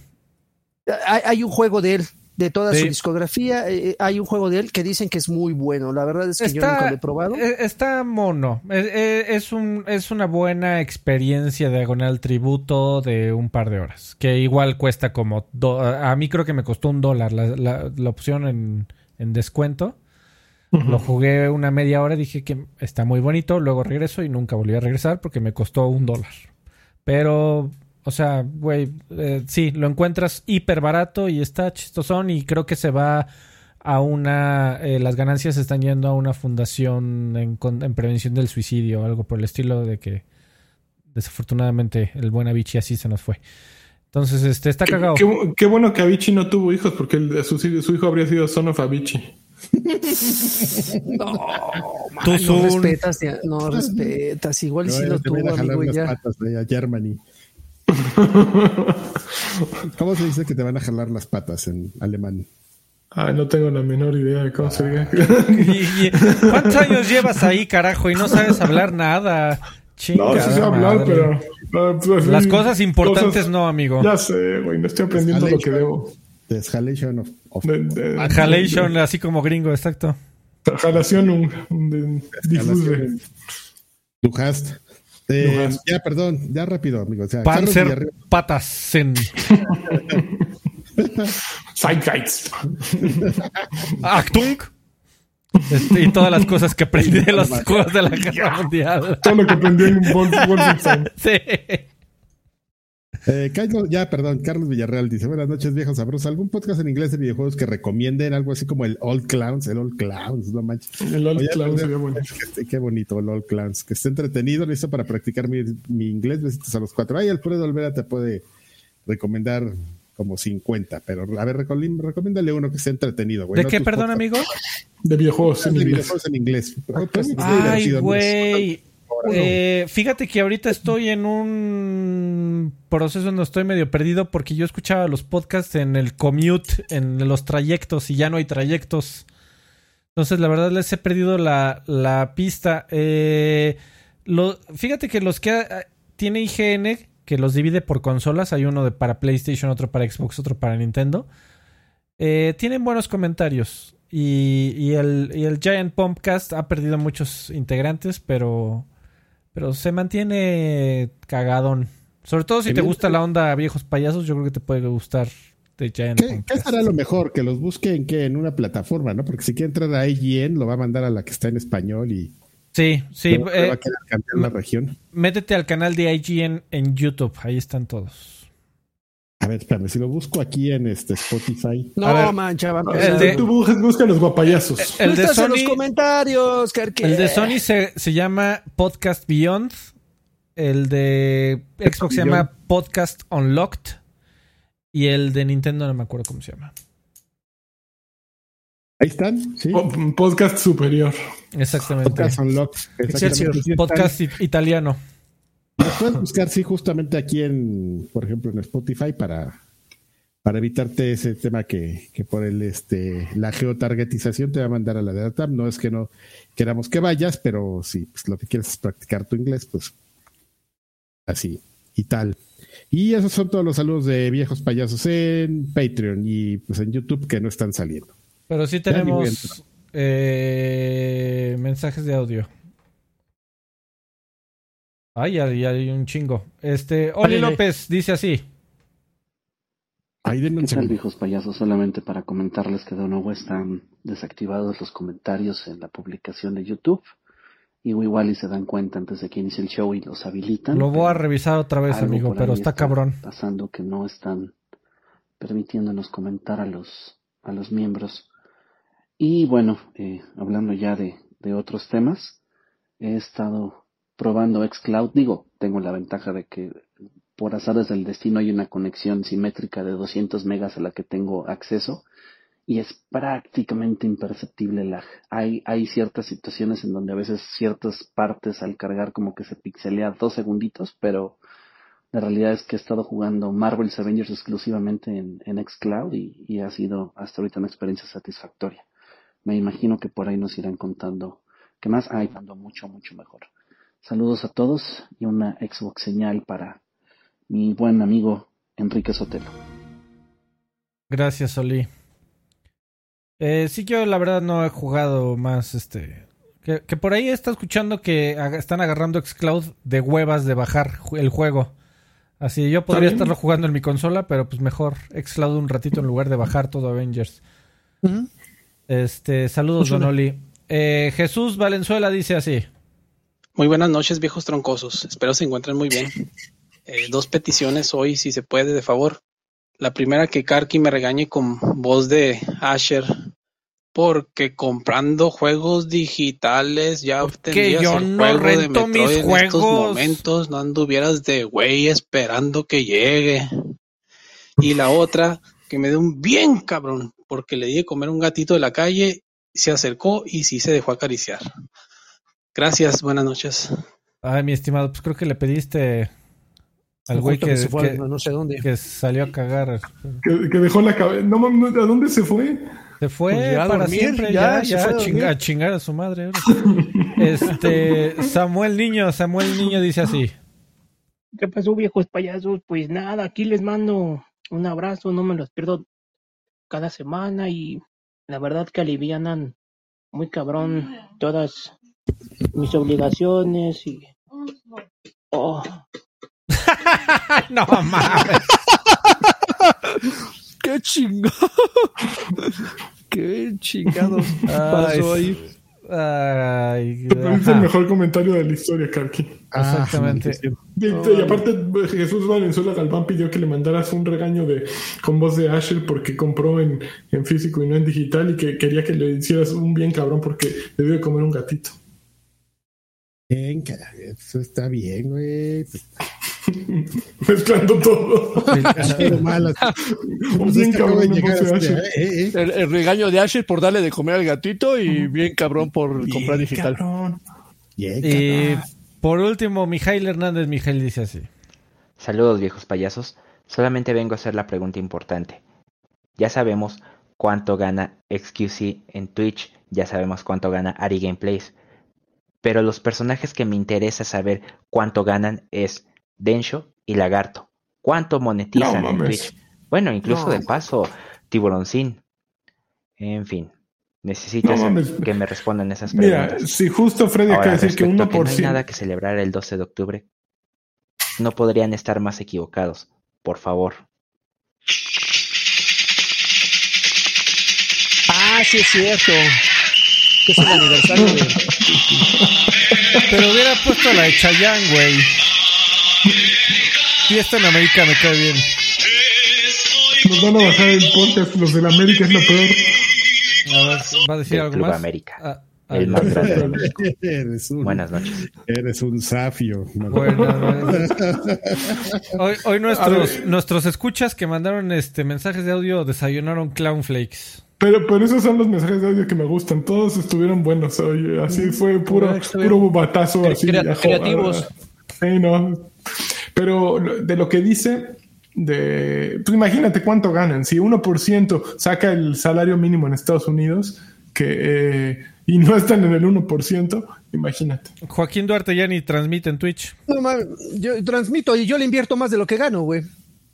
Hay, hay un juego de él, de toda Sí. su discografía. eh, hay un juego de él que dicen que es muy bueno. La verdad es que yo nunca lo he probado. eh, está mono. Es, es- es un, es una buena experiencia diagonal tributo de un par de horas. Que igual cuesta como. do- a mí creo que me costó un dólar la, la- la opción en, en descuento. Lo jugué una media hora y dije que está muy bonito. Luego regreso y nunca volví a regresar porque me costó un dólar. Pero, o sea, güey, eh, sí, lo encuentras hiper barato y está chistosón y creo que se va a una... eh, las ganancias están yendo a una fundación en, con- en prevención del suicidio, algo por el estilo de que desafortunadamente el buen Avicii así se nos fue. Entonces, este, está Qué, cagado. qué- qué bueno que Avicii no tuvo hijos porque el- su, su hijo habría sido Son of Avicii. No, Tú no respetas, no respetas. Igual No, si lo tuvo, amigo, ya. patas de Germany. ¿Cómo se dice que te van a jalar las patas en alemán? Ay, no tengo la menor idea de cómo se diga. ¿Cuántos años llevas ahí, carajo, y no sabes hablar nada? No, sí sé hablar, madre. pero. ah, pues, Las cosas importantes cosas- no, amigo. Ya sé, güey, no estoy aprendiendo lo que debo. Deshalation of, of De, de, Halation, así como gringo, exacto. Jalación un, de, difuse. Eh, hast. Ya, perdón, ya rápido, amigo. O sea, Panzer Patasen. Zeitgeist. Actung. Este, y todas las cosas que aprendí de los juegos de la guerra mundial. Todo lo que aprendí en Wolf- Wolfenstein. Sí. Eh, Carlos- ya, perdón, Carlos Villarreal dice: Buenas noches, viejos sabrosos. ¿Algún podcast en inglés de videojuegos que recomienden algo así como el Old Clowns? El Old Clowns, no manches. El Old Oye, Clown pues, sería esté- Qué bonito, el Old Clowns. Que esté entretenido, listo para practicar mi, mi inglés. Besitos a los cuatro. Ay, Alfredo Olvera te puede recomendar como 50, pero a ver, recom- recomiéndale uno que esté entretenido, güey. ¿De no qué, perdón, podcasts amigo? De videojuegos en de inglés. videojuegos en inglés. Ay, güey. Eh, fíjate que ahorita estoy en un proceso donde estoy medio perdido porque yo escuchaba los podcasts en el commute, en los trayectos y ya no hay trayectos. Entonces, la verdad, les he perdido la, la pista. Eh, lo, fíjate que los que ah, tiene IGN, que los divide por consolas, hay uno de para PlayStation, otro para Xbox, otro para Nintendo, eh, tienen buenos comentarios. Y, y el, y el Giant Pumpcast ha perdido muchos integrantes, pero, pero se mantiene cagadón. Sobre todo si te gusta la onda viejos payasos, yo creo que te puede gustar The Giant ¿Qué, ¿Qué será lo mejor? Que los busquen que en una plataforma, ¿no? Porque si quiere entrar a IGN, lo va a mandar a la que está en español y Sí, sí. Eh, va a quedar campeón la región. Métete al canal de IGN en YouTube, ahí están todos. A ver, espérame, si lo busco aquí en este Spotify. No, mancha, va a el de, Tú busca los guapayazos. El, de Sony, los comentarios, El de Sony se, se llama Podcast Beyond. El de Xbox se llama Podcast Unlocked. Y el de Nintendo no me acuerdo cómo se llama. Ahí están, sí. podcast superior. Exactamente. Podcast Unlocked. Podcast italiano. Puedes buscar, sí, justamente aquí en, por ejemplo, en Spotify para, para evitarte ese tema que, que por el este la geotargetización te va a mandar a la data. No es que no queramos que vayas, pero si pues, lo que quieres es practicar tu inglés, pues así y tal. Y esos son todos los saludos de viejos payasos en Patreon y pues en YouTube que no están saliendo. Pero sí tenemos eh, mensajes de audio. Ay, hay, hay un chingo. Este, Oli López dice así. Ahí ¿Qué tal, viejos payasos? Solamente para comentarles que de nuevo están desactivados los comentarios en la publicación de YouTube. Y igual y se dan cuenta antes de que inicie el show y los habilitan. Lo voy a revisar otra vez, amigo, pero está, está cabrón. Pasando que no están permitiéndonos comentar a los, a los miembros. Y bueno, eh, hablando ya de, de, otros temas, he estado probando Xcloud. Digo, tengo la ventaja de que por azares del destino hay una conexión simétrica de 200 megas a la que tengo acceso y es prácticamente imperceptible lag. Hay, ciertas situaciones en donde a veces ciertas partes al cargar como que se pixelea dos segunditos, pero la realidad es que he estado jugando Marvel's Avengers exclusivamente en, en Xcloud y, ha sido hasta ahorita una experiencia satisfactoria me imagino que por ahí nos irán contando que más hay dando mucho, mucho mejor. Saludos a todos y una Xbox señal para mi buen amigo Enrique Sotelo. Gracias, Oli. Eh, sí, yo la verdad no he jugado más este. Que, por ahí está escuchando que están agarrando Xcloud de huevas de bajar el juego. Así yo podría estarlo jugando en mi consola, pero pues mejor Xcloud un ratito en lugar de bajar todo Avengers. Este, saludos, Don Oli. Eh, Jesús Valenzuela dice así. Muy buenas noches, viejos troncosos. Espero se encuentren muy bien. Eh, dos peticiones hoy, si se puede, de favor. La primera, que Karki me regañe con voz de Asher, porque comprando juegos digitales ya obtendrías yo el juego de Metroid mis en estos momentos, no anduvieras de güey esperando que llegue. Y la otra, que me dé un bien cabrón, porque le di de comer un gatito de la calle, se acercó y sí se dejó acariciar. Gracias, buenas noches. Ay, mi estimado, pues creo que le pediste al güey que, no sé dónde. que salió a cagar. Que, dejó la cabeza. No, ¿a dónde se fue? Se fue pues para siempre, ya, ya, a, chingar a su madre. este, Samuel Niño, Samuel Niño dice así. ¿Qué pasó, viejos payasos? Pues nada, aquí les mando un abrazo, no me los pierdo cada semana y la verdad que alivianan muy cabrón todas mis obligaciones y oh. no mames qué chingado qué chingados pasó ahí Ay, es el mejor comentario de la historia, Karki. Ah, Exactamente. y, aparte, Jesús Valenzuela Galván pidió que le mandaras un regaño de con voz de Asher porque compró en, en físico y no en digital y que quería que le hicieras un bien cabrón porque le dio de comer un gatito. Bien, eso está bien, güey. Mezclando todo. el, regaño de Asher por darle de comer al gatito y bien cabrón por comprar digital. y por último, Mijail Hernández, Mijail dice así. Saludos viejos payasos. Solamente vengo a hacer la pregunta importante. Ya sabemos cuánto gana XQC en Twitch, ya sabemos cuánto gana Ari Gameplays. Pero los personajes que me interesa saber cuánto ganan es Densho y Lagarto. ¿Cuánto monetizan en Twitch? Bueno, incluso de paso, Tiburoncín. En fin, necesito que me respondan esas preguntas. Mira, si justo Freddy acaba de decir que 1%. Que no hay nada que celebrar el 12 de octubre. No podrían estar más equivocados. Por favor. Ah, sí es cierto. Que es el aniversario de... Pero hubiera puesto la de Chayanne, güey. Fiesta en América me cae bien. Nos van a bajar el podcast, los de la América es lo peor. A ver, ¿va a decir Del algo Club más? América. Ah, El ah, más grande de México. Eres un, Buenas noches. eres un zafio. Bueno, hoy, hoy nuestros, nuestros escuchas que mandaron este mensajes de audio desayunaron clown flakes. Pero, pero esos son los mensajes de audio que me gustan. Todos estuvieron buenos hoy. Así fue puro, Ah, puro batazo. Así, Crea- creativos. Sí, no. Pero de lo que dice, de, pues imagínate cuánto ganan. Si 1% saca el salario mínimo en Estados Unidos que, eh, y no están en el 1%, imagínate. Joaquín Duarte ya ni transmite en Twitch. No, mames, yo transmito y yo le invierto más de lo que gano, güey.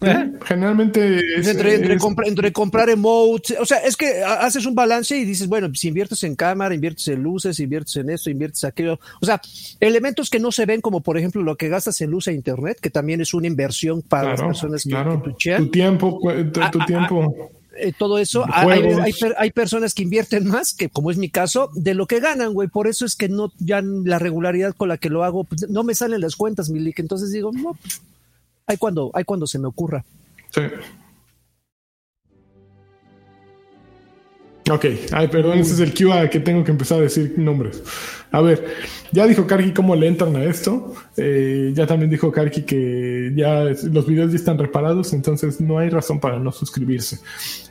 ¿Eh? Generalmente es, Entre, entre, es- compra- entre comprar emotes, o sea, es que ha- haces un balance y dices, bueno, si inviertes en cámara, inviertes en luces, inviertes en esto, inviertes en aquello, o sea, elementos que no se ven como por ejemplo lo que gastas en luz e internet, que también es una inversión para claro, las personas que, claro. que tuchean. tu tiempo, tu, tu Ah, ah, tiempo. Eh, todo eso, hay, hay, hay personas que invierten más, que como es mi caso, de lo que ganan, güey. Por eso es que no, ya la regularidad con la que lo hago, pues, no me salen las cuentas, Milik. Entonces digo, no, pues, hay cuando, hay cuando se me ocurra. Sí. Ok, ay, perdón, ese es el cue a que tengo que empezar a decir nombres. A ver, ya dijo Karki cómo le entran a esto. Eh, ya también dijo Karki que ya los videos ya están reparados, entonces no hay razón para no suscribirse.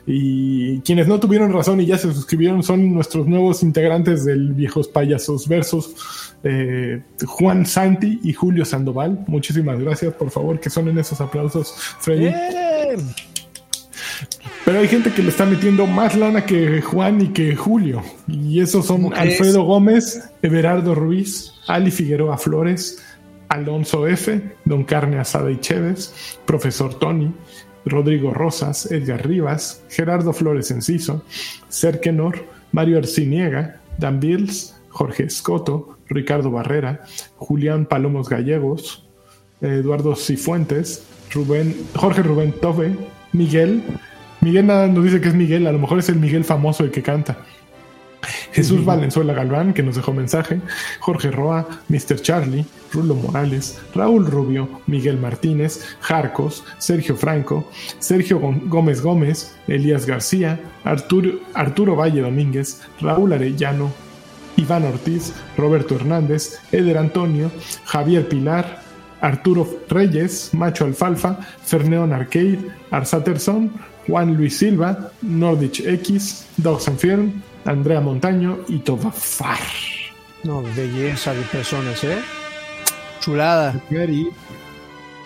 Y quienes no tuvieron razón y ya se suscribieron son nuestros nuevos integrantes del Viejos Payasos Versos, eh, Juan Santi y Julio Sandoval. Muchísimas gracias, por favor, que son en esos aplausos, Freddy. Pero hay gente que le está metiendo más lana que Juan y que Julio. Y esos son. Alfredo Gómez, Everardo Ruiz, Ali Figueroa Flores, Alonso F., Don Carne Asada y Chévez, Profesor Tony, Rodrigo Rosas, Edgar Rivas, Gerardo Flores Enciso, Serkenor, Mario Arciniega, Dan Bills, Jorge Escoto, Ricardo Barrera, Julián Palomos Gallegos, Eduardo Cifuentes, Rubén, Jorge Rubén Tobe, Miguel. Miguel nada nos dice que es Miguel, a lo mejor es el Miguel famoso el que canta. Jesús Valenzuela Galván, que nos dejó mensaje, Jorge Roa, Mr. Charlie, Rulo Morales, Raúl Rubio, Miguel Martínez, Jarcos, Sergio Franco, Sergio Gó- Gómez Gómez, Elías García, Arturo, Arturo Valle Domínguez, Raúl Arellano, Iván Ortiz, Roberto Hernández, Eder Antonio, Javier Pilar, Arturo Reyes, Macho Alfalfa, Ferneon Arcade, Arsaterson, Juan Luis Silva, Nordich X, Dogs and Firm, Andrea Montaño y Tobafar. No, belleza de personas, ¿eh? Chulada.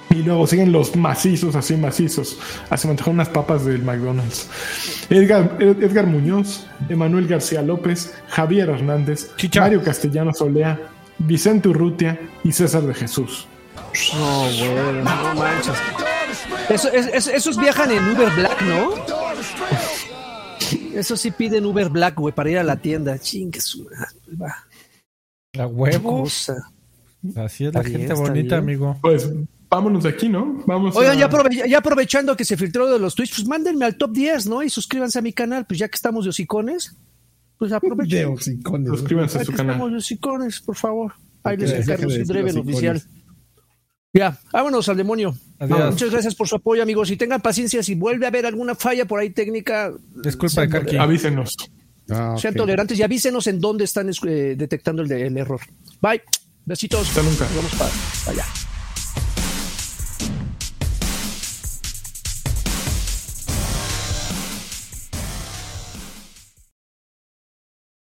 Y luego siguen los macizos, así macizos. Así me unas papas del McDonald's. Edgar, Ed- Edgar Muñoz, Emanuel García López, Javier Hernández, Chicha. Mario Castellano Solea, Vicente Urrutia y César de Jesús. No, bueno, no manches. Eso, es- es- esos viajan en Uber Black, ¿no? Eso sí piden Uber Black, güey, para ir a la tienda. Chingue su madre, va, A huevo. cosa. Así es la bien, gente bonita, bien. amigo. Pues vámonos de aquí, ¿no? Vamos Oigan, a- ya, aprove- ya aprovechando que se filtró de los tweets, pues mándenme al top 10, ¿no? Y suscríbanse a mi canal, pues ya que estamos de hocicones, pues de aprovechen. hocicones. Suscríbanse a su canal. estamos de hocicones, por favor. Ahí les encargo de su Dreven hocicones. oficial. Ya, vámonos al demonio. Adiós. Muchas gracias por su apoyo, amigos. Y tengan paciencia, si vuelve a haber alguna falla por ahí técnica, Disculpa de Karki. Avísenos. Ah, sean ok. tolerantes y avísenos en dónde están eh, detectando el, el error. Bye. Besitos. Hasta nunca. Nos vemos para allá.